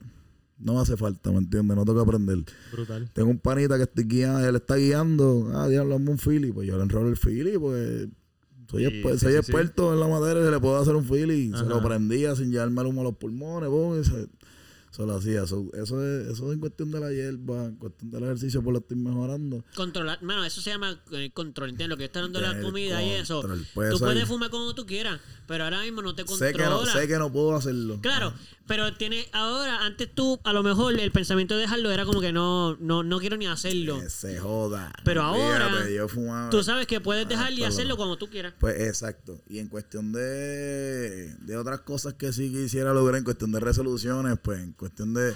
No me hace falta, ¿me entiendes? No tengo que aprender. Brutal. Tengo un panita que estoy guiando, él está guiando. Ah, diablo, hazme un Philly. Pues yo le enrolo el Philly, pues. Soy, Sí, exper- sí, soy sí, experto en la madera y se le puedo hacer un Philly. Se Ajá. lo prendía sin llevarme el humo a los pulmones, boom, se lo hacía. So, eso, es, eso es en cuestión de la hierba, en cuestión del ejercicio, pues lo estoy mejorando. Controlar, mano, eso se llama eh, control, ¿entiendes? Lo que está dando la comida y eso. Pues tú eso puedes es- fumar como tú quieras, pero ahora mismo no te Sé que, no, controla. sé que no puedo hacerlo. Claro, pero tiene ahora, antes tú, a lo mejor el pensamiento de dejarlo era como que no, no, no quiero ni hacerlo. Que se joda. Pero ahora, Fíjate, yo fumaba. Tú sabes que puedes dejar y hacerlo lo- cuando tú quieras. Pues exacto. Y en cuestión de, de otras cosas que sí quisiera lograr, en cuestión de resoluciones, pues en cuestión de...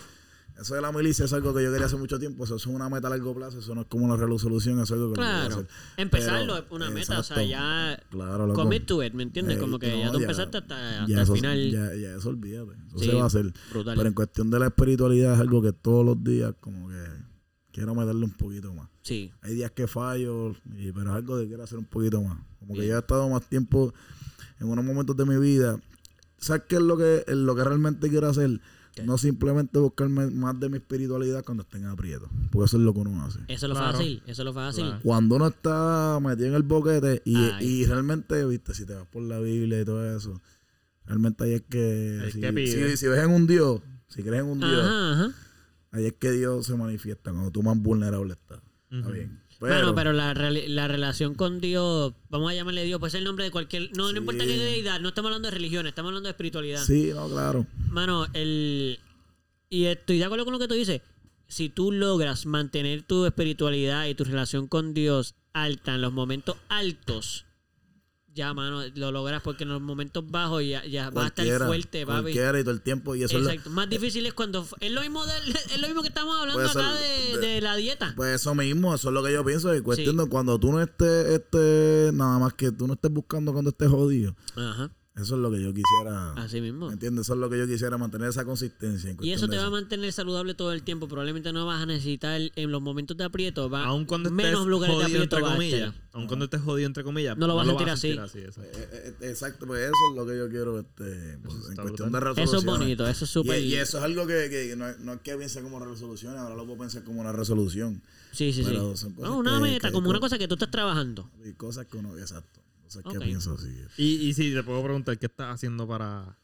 Eso de la milicia es algo que yo quería hace mucho tiempo. Eso es una meta a largo plazo. Eso no es como una resolución. Eso es algo que Claro. hacer. Empezarlo Pero, es una meta, o sea, ya Claro, commit to it, ¿me entiendes? Eh, como que no, ya tú empezaste hasta, hasta el final. Ya, ya eso olvídate. Eso Sí, se va a hacer. brutal. Pero en cuestión de la espiritualidad es algo que todos los días como que quiero meterle un poquito más. Sí. Hay días que fallo, y- pero es algo que quiero hacer un poquito más. Como que yo he estado más tiempo en unos momentos de mi vida. ¿Sabes qué es lo que, es lo que realmente quiero hacer? No simplemente buscarme más de mi espiritualidad cuando esté en aprieto. Porque eso es lo que uno hace. Eso es lo Claro. fácil, eso es lo fácil. Claro. Cuando uno está metido en el boquete y, realmente, viste, si te vas por la Biblia y todo eso, realmente ahí es que... Ahí es si, que si- si ves en un Dios, si crees en un Dios, Ajá, ajá. ahí es que Dios se manifiesta cuando tú más vulnerable estás. Está Ujú. Bueno, pero la, la relación con Dios, vamos a llamarle Dios, puede ser el nombre de cualquier. No, Sí. no importa qué deidad, no estamos hablando de religión, estamos hablando de espiritualidad. Sí, no, claro. Mano, el. Y estoy de acuerdo con lo que tú dices. si tú logras mantener tu espiritualidad y tu relación con Dios alta en los momentos altos, ya, mano, lo logras porque en los momentos bajos ya, ya va a estar fuerte, va a cualquiera y todo el tiempo. Y eso es lo- Exacto. Más difícil es cuando es lo mismo del- es lo mismo que estamos hablando Puede ser acá de, de- de la dieta. Pues eso mismo, eso es lo que yo pienso. Y cuestión Sí. de cuando tú no estés, estés, nada más que tú no estés buscando cuando estés jodido. Ajá. Eso es lo que yo quisiera. Así mismo. ¿Me entiendes? Eso es lo que yo quisiera, mantener esa consistencia. en Y eso de te va a mantener saludable todo el tiempo. Probablemente no vas a necesitar en los momentos de aprieto, va, Aun cuando estés menos lugares de jodido, aprieto entre comillas. Aun cuando estés jodido, entre comillas. No lo vas a sentir así. eso. Eh, eh, eh, Exacto, pues eso es lo que yo quiero este, pues, en cuestión brutal. de Eso resolución. es bonito, eso es súper... Y, y eso es algo que, que no, es- no es que piense como resolución, ahora lo puedo pensar como una resolución. Sí, sí, sí. Pero No, una que- meta, que- como una cosa que tú estás trabajando. Y cosas que uno, exacto. Cosas Ok. que pienso así. Y, y si te puedo preguntar, ¿qué estás haciendo para,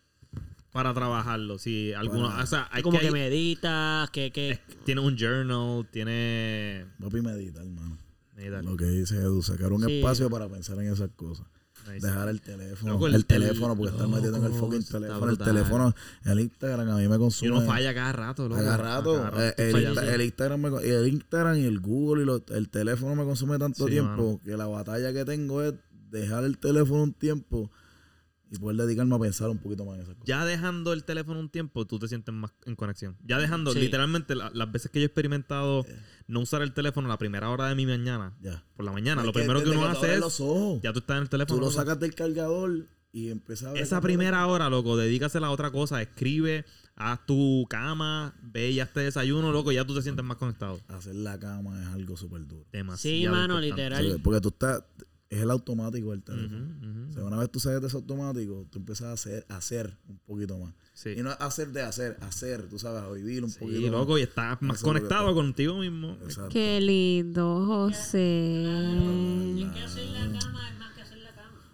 para trabajarlo? Si alguno, Para- o sea, hay como que, hay- meditas, que... que tiene un journal, tiene... Papi, medita, hermano. Meditar. Lo que dice Edu, sacar un Sí. espacio para pensar en esas cosas. Nice. Dejar el teléfono. Loco, el, el- teléfono, el- porque estar metido en el fucking teléfono. El teléfono, el Instagram a mí me Y consume. uno falla cada rato, loco. Cada rato. Cada Eh, rato el, Instagram me, y el Instagram y el Google y lo- el teléfono me consume tanto Sí, tiempo mano. que la batalla que tengo es dejar el teléfono un tiempo y poder dedicarme a pensar un poquito más en esas cosas. Ya dejando el teléfono un tiempo, tú te sientes más en conexión. Ya dejando, Sí. literalmente, la- las veces que yo he experimentado no usar el teléfono la primera hora de mi mañana, Ya. por la mañana, Es lo primero que uno hace es, los ojos. ya tú estás en el teléfono. Tú lo sacas del cargador y empiezas a ver Esa la- primera hora, loco, dedícasela a otra cosa. Escribe, haz tu cama, ve y hazte desayuno, loco, ya tú te sientes más conectado. Hacer la cama es algo súper duro. Demasiado. Sí, mano, importante. literal. Porque tú estás. Es el automático del teléfono. O sea, una vez tú sales de ese automático, tú empiezas a hacer, a hacer un poquito más. Sí. Y no hacer de hacer, hacer, tú sabes, a vivir un Sí, poquito loco, más. y estás más conectado pasa. contigo mismo. Exacto. Qué lindo, José. más que hacer la cama.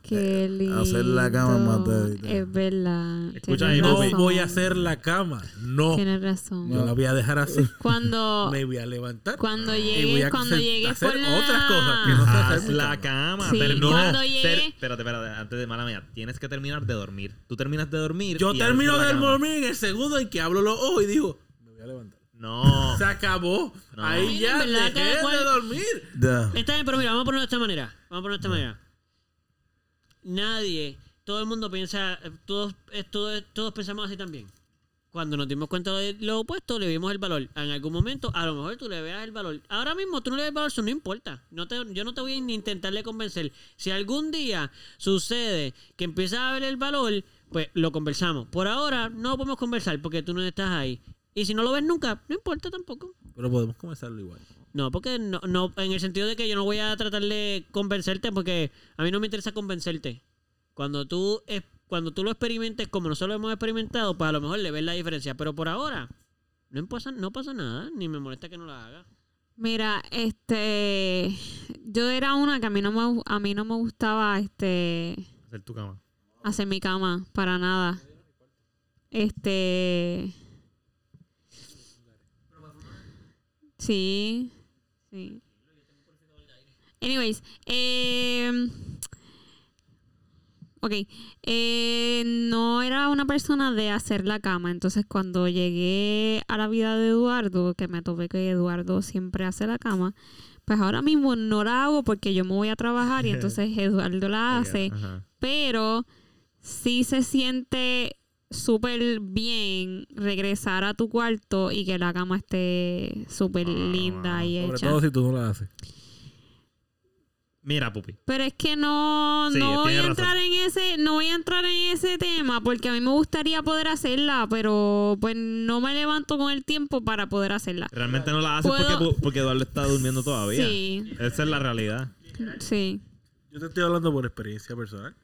Qué lindo. Hacer la cama más Es verdad. Escucha ahí, No voy a hacer la cama. No. Tienes razón. Yo la voy a dejar así. Cuando, Me voy a levantar. cuando y voy llegues, a cuando hacer- llegues hacer por la... otras cosas que no hacer Haz mi la cama. cama. Sí, pero no. cuando ter- llegue- espérate, espérate, antes de mala mía. Tienes que terminar de dormir. Tú terminas de dormir. Yo termino de dormir en el segundo en que abro los ojos y digo, me voy a levantar. No. Se acabó. No. Ahí Mira, ya dejé de dormir. Está bien, pero mira, vamos a ponerlo de esta manera. Vamos a ponerlo de esta manera. Nadie, todo el mundo piensa, eh, todos, eh, todos, todos pensamos así también. Cuando nos dimos cuenta de lo opuesto, le vimos el valor. En algún momento, a lo mejor tú le veas el valor. Ahora mismo tú no le ves el valor, eso no importa. No te, yo no te voy a intentarle convencer. Si algún día sucede que empiezas a ver el valor, pues lo conversamos. Por ahora no podemos conversar porque tú no estás ahí. Y si no lo ves nunca, no importa tampoco. Pero podemos comenzarlo igual. No, porque no, no, en el sentido de que yo no voy a tratar de convencerte porque a mí no me interesa convencerte. Cuando tú es, cuando tú lo experimentes como nosotros lo hemos experimentado, pues a lo mejor le ves la diferencia. Pero por ahora, no pasa, no pasa nada, ni me molesta que no la haga. Mira, este, yo era una que a mí no me, a mí no me gustaba, este, Hacer tu cama. hacer mi cama para nada. Este, sí, sí. Anyways, eh, ok, eh, no era una persona de hacer la cama, entonces cuando llegué a la vida de Eduardo, que me topé que Eduardo siempre hace la cama, pues ahora mismo no la hago porque yo me voy a trabajar y entonces Eduardo la hace, pero sí se siente súper bien regresar a tu cuarto y que la cama esté súper Ah, linda y Sobre hecha. todo si tú no la haces. Mira, Pupi. Pero es que no, Sí, no voy a entrar en ese, no voy a entrar en ese tema porque a mí me gustaría poder hacerla, pero pues no me levanto con el tiempo para poder hacerla. Realmente no la haces Puedo- porque, porque Eduardo está durmiendo todavía. Sí, Esa es la realidad. sí. Yo te estoy hablando por experiencia personal.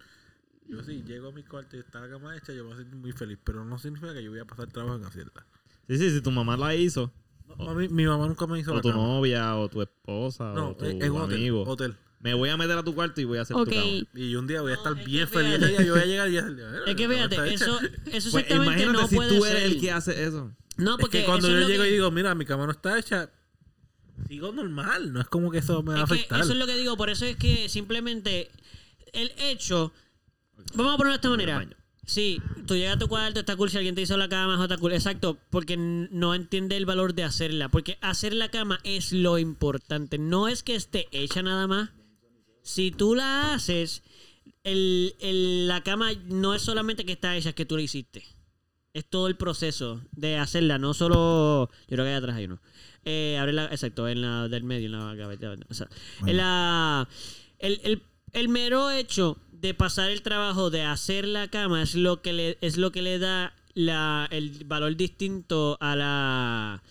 Yo sí llego a mi cuarto y está la cama hecha, yo me voy a sentir muy feliz. Pero no significa que yo voy a pasar trabajo en hacerla. Sí, sí, si tu mamá la hizo, No, a mí- mi mamá nunca me hizo o la tu cama. novia, o tu esposa, No, o tu en en un hotel, amigo. hotel. Me voy a meter a tu cuarto y voy a hacer Ok, tu cama. Y un día voy a estar No, es bien que feliz. yo voy a llegar y ya Es que fíjate, eso, eso Pues exactamente imagínate no si puede tú eres ser. el que hace eso. No, Es porque que cuando yo es llego que- y digo, mira, mi cama no está hecha, sigo normal. No es como que eso me va a Es que afectar. eso es lo que digo, por eso es que simplemente el hecho. Vamos a ponerlo de esta manera. Sí, tú llegas a tu cuarto, está cool. Si alguien te hizo la cama, está cool. Exacto, porque no entiende el valor de hacerla. Porque hacer la cama es lo importante. No es que esté hecha nada más. Si tú la haces, el, el- la cama no es solamente que está hecha, es que tú la hiciste. Es todo el proceso de hacerla, no solo. Yo creo que allá atrás hay uno. Eh, abre la, exacto, en la del medio, en la gaveta. o sea, en la, el, el- el mero hecho de pasar el trabajo de hacer la cama es lo que le, es lo que le da la, el valor distinto a la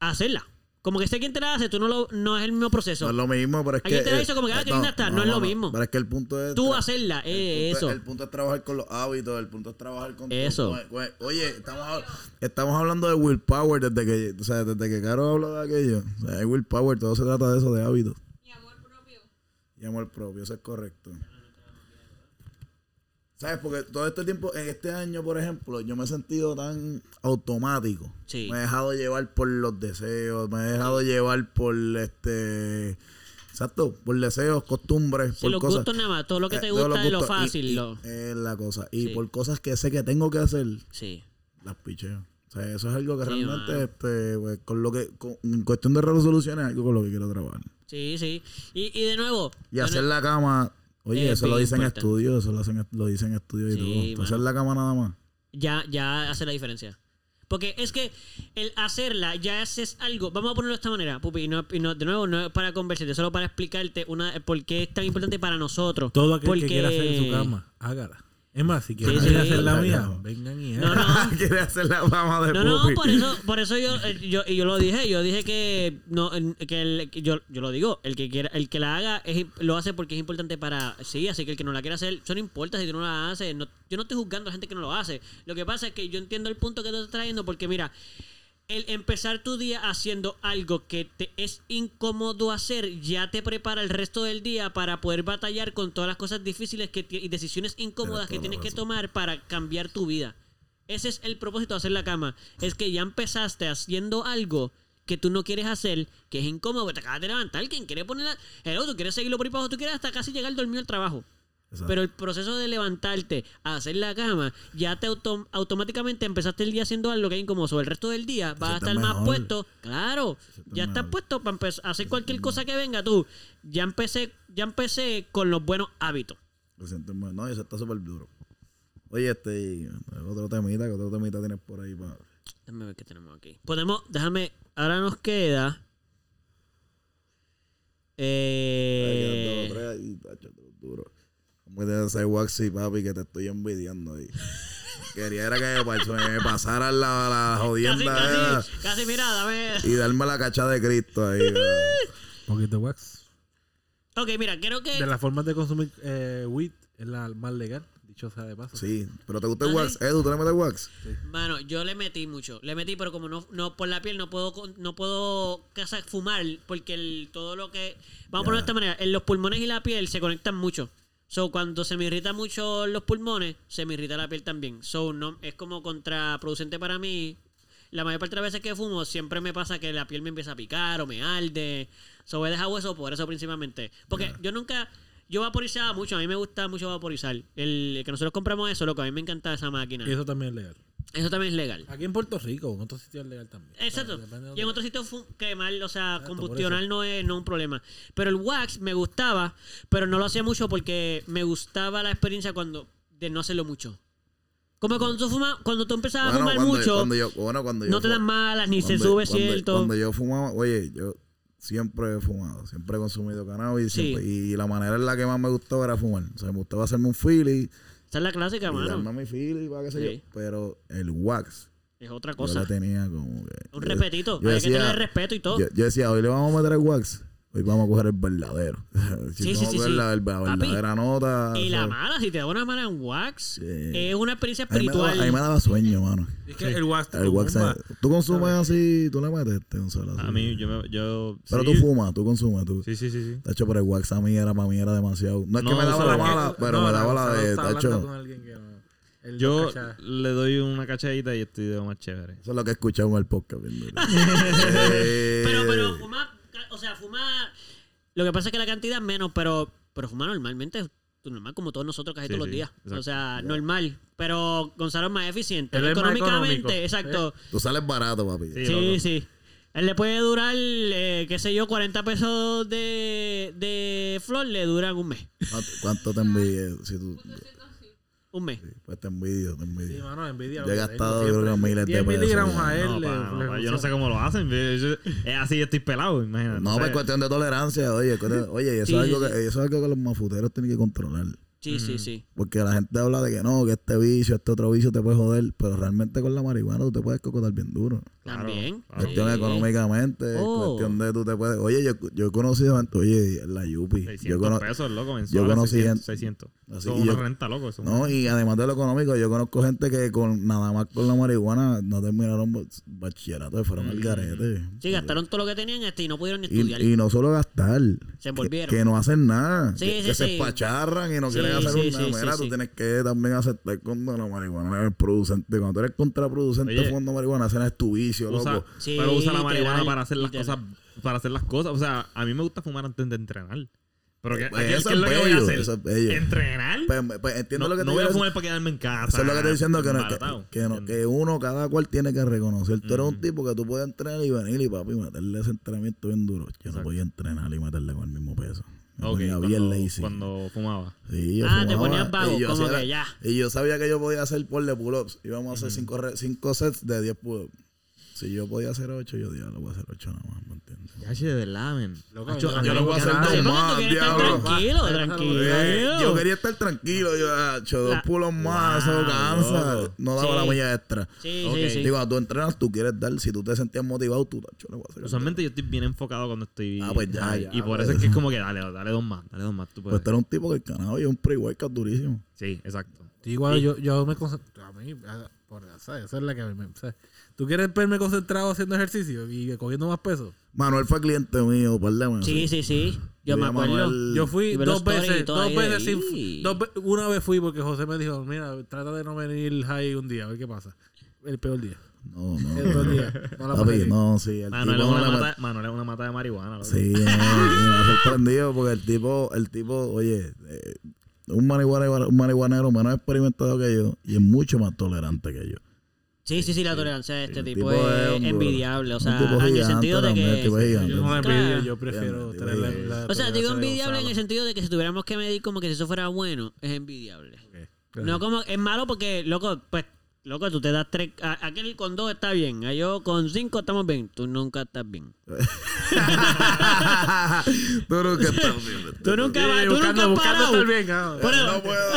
a hacerla. Como que sé quién te la hace, tú no lo, no es el mismo proceso. No es lo mismo, pero es que. Alguien te la hizo como que, ah, eh, qué linda está. No es lo mismo. Pero es que el punto es. Tú hacerla, el eh, punto eso. es- el punto es trabajar con los hábitos, el punto es trabajar con. Eso. oye, estamos, estamos hablando de willpower desde que. O sea, desde que Caro habló de aquello. O sea, es willpower, todo se trata de eso, de hábitos. Y amor propio. Y amor propio, eso es correcto. ¿Sabes? Porque todo este tiempo, en este año, por ejemplo, yo me he sentido tan automático. Sí. Me he dejado llevar por los deseos, me he dejado llevar por este. Exacto, por deseos, costumbres, Sí, por los cosas. gustos nada más, todo lo que Eh, te gusta es lo. Y- fácil. y lo- Es la cosa. Y por cosas que sé que tengo que hacer, sí. las picheo. O sea, eso es algo que realmente, este, pues, con lo que, con- en cuestión de resoluciones, es algo con lo que quiero trabajar. Sí, sí. Y, y de nuevo. Y de hacer la cama, oye, Es eso lo dicen en importante. estudios, eso lo, hacen, lo dicen en estudios y Sí, todo. Hacer mano. la cama nada más. ya, ya hace la diferencia. Porque es que el hacerla ya haces algo. Vamos a ponerlo de esta manera, Pupi. Y, no, y no- de nuevo, no es para conversarte, solo para explicarte una, por qué es tan importante para nosotros. Todo aquel Porque- que quiera hacer su cama, hágala. Es más, si quieren Sí, sí. hacer la mía, vengan y No, no. Quiere hacer la fama de No, no, Pupi. por eso, por eso yo, eh, yo, yo lo dije, yo dije que no, que el- yo, yo lo digo, el que quiera, el que la haga es, lo hace porque es importante para sí, así que el que no la quiera hacer, eso no importa si tú no la haces, no- yo no estoy juzgando a la gente que no lo hace. Lo que pasa es que yo entiendo el punto que tú estás trayendo, porque mira, el empezar tu día haciendo algo que te es incómodo hacer, ya te prepara el resto del día para poder batallar con todas las cosas difíciles que y decisiones incómodas que la tienes que tomar para cambiar tu vida. Ese es el propósito de hacer la cama. Es que ya empezaste haciendo algo que tú no quieres hacer, que es incómodo, que te acabas de levantar. Quien quiere ponerla. Hello, tú quieres seguirlo por ahí para abajo, tú quieres hasta casi llegar dormido al trabajo. Exacto. Pero el proceso de levantarte a hacer la cama, ya te autom- automáticamente empezaste el día haciendo algo que es incómodo. Sobre el resto del día vas a estar más puesto. Claro, ya estás mejor. puesto para hacer cualquier cosa que venga tú. Ya empecé, ya empecé con los buenos hábitos. Me siento No, eso está súper duro. Oye, este, y otro temita, que otro temita tienes por ahí para... Déjame ver qué tenemos aquí. Podemos, déjame, ahora nos queda. Eh, Como te ese waxy, papi, que te estoy envidiando ahí. Quería era que me pasara la, la casi, jodienda casi, esa casi, mira, dame. y darme la cacha de Cristo ahí. Un poquito de wax. Ok, mira, creo que. De las formas de consumir eh, weed es la más legal, dicho sea de paso. Sí, pero ¿te gusta el ¿Ah, wax? sí? Edu, ¿tú le metes wax? Mano, yo le metí mucho. Le metí, pero como no, no por la piel no puedo no puedo casa, fumar porque el, todo lo que vamos a ponerlo de esta manera, en los pulmones y la piel se conectan mucho. So cuando se me irrita mucho los pulmones, se me irrita la piel también. So no es como contraproducente para mí. La mayor parte de las veces que fumo siempre me pasa que la piel me empieza a picar o me arde. So he dejado eso por eso principalmente. Porque yo nunca yo vaporizaba mucho, a mí me gusta mucho vaporizar. El que nosotros compramos eso, loco, a mí me encanta esa máquina. Y eso también es legal. Eso también es legal. Aquí en Puerto Rico, en otros sitios es legal también. Exacto. O sea, depende de Y en otros sitios quemar, o sea, Exacto, combustionar no es, no es un problema. Pero el wax me gustaba, pero no lo hacía mucho porque me gustaba la experiencia cuando de no hacerlo mucho. Como cuando tú fumas, cuando tú empezabas a fumar cuando, mucho, cuando yo, bueno, cuando yo no te dan malas, ni se sube, cuando- cierto. Cuando yo fumaba, oye, yo siempre he fumado, siempre he consumido cannabis Sí. siempre- y la manera en la que más me gustaba era fumar. O sea, me gustaba hacerme un Philly Esa es la clásica, mano. qué sé Sí. yo. Pero el wax, Es otra yo cosa. le tenía como que... Un yo- repetito. yo Hay que decía- tener respeto y todo. Yo, yo decía, hoy le vamos a meter el wax. Hoy vamos a coger el verdadero. Sí, vamos sí, sí, sí. La, la Papi, verdadera nota. y la mala, si te da una mala en wax, Sí. es una experiencia a mí me daba- espiritual. A mí me daba sueño, mano. Es que el wax te El wax. ¿Tú consumes así? ¿Tú le metes, este, Gonzalo? A mí, yo, me, yo Pero sí. tú fumas, tú consumes, tú. Sí, sí, sí, sí. Tacho, pero el wax a mí era, para mí era demasiado. No es que me daba la que- mala, pero No, me no, daba la de, él Yo le doy una cachadita y estoy de lo más chévere. Eso es lo que escuchamos en el podcast. Eh, Pero, pero fuma, o sea, fuma. Lo que pasa es que la cantidad es menos, pero, pero fuma normalmente normal como todos nosotros casi Sí, todos los días. exacto. O sea, normal. Pero Gonzalo es más eficiente. Él es más Económicamente, exacto. Tú sales barato, papi. Sí. Sí. Él le puede durar, eh, qué sé yo, 40 pesos de, de flor, le duran un mes. ¿Cuánto, te? Si tú, Un mes. pues te envidio, te Sí, envidio. mano, envidia. Yo he gastado, creo que miles de 10 pesos, miligramos a él. No, le- pa, no, pa, yo no sé cómo lo hacen. yo- es así, yo estoy pelado, imagínate. No, sé. pues cuestión de tolerancia, oye, cuestión- oye, y eso, Sí, es algo sí, que, eso es algo que los mafuteros tienen que controlar. Sí, sí, sí. Porque la gente habla de que no, que este vicio, este otro vicio te puede joder, pero realmente con la marihuana tú te puedes cocotar bien duro. Claro, También. Cuestión Sí. económicamente, Oh. cuestión de tú te puedes... Oye, yo, yo he conocido oye, la Yupi. Yo 600 cono- pesos, loco, yo mensual. conocí 600. gente- 600. Así, Eso es y una yo- renta, loco. Eso es No, y además de lo económico, yo conozco gente que con nada más con la marihuana no terminaron bach- bachillerato, fueron al garete. Sí, gastaron todo lo que tenían este y no pudieron ni estudiar. Y, y no solo gastar, Se que, envolvieron. que no hacen nada, Sí, que, sí, que se espacharran y no quieren hacer nada. Mira, tú tienes que también aceptar cuando la marihuana es producente. Cuando tú eres contraproducente Oye. fumando marihuana, es tu vicio, Usa- loco. Sí, pero usa la literal, marihuana para hacer las literal. cosas para hacer las cosas o sea a mí me gusta fumar antes de entrenar pero que, Pues es eso lo que voy a hacer eso es bello. entrenar Pues, pues, entiendo no, lo que te no voy a fumar para quedarme en casa Eso es lo que estoy diciendo, que, no, que, embaratado. que, no- que uno, cada cual tiene que reconocer. Tú eres un tipo que tú puedes entrenar y venir y papi, meterle ese entrenamiento bien duro. Yo no Exacto. podía entrenar y meterle con el mismo peso. Me Ok, ponía cuando, bien lazy. cuando fumaba Sí, yo Ah, te ponías vago, y yo como hacía que la- ya. Y yo sabía que yo podía hacer por de pull-ups. Íbamos a hacer cinco, re- cinco sets de 10 pull-ups. Si yo podía hacer 8, yo dije, lo voy a hacer 8 nada más, ¿me entiendes? ya che, de verdad men Loco, Hacho, yo- lo voy a hacer Sí, dos más, diablo. tranquilo, tranquilo. Eh, yo quería estar tranquilo, yo he hecho dos pull-ups más, eso cansa. No daba Sí. la milla extra. Sí, Ok. sí, sí. Digo, tú entrenas, tú quieres dar. Si tú te sentías motivado, tú, tacho, le voy a hacer usualmente yo estoy bien enfocado cuando estoy Ah, pues ya, y por pues. eso es que es como que dale dale dos más dale dos más tú puedes Pues tú eres un tipo que el cannabis es un pre-workout durísimo. sí exacto Sí, igual yo, yo me concentro. A mí, por, ¿sabes? esa es la que me. ¿Tú quieres verme concentrado haciendo ejercicio y cogiendo más peso? Manuel fue cliente mío, meses. Sí, sí, sí. Yo me acuerdo. Manuel- Yo fui dos veces, dos veces sin- dos una vez fui porque José me dijo, mira, trata de no venir high un día, a ver qué pasa. El peor día. No, no. El peor día. No la Papi, no, sí. El Manuel es una mata Manuel es una mata de marihuana. Sí, no, y me ha sorprendido porque el tipo, el tipo, oye, eh, un marihuanero, un marihuanero menos experimentado que yo y es mucho más tolerante que yo. Sí, sí, sí, la tolerancia de este El tipo, tipo es envidiable. O sea, en el sentido de que. Yo no la envidio, yo prefiero tener la, O sea, digo envidiable en el sentido de que si tuviéramos que medir como que si eso fuera bueno, es envidiable. No como, es malo porque, loco, pues, loco, tú te das tres, a- aquel con dos está bien, a yo con cinco estamos bien, tú nunca estás bien. Tú nunca estás bien. Tú nunca vas, Sí, tú buscando, nunca has buscando estar bien. Bueno, No puedo.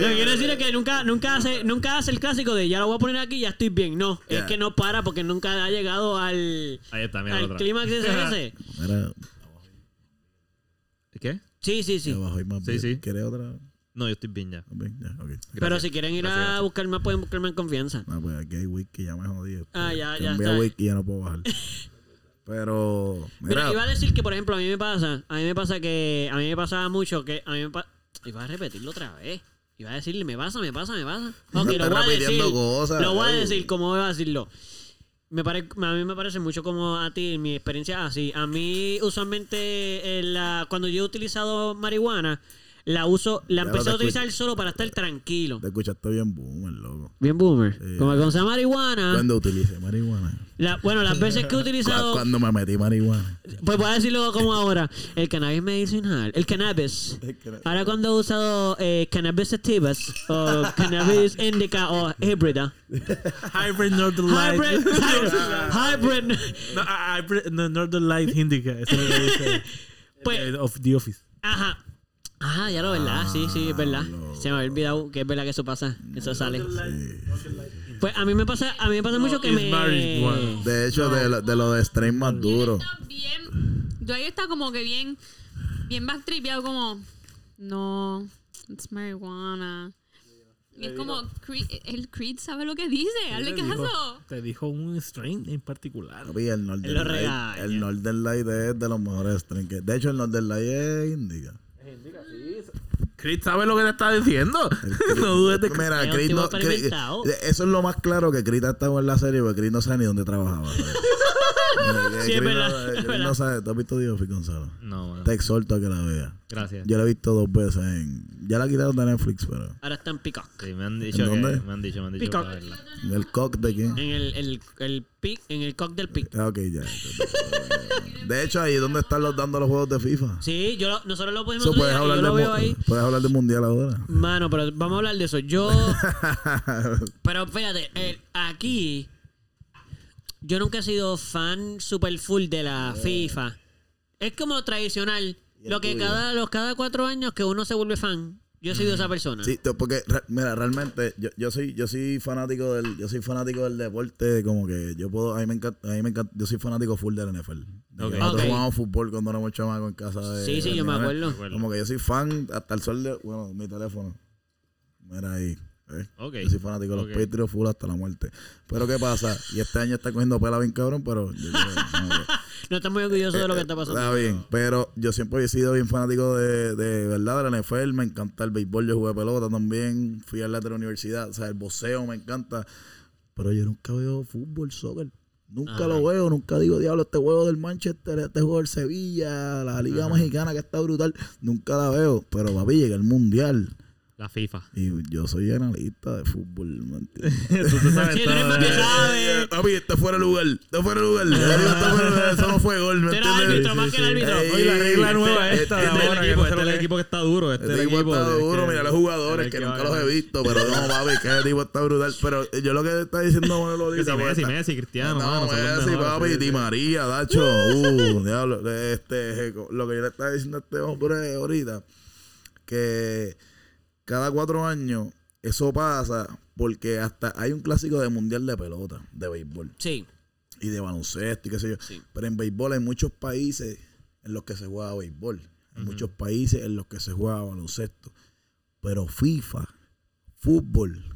Lo que quiero decir es que nunca, nunca hace, nunca hace el clásico de ya lo voy a poner aquí y ya estoy bien. No, es que no para porque nunca ha llegado al, ahí está mira al clímax ese, ese. ¿qué? Sí, sí, sí. abajo Sí, bien. sí. ¿Quieres otra? No yo estoy bien ya Bien, ya, ok. Pero si quieren ir Gracias, a gracias. buscar más, pueden buscarme en confianza. No, pues aquí hay wiki, ya me jodí. Ah, ya, ya envía está. wiki y ya no puedo bajar. Pero, Mira, mira, iba a decir que, por ejemplo, a mí me pasa, a mí me pasa que, a mí me pasaba mucho que, a mí me pasa, iba a repetirlo otra vez. Iba a decirle, me pasa, me pasa, me pasa. Ok, estás lo voy a decir. repitiendo cosas, lo voy a decir, como voy a decirlo. Me pare- a mí me parece mucho como a ti, mi experiencia así. A mí, usualmente, eh, la- cuando yo he utilizado marihuana, la uso, la Ya empecé a utilizar solo para estar tranquilo. te escuchaste bien boomer, loco. Bien boomer. Sí. Como con esa marihuana, ¿Cuándo utilicé marihuana? la- bueno, las veces que he utilizado... Cuando me metí marihuana. Pues voy a decirlo como ahora. El cannabis medicinal. El cannabis. Ahora cuando he usado eh, cannabis sativas o cannabis indica o híbrida. Hybrid Northern Light. Hybrid. Hybrid. No, ah, hybrid no, Northern Light Indica. Eso es lo que dice. Pues- of The Office. Ajá. Ajá, ya lo verdad. Sí, sí, es verdad. Se me había olvidado que es verdad que eso pasa. Eso sale. Pues a mí me pasa, a mí me pasa mucho que me. De hecho, de, lo- de lo de más duro. Está bien. Yo ahí está como que bien, bien backtripeado, como, no, it's marijuana. Y es como, Creed- el Creed sabe lo que dice, hazle caso. Te dijo un strain en particular. Papi, el Northern Light, el Northern Light es de los mejores strains. que- De hecho, el Northern Light es Chris sabe lo que te está diciendo. no dudes de que... Mira, Chris no, Chris- eso es lo más claro que Chris ha estado en la serie porque Chris no sabe ni dónde trabajaba. ¿sabes? Sí, es Chris no- verdad, es Chris verdad. no sabe. ¿Tú has visto Dios, Gonzalo? No, mano. Te exhorto a que la veas. Gracias. Yo la he visto dos veces en... Ya la quitaron de Netflix, pero... Ahora está en Peacock. Sí, me han dicho ¿En que... dónde? Me han dicho, me han dicho Peacock. para verla. ¿En el cock de quién? En el, el, el pic, en el cock del pic. Ah, ok, ya. De hecho, ahí es donde están los dando los juegos de FIFA. Sí, yo lo- nosotros lo podemos So, puedes, hablar yo del lo veo mu- ahí. puedes hablar del mundial ahora. Mano, pero vamos a hablar de eso. Yo. pero fíjate, eh, aquí. Yo nunca he sido fan super full de la FIFA. Es como tradicional. Lo que tuyo? cada, los cada cuatro años que uno se vuelve fan. Yo he sido esa persona. Sí, porque mira, realmente yo, yo soy yo soy fanático del yo soy fanático del deporte, como que yo puedo a mí me encanta, a mí me encanta yo soy fanático full del NFL. De Ok. que Nosotros Ok. jugábamos fútbol cuando éramos chamacos en casa de Sí, sí, de yo me acuerdo. Como que yo soy fan hasta el sol de bueno, mi teléfono. Mira ahí. ¿Eh? Ok. Yo soy fanático de los Ok. Patriots full hasta la muerte. Pero ¿qué pasa? Y este año está cogiendo pela bien cabrón, pero yo no, estoy muy orgulloso de lo que está pasando. Está bien, pero yo siempre he sido bien fanático de, de verdad de la NFL, me encanta el béisbol, yo jugué pelota también, fui al de la universidad, o sea, el boxeo me encanta, pero yo nunca veo fútbol, soccer. Nunca Ajá. lo veo, nunca digo, diablo, este juego del Manchester, este juego del Sevilla, la Liga Mexicana que está brutal, nunca la veo, pero papi, llega el Mundial La FIFA. y yo soy analista de fútbol, ¿me entiendes? Tú te sabes Sí, tú eres todo más que de- sabe. Papi, este fuera el lugar, este fuera el lugar, Este fuera el lugar, eso no fue gol, ¿me Tú eres árbitro más que el árbitro. Ey, Oye, la regla este- nueva este- esta de este- Este ahora, el equipo, este es el que- equipo que está duro. Este es Este el tipo equipo. está de- duro, que- mira los jugadores el que que nunca los he visto, pero no, papi, que ese tipo está brutal. Pero yo lo que está diciendo me lo porque Messi, está- Messi, Cristiano, No, Messi, papi, sí, Di sí. María, Dacho. Uh, diablo. Este, lo que yo le estaba diciendo a este hombre ahorita, que cada cuatro años eso pasa porque hasta hay un clásico de mundial de pelota, de béisbol Sí, y de baloncesto y qué sé yo. Sí. Pero en béisbol hay muchos países en los que se juega béisbol. Hay muchos países en los que se juega baloncesto. Pero FIFA, fútbol,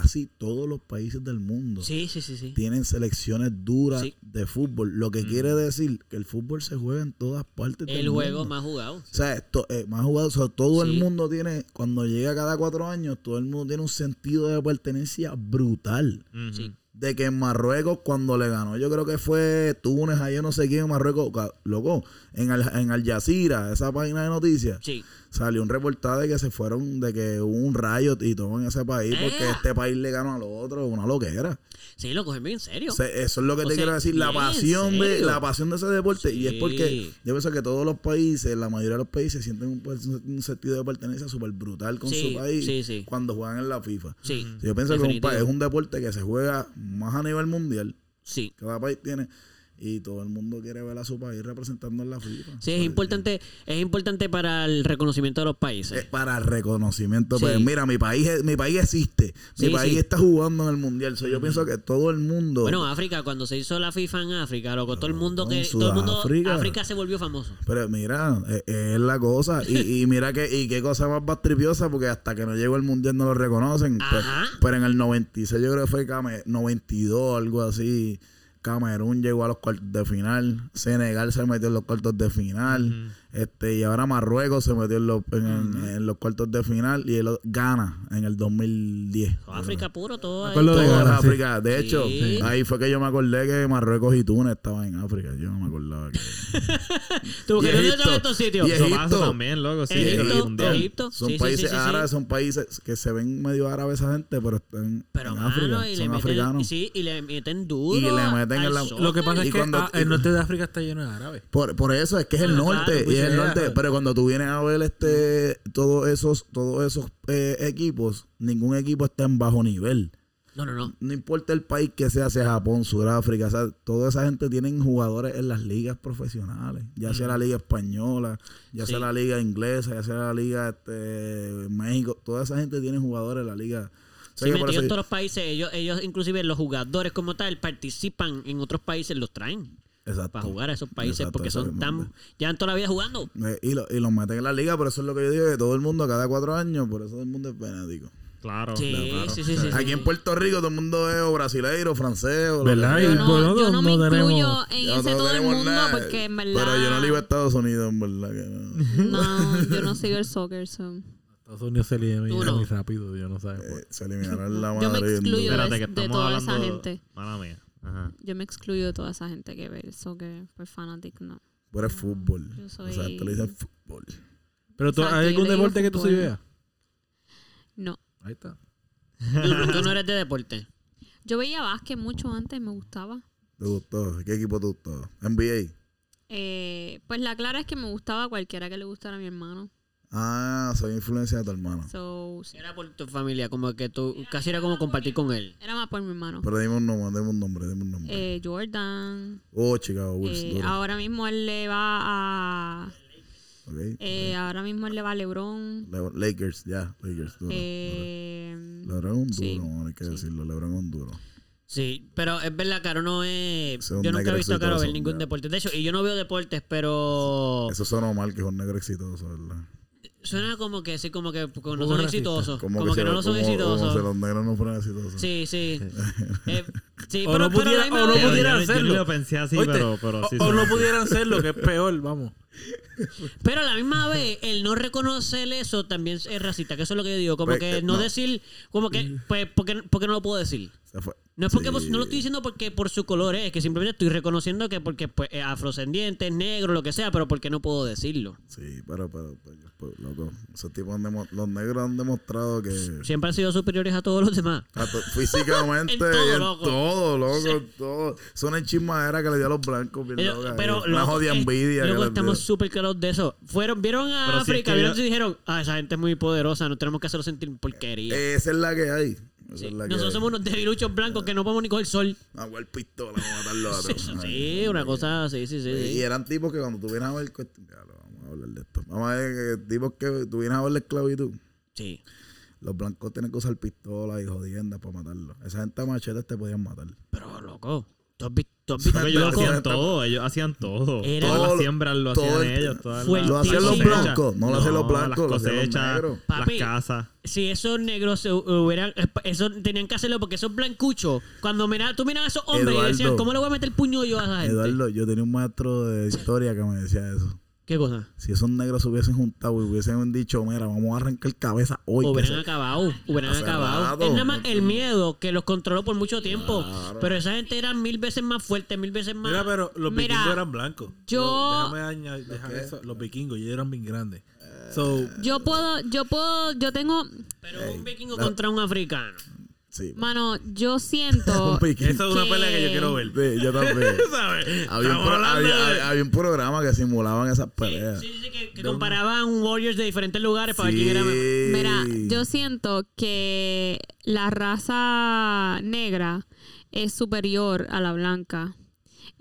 casi todos los países del mundo sí, sí, sí. sí. tienen selecciones duras Sí. de fútbol. Lo que quiere decir que el fútbol se juega en todas partes del El juego mundo. más jugado. O sea, esto, eh, más jugado, o sea, todo el mundo tiene, cuando llega cada cuatro años, todo el mundo tiene un sentido de pertenencia brutal. Sí. de que en Marruecos cuando le ganó, yo creo que fue Túnez, ahí yo no sé quién en Marruecos, loco, en Al, en Al Jazeera, esa página de noticias, Sí. salió un reportaje de que se fueron, de que hubo un rayo y todo en ese país, porque ¡Ea! este país le ganó al otro, una loquera. Sí, lo cogen bien en serio. Eso es lo que O te sea, quiero decir, la bien, ¿en pasión de la pasión de ese deporte y es porque yo pienso que todos los países, la mayoría de los países sienten un, pues, un sentido de pertenencia súper brutal con Sí, su país cuando juegan en la FIFA. Yo pienso que un Definitivo. es un deporte que se juega más a nivel mundial. Sí. Cada país tiene y todo el mundo quiere ver a su país representando en la FIFA. Sí, es Pues, importante, es importante para el reconocimiento de los Es países. para reconocimiento. Sí. Pues mira, mi país mi país existe. Mi Sí, país sí. está jugando en el mundial. So, yo pienso que todo el mundo. Bueno, África, cuando se hizo la FIFA en África, loco, todo el mundo que, todo el mundo. África se volvió famoso. Pero mira, eh, es, la cosa. Y, y mira que, y qué cosa más bastripiosa, porque hasta que no llegó el mundial no lo reconocen. Pe- Ajá. Pero, en el 96, yo creo que fue Came- 92, algo así. Camerún llegó a los cuartos de final. Senegal se metió en los cuartos de final. Este Y ahora Marruecos se metió en los, en, en los cuartos de final. Y el, gana en el 2010. África puro, todo ahí. de sí. Hecho, Sí. ahí fue que yo me acordé que Marruecos y Túnez estaban en África. Yo no me acordaba que. ¿Tú Egipto. están estos sitios? Y Eso Egipto. pasa también, loco. Sí, Egipto. Egipto. Son Sí, países sí, sí, sí. árabes, son países que se ven medio árabes esa gente, pero están Pero, en mano, África. y le son meten, africanos. y sí, y le meten duro. Y le meten en la-. Lo que pasa Y es que cuando- ah, el norte de África está lleno de árabes. Por, por eso es que es el norte, pues, es el sí, norte. ajá. Pero cuando tú vienes a ver este todos esos, todos esos eh, equipos, ningún equipo está en bajo nivel. No, no, no. No importa el país que sea, sea Japón, Sudáfrica, o sea, toda esa gente tienen jugadores en las ligas profesionales, ya sea la liga española, ya sea la liga inglesa, ya sea la liga este, México, toda esa gente tiene jugadores en la liga. O sea Sí, en todos los países, ellos, ellos inclusive los jugadores como tal participan en otros países, los traen Exacto. para jugar a esos países Exacto, porque son tan, llevan toda la vida jugando. Eh, y, lo- y los meten en la liga, por eso es lo que yo digo, que todo el mundo cada cuatro años, por eso todo el mundo es fanático. Claro. Sí, claro. sí, sí, sí, Aquí sí. en Puerto Rico todo el mundo es o brasileiro, francés, o lo que ¿Verdad? Yo no, yo no me incluyo en ese no todo el tenemos mundo nada. porque en verdad. Pero yo no le iba a Estados Unidos, en verdad que no. No, yo no sigo el soccer. so. Estados Unidos se elimina no. muy rápido, yo no sé. Eh, se eliminaron la Yo me excluyo. duro. Espérate, que de estamos toda esa hablando... gente. Mala mía. Ajá. Yo me excluyo de toda esa gente que ve eso, que por fanatic no. Tú eres fútbol. Yo soy- Exacto, le dicen fútbol. Pero tú, Exacto, ¿hay algún deporte que tú sí veas? No. Ahí está. Tú, tú no eres de deporte. Yo veía básquet mucho antes, me gustaba. ¿Te gustó? ¿Qué equipo te gustó? NBA. Eh, pues la clara es que me gustaba cualquiera que le gustara a mi hermano. Ah, soy influencia de tu hermano. So, sí. Era por tu familia, como que tú casi era como compartir con él. Era más por mi hermano. Pero dime un nombre, dime un nombre, dime un nombre. Eh, Jordan. oh, Chicago Bulls. eh, ahora mismo él le va a. Eh, ahora mismo él le va a LeBron. Le- Lakers, ya, Lakers, duro. Eh, LeBron es un duro, sí, no hay que decirlo. LeBron es un duro. Sí, pero es verdad, Caro no es... Yo nunca he visto a Caro ver ningún ya. deporte. De hecho, y yo no veo deportes, pero... Eso sonó mal, que es un negro exitoso, ¿verdad? Suena como que sí, como que como no son racista. exitosos. Como, Como, que, no lo son como- Como si exitosos. los negros no fueran exitosos. Sí, sí. Eh, sí, O pero, no pero pudiera- a la misma o no pudieran yo hacerlo. ni lo pensé así, Oíste, pero, pero sí. o, no pudieran ser lo que es peor, vamos. Pero a la misma vez, el no reconocer eso también es racista, que eso es lo que yo digo. Como Pues, que eh, no, no. decir, como que, pues, porque, porque no lo puedo decir. Se fue. No es porque Sí. vos- no lo estoy diciendo porque por su color es, que simplemente estoy reconociendo que porque pues, es afrodescendiente, es negro, lo que sea, pero porque no puedo decirlo. Sí, pero, pero, pero, pues, loco, esos tipos han los negros han demostrado que Siempre han sido superiores a todos los demás. a to- físicamente En todo, y en loco. todo, loco, en todo. Son el chismadera que le dio a los blancos, bien Ellos- loca, pero eh. una loco, jodida eh, envidia. que luego les estamos súper claros de eso. Fueron, vieron a Pero si es África, que vieron yo- y dijeron, ah, esa gente es muy poderosa, no tenemos que hacerlo sentir porquería. Esa es la que hay. Esa Sí. es la que Nosotros hay. somos unos debiluchos blancos que no podemos ni coger sol. A jugar pistola, vamos a matarlo a todos. Sí, una cosa así, sí, sí. Y sí. eran tipos que cuando tú vienes a ver. cuest- Ya, lo vamos a hablar de esto. Vamos a ver que tipos que tú vienes a ver la esclavitud. Sí. Los blancos tienen que usar pistolas y jodiendas para matarlos. Esa gente a machetes te podían matar. Pero, loco, tú has visto... tú has visto- Porque ellos hacían todo, ellos hacían todo. Era- todas las siembras lo todo hacían el- ellos. Todas las Lo hacían los blancos, no lo hacían los blancos, lo Las cosechas, negros. Papi, las casas. Si esos negros se hubieran... Eso tenían que hacerlo porque esos blancuchos, cuando mira, tú miras a esos hombres y decían, Eduardo. ¿cómo le voy a meter el puño yo a esa gente? Eduardo, yo tenía un maestro de historia que me decía eso. ¿Qué cosa? Si esos negros se hubiesen juntado y hubiesen dicho, mira, vamos a arrancar cabeza hoy. hubieran se- acabado, hubieran acabado. Es nada más el miedo que los controló por mucho tiempo. Pero esa gente era mil veces más fuerte, mil veces más. Mira, pero los Mira, vikingos eran blancos. yo- Déjame añadir dejar eso. Los vikingos, ellos eran bien grandes. So, yo puedo, yo puedo, yo tengo, Pero un vikingo contra un africano. Sí. mano, yo siento esa es una que- pelea que yo quiero ver. Sí, yo también. ¿Sabes? había, un pro- había- de- había- un programa que simulaban esas peleas. Sí, sí, sí, que, que comparaban Warriors de diferentes lugares para ver quién era mejor. Mira, yo siento que la raza negra es superior a la blanca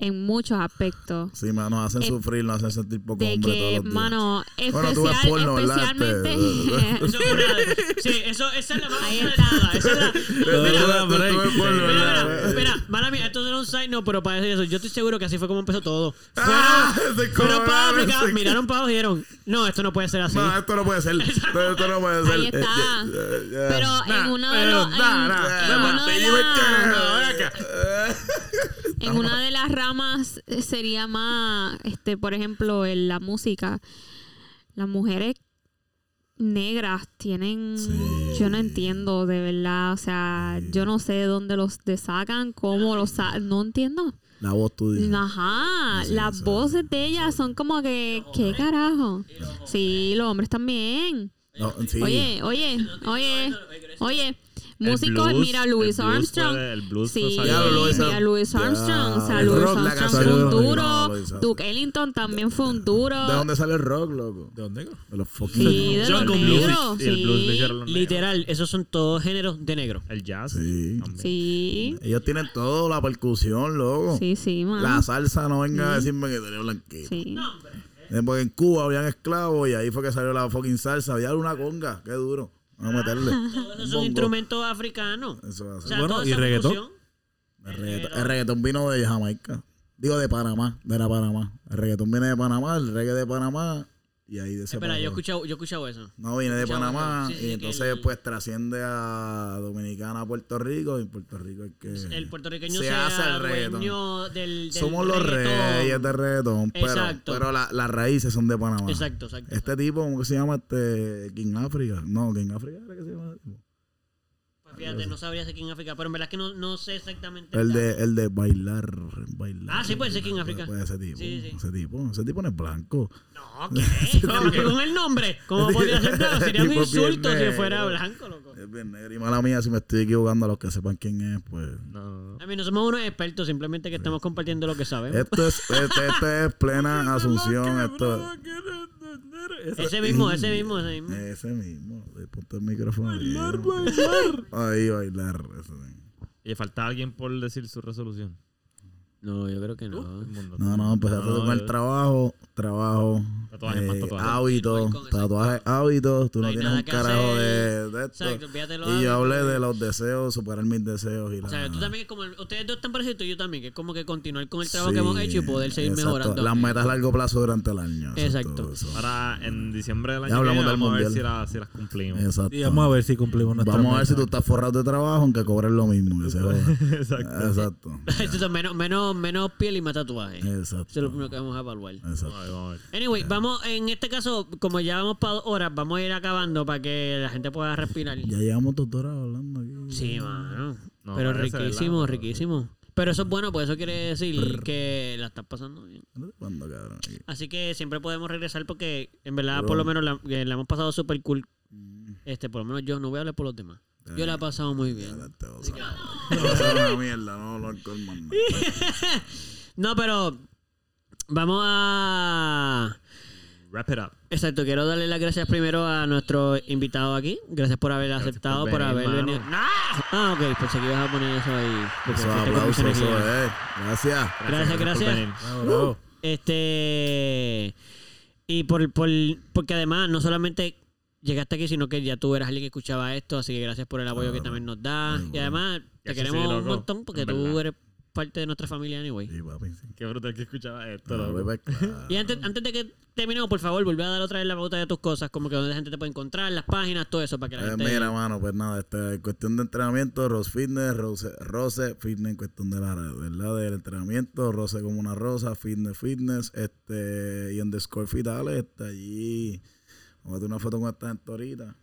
en muchos aspectos. Sí, man, nos hacen Eh, sufrir, nos hacen sentir poco De hombre todos que, los días. mano, Bueno, tú ves especial, porno, ¿verdad? especialmente... Este, Eso es una- sí, eso, esa es la más Ahí está. esa es la- Mira, espera, espera, mala mía, esto era un side note, pero para decir eso, yo estoy seguro que así fue como empezó todo. Ah, Fueron, fueron para África, miraron para abajo y dijeron, no, esto no puede ser así. No, esto no puede ser. Esto, esto no puede ser. Ahí está. Eh, eh, Pero nah, en uno de los... en- una de las ramas eh, sería más, este, por ejemplo, en la música. Las mujeres negras tienen, Sí. yo no entiendo de verdad, o sea, yo no sé de dónde los de sacan, cómo los sacan, no entiendo. La voz tú dices. Ajá, las voces de ellas son como que, ¿qué carajo? Sí, los hombres también. No, sí. Oye, oye, oye, oye. Músicos, blues- mira, el Louis blues Armstrong. el blues sí, Louis mira, Armstrong. Louis Armstrong. O sea, Louis rock, Armstrong fue un de duro. No. Duke Ellington también fue un duro. ¿De dónde sale el rock, loco? ¿De dónde? De los fucking. Sí, de los negros. y el blues los negros. Literal, esos son todos géneros de negro. El jazz. Sí. también. Sí, Ellos tienen todo, la percusión, loco. sí, sí, man. La salsa no venga a decirme que tenía blanquito. Sí. Eh, Porque en Cuba habían esclavos y ahí fue que salió la fucking salsa. Había una conga, qué duro. Vamos a meterle. Todos esos Un instrumentos africanos. Eso va a O sea, Bueno, ¿y reggaetón? El reggaetón, el reggaetón vino de Jamaica. Digo, de Panamá. De la Panamá. El reggaetón viene de Panamá, el reggae de Panamá. Y ahí de ese Espera, yo he escuchado, yo he escuchado eso. No, viene de Panamá eso. Sí, sí, y entonces el- pues trasciende a Dominicana, a Puerto Rico y Puerto Rico es que El puertorriqueño se hace el reggaetón. del, del Somos los reggaetón. reyes de reggaetón, pero, Exacto. pero la- las raíces son de Panamá. Exacto, exacto. Este tipo, ¿cómo que se llama? Este King África. No, King África era que se llama. Fíjate, no sabría si King África, pero en verdad es que no, no sé exactamente. El de, el de bailar, bailar. Ah, sí, puede ser King África. Puede ser ese tipo. Sí, sí. Ese tipo. Ese tipo no es blanco. No, ¿qué? ¿Cómo que con el nombre? ¿Cómo podría ser blanco? Sería un insulto si fuera blanco, loco. Es bien negro. Y mala mía, si me estoy equivocando, a los que sepan quién es, pues. No, A mí no somos unos expertos, simplemente que estamos compartiendo lo que sabemos. Esto es, este, este es plena asunción. Esto Ese mismo, ese mismo, ese mismo. Ese mismo. Le ponte el micrófono. Bailar, Ahí, bailar. Ese mismo. Y falta alguien por decir su resolución. No, yo creo que no. No, no, empezaste No, con el trabajo, trabajo, Tatuajes, más eh, tatuajes. hábitos, tatuajes, hábitos, tú No tienes un carajo de, de esto. Exacto, Y yo hablé de los deseos, superar mis deseos y la... O sea, tú también es como, el- ustedes dos están parecidos, yo también, que es como que continuar con el trabajo que hemos hecho y poder seguir exacto. mejorando. Las metas a largo plazo durante el año. Exacto. eso. Ahora, en diciembre del Ya año que hablamos viene, del vamos a ver si, la- si las cumplimos. Exacto. Y vamos a ver si cumplimos nuestra Vamos a ver si tú estás forrado de trabajo, aunque cobres lo mismo. Que se joda. Exacto. Exacto. Entonces, menos, menos, menos piel y más tatuaje. Exacto. Eso es lo primero que vamos a evaluar. Exacto. Anyway, vamos, en este caso, como ya vamos para dos horas, vamos a ir acabando para que la gente pueda respirar. Ya llevamos dos horas hablando aquí. Sí, mano. No, Pero riquísimo, riquísimo. Pero eso es bueno, pues eso quiere decir que la estás pasando bien. ¿Cuándo, cabrón? Aquí. Así que siempre podemos regresar porque en verdad por lo menos la, eh, la hemos pasado súper cool. Mm. Este, por lo menos yo no voy a hablar por los demás. Yo la he pasado muy bien. Te vas a- te vas a una mierda, no, no más nada. No, pero vamos a... Wrap it up. Exacto, quiero darle las gracias primero a nuestro invitado aquí. Gracias por haber aceptado, por, por haber venir, venido. mano. ¡Ah! Ah, ok, pensé que ibas a poner eso ahí. Eso, aplausos, eso es. Gracias. Gracias, gracias. venir. Bravo, bravo. Este. Y por, por, porque además, no solamente llegaste aquí, sino que ya tú eras alguien que escuchaba esto, así que gracias por el apoyo que también nos das. Y además, te queremos sí, un montón porque tú eres parte de nuestra familia, anyway. Sí, papi, sí. Qué brutal que escuchaba esto. Loco. bebé, claro. Y antes, antes de que terminemos, por favor, vuelve a dar otra vez la pauta de tus cosas, como que donde la gente te puede encontrar, las páginas, todo eso, para que la Eh, gente. mira, mano, pues nada, este, en cuestión de entrenamiento, Rose Fitness, Rose, Rose Fitness en cuestión de la verdad del entrenamiento, Rose como una rosa, Fitness Fitness, este, y underscore Fitales, está allí. Vamos a tirar una foto con esta gente ahorita.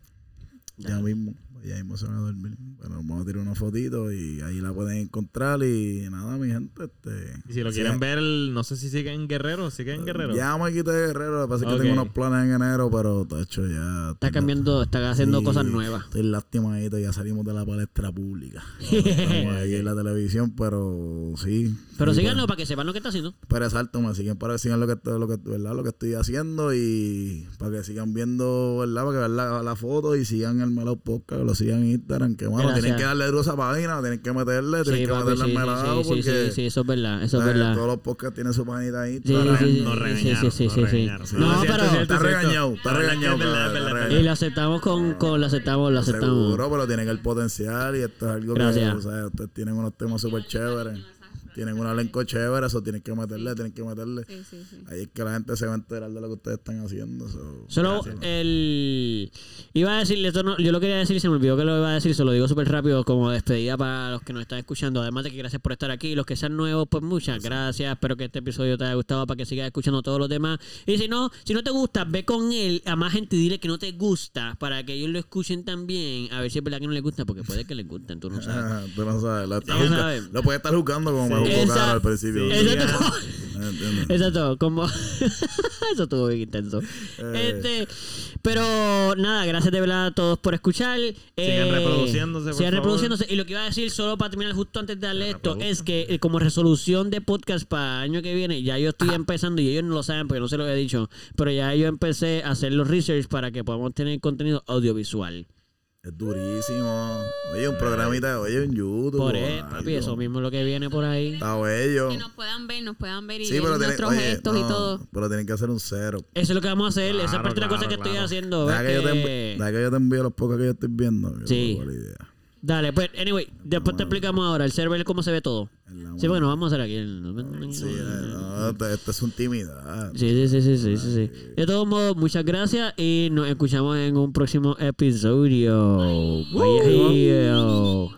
Ya mismo, ya mismo se van a dormir. Bueno, vamos a tirar una fotito y ahí la pueden encontrar y nada, mi gente, este. Y si lo quieren ver, no sé si siguen Guerrero. ¿Siguen Guerrero? Ya me quité de Guerrero, lo que pasa es que tengo unos planes en enero, pero de hecho ya. Está tengo- cambiando, está haciendo Sí, cosas nuevas. Estoy lastimadito, ya salimos de la palestra pública. Estamos ahí en la televisión, pero sí. Pero sí, síganlo pues, para que sepan lo que está haciendo. Pero exacto, me siguen para que sigan lo que, estoy- lo que, ¿verdad? lo que estoy haciendo y para que sigan viendo, ¿verdad? Para que vean la, la foto y sigan el Melao Podcast, lo sigan en Instagram, que bueno, Gracias. tienen que darle duro a esa página, tienen que meterle, tienen Sí, que papi, meterle sí, al Melao sí, sí, porque sí, sí, eso es verdad, eso es eh, verdad. todos los podcasts tienen su página ahí. Sí, Instagram. sí, sí, Nos sí, regañaron, sí, sí, sí. No, No, pero... Está regañado, está regañado. Y lo aceptamos con, con lo aceptamos, lo aceptamos. Seguro, pero tienen el potencial y esto es algo Gracias. que, o sea, ustedes tienen unos temas súper chéveres. Tienen un elenco chévere, eso tienen que meterle, tienen que meterle. Sí, sí, sí. Ahí es que la gente se va a enterar de lo que ustedes están haciendo. so, Solo gracias. el... Iba a decirle, esto no, yo lo quería decir y se me olvidó que lo iba a decir, se lo digo súper rápido como despedida para los que nos están escuchando. Además de que gracias por estar aquí. Los que sean nuevos, pues muchas gracias. Espero que este episodio te haya gustado para que sigas escuchando todos los demás. Y si no, si no te gusta, ve con él a más gente y dile que no te gusta para que ellos lo escuchen también. A ver si es verdad que no les gusta, porque puede que les gusten, tú no sabes. Ah, tú no sabes. Lo, sabes. lo puedes estar juzgando como me juzgó Esa- Caro al principio. Sí. Exacto. Ah, ¿entiendes? Exacto, como eso estuvo bien intenso. Eh. Este, pero nada, gracias de verdad a todos por escuchar. Sigan reproduciéndose, por Sigan favor. reproduciéndose. Y lo que iba a decir solo para terminar justo antes de darle esto es que eh, como resolución de podcast para el año que viene, ya yo estoy empezando y ellos no lo saben porque no se lo he dicho, pero ya yo empecé a hacer los research para que podamos tener contenido audiovisual. Es durísimo. Oye, un programita, oye, en YouTube. Por algo. papi, eso mismo es lo que viene por ahí. Está bello. Que nos puedan ver, nos puedan ver y Sí, ver pero tienen, nuestros oye, gestos y no, todo. pero tienen que hacer un cero. Eso es lo que vamos a hacer. Esa es Claro, parte de la cosa claro, que estoy claro. haciendo. Deja ¿ves que, yo te, que- deja que yo te envíe los pocos que yo estoy viendo. que Sí. Dale, pues, anyway, después te explicamos ahora el server cómo se ve todo. Sí, bueno, vamos a hacer aquí. el- Sí, eh, no, esto, es intimidad. Sí, sí, sí, sí, sí, sí, sí. De todos modos, muchas gracias y nos escuchamos en un próximo episodio. Bye.